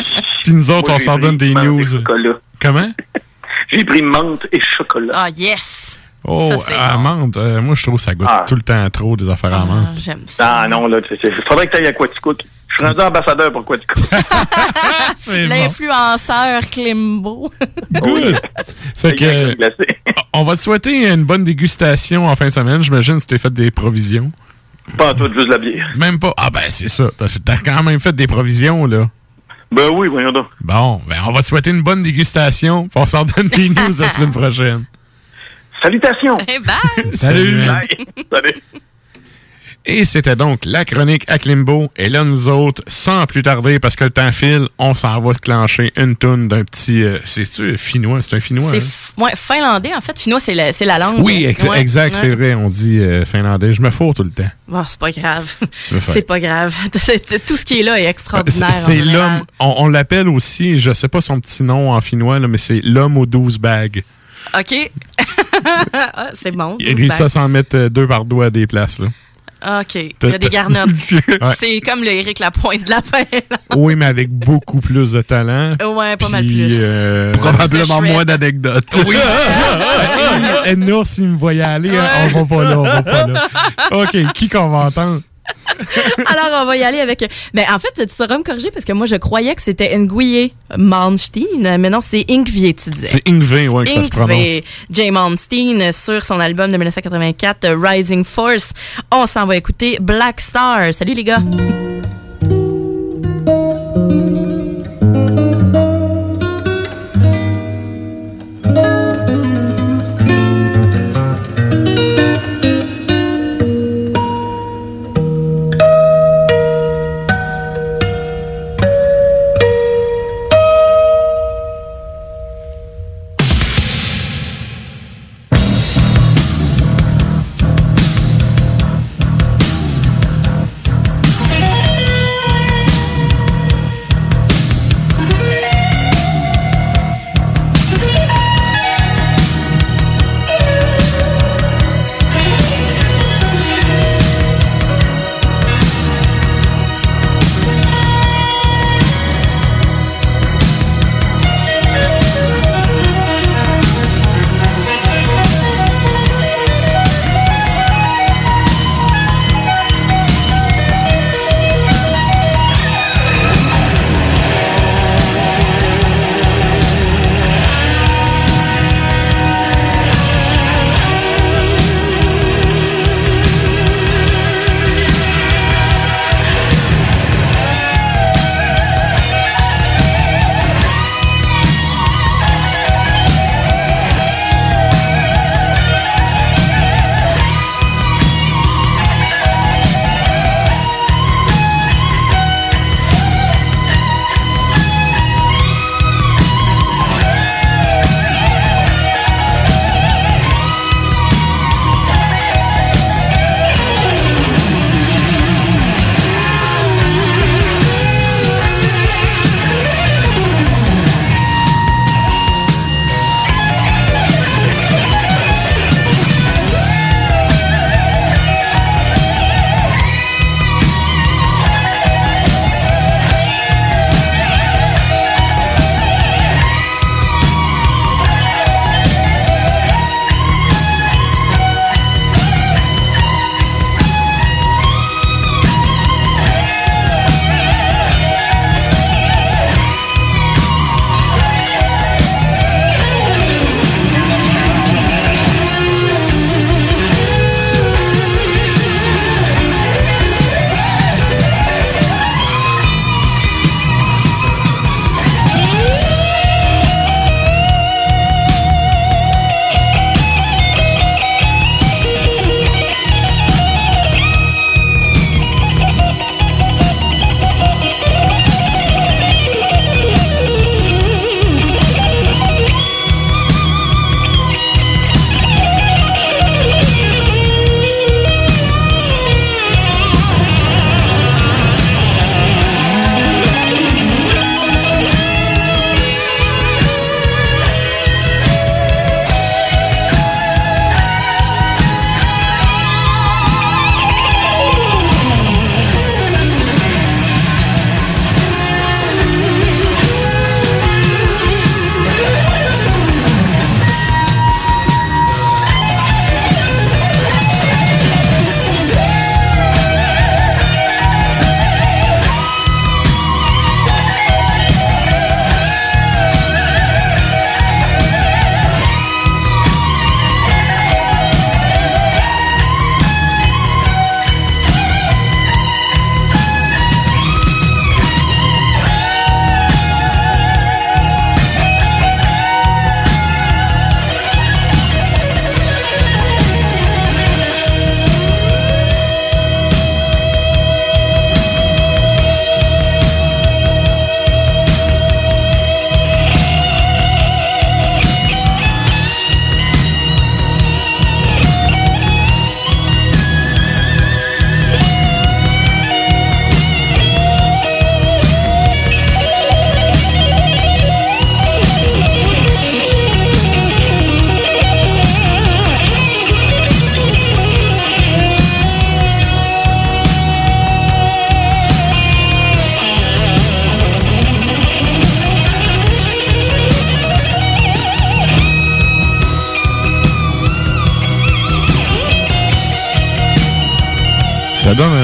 Puis nous autres, on s'en donne des news. Comment? J'ai pris menthe et chocolat. Ah, yes! Oh, Ça, amande. Euh, moi, je trouve que ça goûte Ah. tout le temps trop des affaires à amande. J'aime ça. Ah non, là, il faudrait que tu ailles à Quaticook. Je suis rendu ambassadeur pour Quaticook. (laughs) L'influenceur Klimbo. (laughs) Good. Fait que, (laughs) on va te souhaiter une bonne dégustation en fin de semaine. J'imagine si t'es fait des provisions. Pas en tout, juste la bière. Même pas. Ah ben, c'est ça. T'as T'as quand même fait des provisions, là. Ben oui, voyons donc. Bon, ben on va te souhaiter une bonne dégustation. puis On s'en donne des news la semaine prochaine. Salutations! bye! Salut! Bye. Salut! Et c'était donc la chronique à Klimbo. Et là, nous autres, sans plus tarder, parce que le temps file, on s'en va clencher une toune d'un petit... euh, C'est-tu finnois? C'est un finnois? C'est hein? ouais, finlandais, en fait. Finnois, c'est la, langue. Oui, ex- Ouais, exact, ouais. c'est vrai. On dit euh, finlandais. Je me fous tout le temps. Bon, c'est pas grave. (laughs) C'est pas grave. (laughs) Tout ce qui est là est C'est extraordinaire. c'est l'homme... On, on l'appelle aussi, je sais pas son petit nom en finnois, là, mais c'est l'homme aux 12 bagues. OK. (laughs) Ah, c'est bon. Il réussit à s'en mettre euh, deux par doigt à des places. Là. OK. Il y a des garnottes. (laughs) Ouais. C'est comme le Éric Lapointe de la fin. Oui, mais avec beaucoup plus de talent. Ouais, pas mal plus. euh, Probablement moins d'anecdotes. Oui. (laughs) Edna, s'il me voyait aller, hein, on va pas là, on va pas là. (laughs) OK, qui qu'on va entendre? (laughs) Alors, on va y aller avec. Mais en fait, tu sauras me corriger parce que moi, je croyais que c'était Nguye Malmsteen, mais non, c'est Ingvier, tu disais. C'est Ingve, ouais, que ça se prononce. Ingve J. Malmsteen sur son album de 1984, euh, Rising Force. On s'en va écouter Black Star. Salut les gars.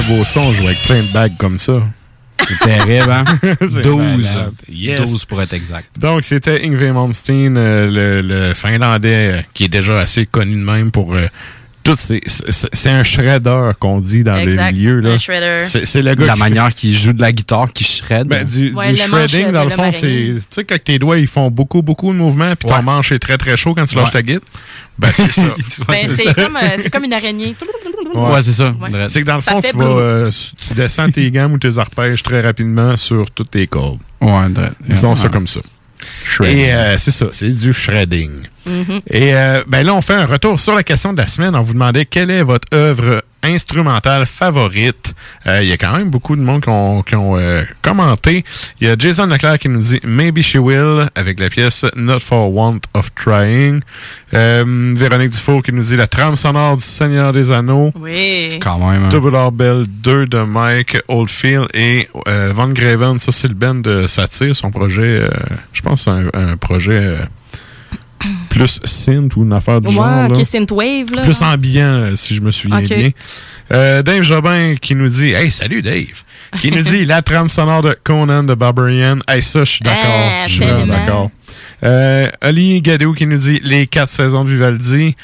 Beau son, jouer avec plein de bagues comme ça. C'est terrible, hein? (laughs) C'est 12. malade. Yes. 12 pour être exact. Donc, c'était Ingve Malmsteen, euh, le, le Finlandais, euh, qui est déjà assez connu de même pour euh, ces... C'est c'est un shredder qu'on dit dans Exact, le milieu. Là. un shredder. C'est le gars La qui manière qu'il joue de la guitare, qu'il shred. Ben, du, Ouais, du shredding, dans le fond, c'est. Tu sais, quand tes doigts, ils font beaucoup, beaucoup de mouvements, puis ton manche est très, très chaud quand tu lâches Ouais. ta guide. Ben, c'est ça. (laughs) Ben, c'est comme, euh, c'est comme une araignée. Ouais, c'est ça. Ouais. C'est que dans le Ça fond, fait tu, vas, euh, tu descends tes gammes ou tes arpèges très rapidement sur toutes tes cordes. Ouais, Disons ça comme ça. Shredding. Et euh, c'est ça, c'est du shredding. Mhm. Et euh, ben là, on fait un retour sur la question de la semaine. On vous demandait quelle est votre œuvre instrumentale favorite. Euh, Il y a quand même beaucoup de monde qui ont, qui ont, euh, commenté. Il y a Jason Leclerc qui nous dit Maybe She Will avec la pièce Not for Want of Trying. Euh, Véronique Dufour qui nous dit la trame sonore du Seigneur des Anneaux. Oui. Quand même. hein. Double R Bell 2 de Mike Oldfield et euh, Von Graven, ça c'est le band de Satire, son projet, euh, je pense que c'est un, un projet euh, plus synth ou une affaire du Ouais, genre. là. ok, synthwave, là. Plus ambiant, euh, si je me souviens bien. Euh, Dave Jobin qui nous dit Hey, salut Dave! Qui nous dit (laughs) la trame sonore de Conan de Barbarian. Hey, ça, je suis d'accord. Ah, Je suis d'accord. Euh, Ali Gadou qui nous dit les quatre saisons de Vivaldi.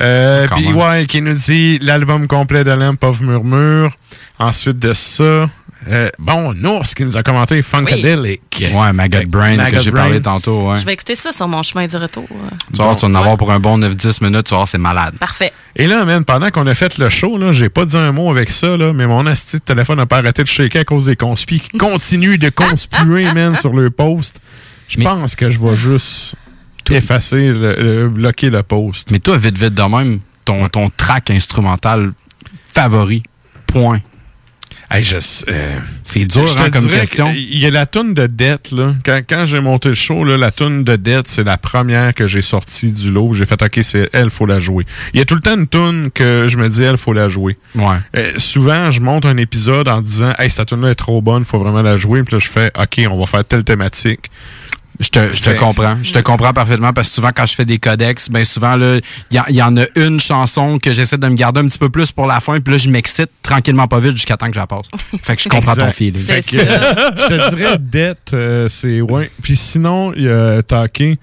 Euh, BY qui nous dit l'album complet de Lamp of Murmure. Ensuite de ça, euh, bon, Nours qui nous a commenté Funkadelic. Ouais, Maggot Brain Maggot que j'ai parlé tantôt. Ouais. Je vais écouter ça sur mon chemin du retour. Tu vas voir, tu vas en avoir pour un bon 9-10 minutes, tu vas voir, c'est malade. Parfait. Et là, man, pendant qu'on a fait le show, là, j'ai pas dit un mot avec ça, là, mais mon asti de téléphone n'a pas arrêté de shaker à cause des conspis qui continuent de conspuer, (laughs) man, sur le post. Je pense que je vais juste effacer, le, le- bloquer le post. Mais toi, vite, vite de même, ton, ton track instrumental favori, point. Hey, euh, c'est dur je hein, comme question. que Il y a la toune de dette, là. Quand, quand j'ai monté le show, là, la toune de dette, c'est la première que j'ai sortie du lot. J'ai fait, OK, c'est elle, faut la jouer. Il y a tout le temps une toune que je me dis, elle, faut la jouer. Ouais. Euh, souvent, je monte un épisode en disant, hey, cette tune-là est trop bonne, faut vraiment la jouer. Puis là, je fais, OK, on va faire telle thématique. Je te, je te comprends. Je te comprends parfaitement parce que souvent, quand je fais des codex, ben souvent, là, il y, y en a une chanson que j'essaie de me garder un petit peu plus pour la fin, puis là, je m'excite tranquillement pas vite jusqu'à temps que je la passe. (laughs) Fait que je comprends ton feeling. Fait que, (laughs) je te dirais, dette, euh, c'est ouais. Puis sinon, il y a Talking,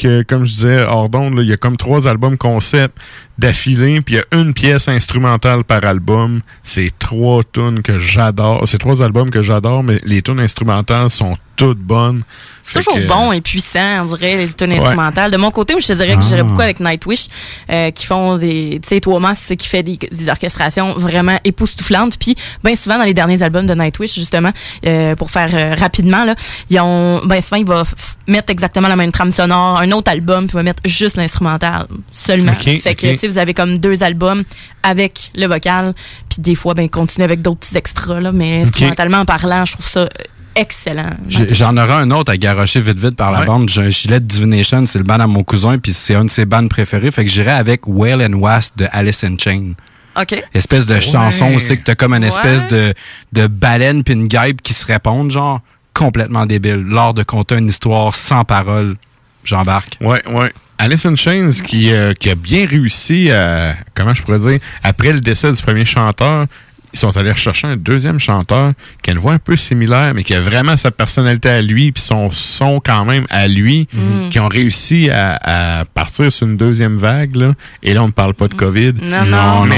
que comme je disais, là, il y a comme trois albums concept d'affilée, puis il y a une pièce instrumentale par album. C'est trois tunes que j'adore. C'est trois albums que j'adore, mais les tunes instrumentales sont toutes bonnes. C'est toujours que- bon et puissant, on dirait, les tunes Ouais. instrumentales. De mon côté, je te dirais que Ah. j'irais beaucoup avec Nightwish, euh, qui font des, tu sais, Thomas, qui fait des, des orchestrations vraiment époustouflantes. Puis, ben souvent, dans les derniers albums de Nightwish, justement, euh, pour faire euh, rapidement, là, ils ont, ben souvent, il va mettre exactement la même trame sonore, un autre album, puis il va mettre juste l'instrumental seulement. Ok, fait que, tu sais, vous avez comme deux albums avec le vocal, puis des fois, ben, ils continuent avec d'autres petits extras, là, mais instrumentalement parlant, je trouve ça excellent. J'en aurai un autre à garocher vite vite par la Ouais. bande. J'ai un gilet de Divination, c'est le band à mon cousin, puis c'est un de ses bands préférés. Fait que j'irai avec Whale and Wasp de Alice in Chain. OK. Espèce de chanson aussi que t'as comme une espèce Ouais. de, de baleine puis une guêpe qui se répondent, genre complètement débile. L'art de conter une histoire sans parole. J'embarque. Ouais, ouais. Alice in Chains qui, euh, qui a bien réussi à, comment je pourrais dire, après le décès du premier chanteur, ils sont allés rechercher un deuxième chanteur qui a une voix un peu similaire, mais qui a vraiment sa personnalité à lui, puis son son quand même à lui, Mm. qui ont réussi à, à partir sur une deuxième vague. Là. Et là, on ne parle pas de COVID. Non, non. Mais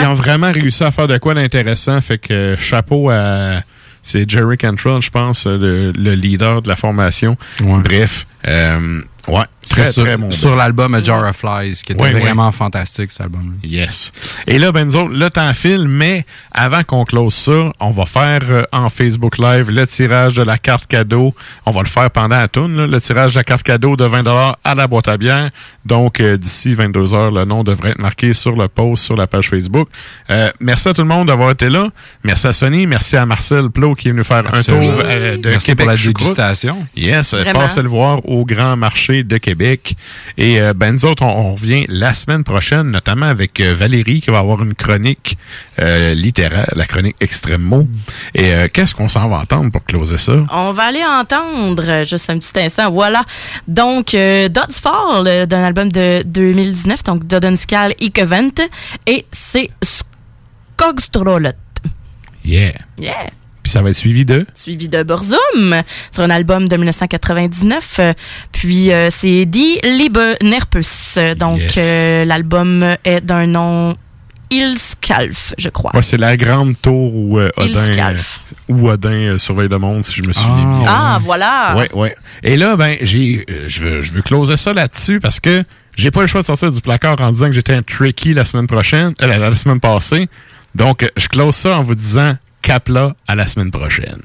ils ont vraiment réussi à faire de quoi d'intéressant. Fait que chapeau à... C'est Jerry Cantrell, je pense, le, le leader de la formation. Bref, euh, ouais, très, sur, très bon. sur l'album A Jar of Flies, qui était vraiment fantastique, cet album. Yes. Et là, ben nous autres, le temps file, mais avant qu'on close ça, on va faire euh, en Facebook Live le tirage de la carte cadeau. On va le faire pendant la tourne, là, le tirage de la carte cadeau de 20 à la boîte à bière. Donc, euh, d'ici 22 heures, le nom devrait être marqué sur le post sur la page Facebook. Euh, merci à tout le monde d'avoir été là. Merci à Sony. Merci à Marcel Plot qui est venu faire Absolument. un tour euh, de Merci Québec pour la dégustation. Yes, Vraiment. passez le voir au Grand Marché de Québec. Et euh, ben nous autres, on, on revient la semaine prochaine, notamment avec euh, Valérie qui va avoir une chronique euh, littéraire, la chronique extrême mot. Et euh, qu'est-ce qu'on s'en va entendre pour closer ça? On va aller entendre juste un petit instant. Voilà. Donc, Dodds Fall d'un album de 2019, donc Dodden Skal Ikevent, et c'est Skogstrollet. Yeah. Yeah. Puis ça va être suivi de... Suivi de Burzum sur un album de 1999. Euh, Puis euh, c'est Die Liebe Nerpus. Donc Yes. euh, l'album est d'un nom Ilskalf, je crois. Ouais, c'est la grande tour où euh, Odin, euh, où Odin euh, surveille le monde, si je me souviens bien. Ah, voilà. Ouais, ouais. Et là, ben, j'ai, euh, je veux, je veux closer ça là-dessus parce que j'ai pas le choix de sortir du placard en disant que j'étais un tricky la semaine prochaine, euh, la, la semaine passée. Donc, je close ça en vous disant Capla à la semaine prochaine.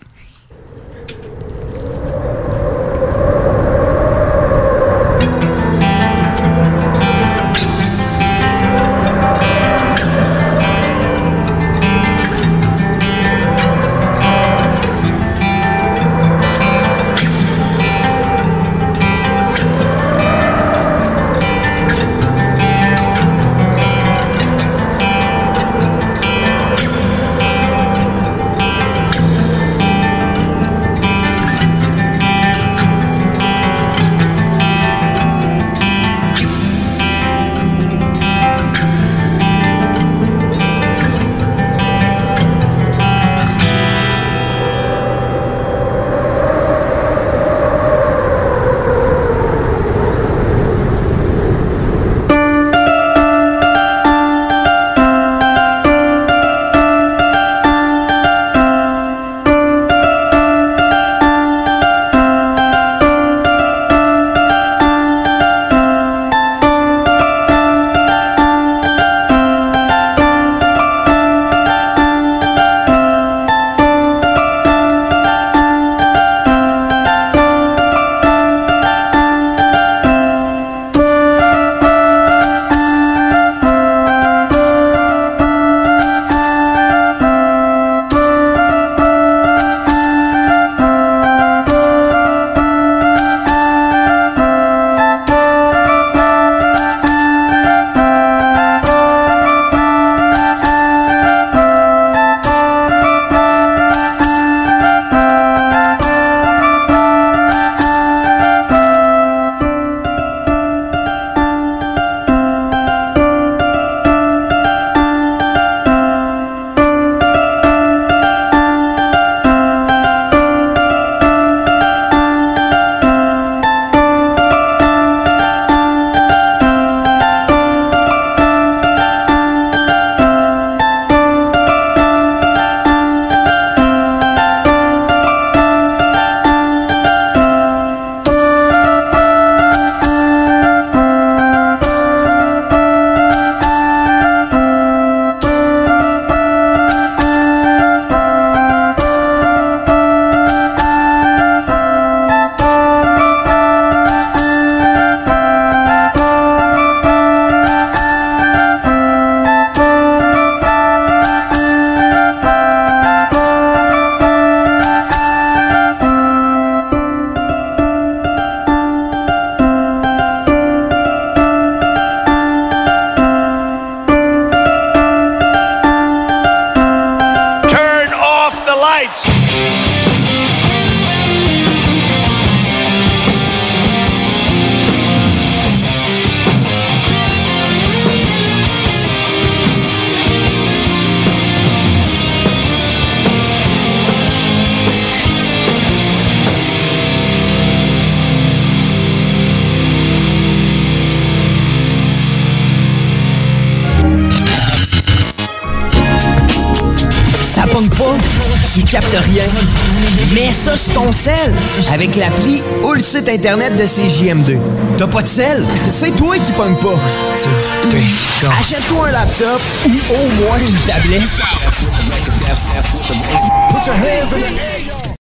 Avec l'appli ou le site internet de CJM2. T'as pas de sel? (laughs) C'est toi qui pogne pas. Achète-toi un laptop ou au moins une tablette. Put your hands in the air.